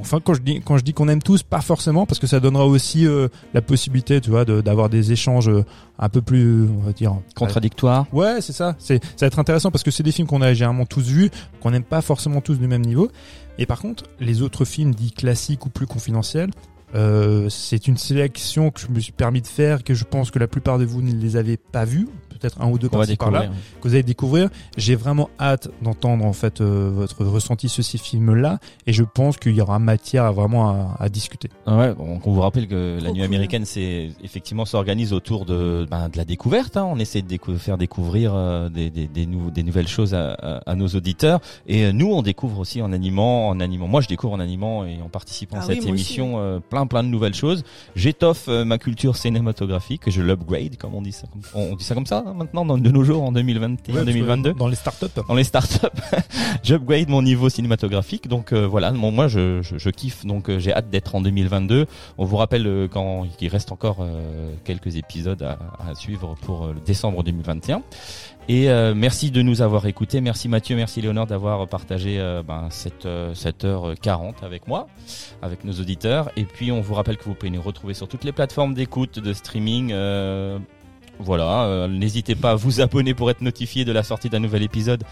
Enfin, quand je dis quand je dis qu'on aime tous, pas forcément, parce que ça donnera aussi euh, la possibilité, tu vois, de- d'avoir des échanges euh, un peu plus, on va dire, Contradictoire. Ouais, c'est ça. C'est, ça va être intéressant parce que c'est des films qu'on a généralement tous vus, qu'on n'aime pas forcément tous du même niveau. Et par contre, les autres films dits classiques ou plus confidentiels, euh, c'est une sélection que je me suis permis de faire, que je pense que la plupart de vous ne les avez pas vus, peut-être un ou deux par-ci par-là, que vous allez découvrir. J'ai vraiment hâte d'entendre en fait euh, votre ressenti sur ces films-là, et je pense qu'il y aura matière à vraiment à, à discuter. Ah Ouais, bon, on vous rappelle que la nuit américaine, c'est effectivement s'organise autour de, ben, de la découverte. hein. On essaie de décou- faire découvrir euh, des, des, des, nou- des nouvelles choses à, à- à nos auditeurs. Et euh, nous, on découvre aussi en animant, en animant. Moi, je découvre en animant et en participant à Ah oui, cette émission euh, plein plein de nouvelles choses. J'étoffe euh, ma culture cinématographique, je l'upgrade, comme on dit ça. On dit ça comme ça hein, maintenant, dans, de nos jours, en 2021, 2022 Dans les startups. dans les startups. J'upgrade mon niveau cinématographique. Donc euh, voilà, bon, moi je, je, je kiffe. Donc euh, j'ai hâte d'être en 2022. On vous rappelle euh, quand qu'il reste encore euh, quelques épisodes à, à suivre pour euh, le décembre 2021. Et euh, merci de nous avoir écoutés. Merci Mathieu, merci Léonore d'avoir partagé euh, ben, cette, euh, cette heure 40 avec moi, avec nos auditeurs. Et puis on vous rappelle que vous pouvez nous retrouver sur toutes les plateformes d'écoute, de streaming. Voilà, euh, n'hésitez pas à vous abonner pour être notifié de la sortie d'un nouvel épisode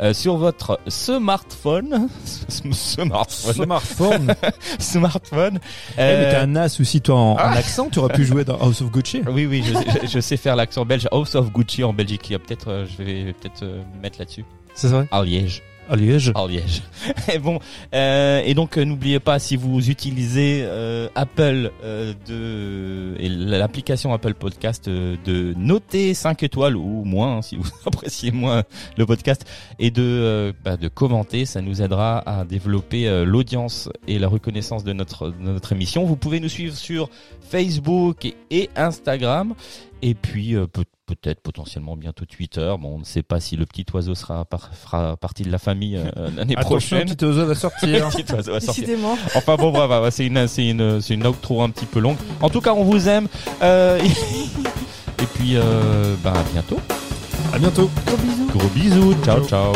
euh, sur votre smartphone. smartphone. Smartphone. smartphone. Eh, Euh, mais t'as un as aussi, toi, en, en Ah. accent. Tu aurais pu jouer dans House of Gucci. oui, oui, je, je- je sais faire l'accent belge. House of Gucci en Belgique. Il y a peut-être, euh, je vais peut-être euh, mettre là-dessus. C'est vrai? À Liège. À Liège. Et bon, euh, et donc euh, n'oubliez pas si vous utilisez euh, Apple de l'application Apple Podcast de noter 5 étoiles ou moins hein, si vous appréciez moins le podcast et de bah, de commenter, ça nous aidera à développer l'audience et la reconnaissance de notre de notre émission. Vous pouvez nous suivre sur Facebook et, Instagram et puis peut- peut-être potentiellement bientôt Twitter. Bon, on ne sait pas si le petit oiseau sera par- fera partie de la famille euh, l'année Attention, prochaine. petit oiseau va sortir. Petit oiseau va sortir. Décidément. Enfin bon, bravo, bravo, c'est une, c'est une, c'est une outro un petit peu longue. En tout cas, on vous aime. Euh, et puis, euh, ben, à bientôt. à bientôt. Gros bisous. Gros bisous. Ciao, ciao.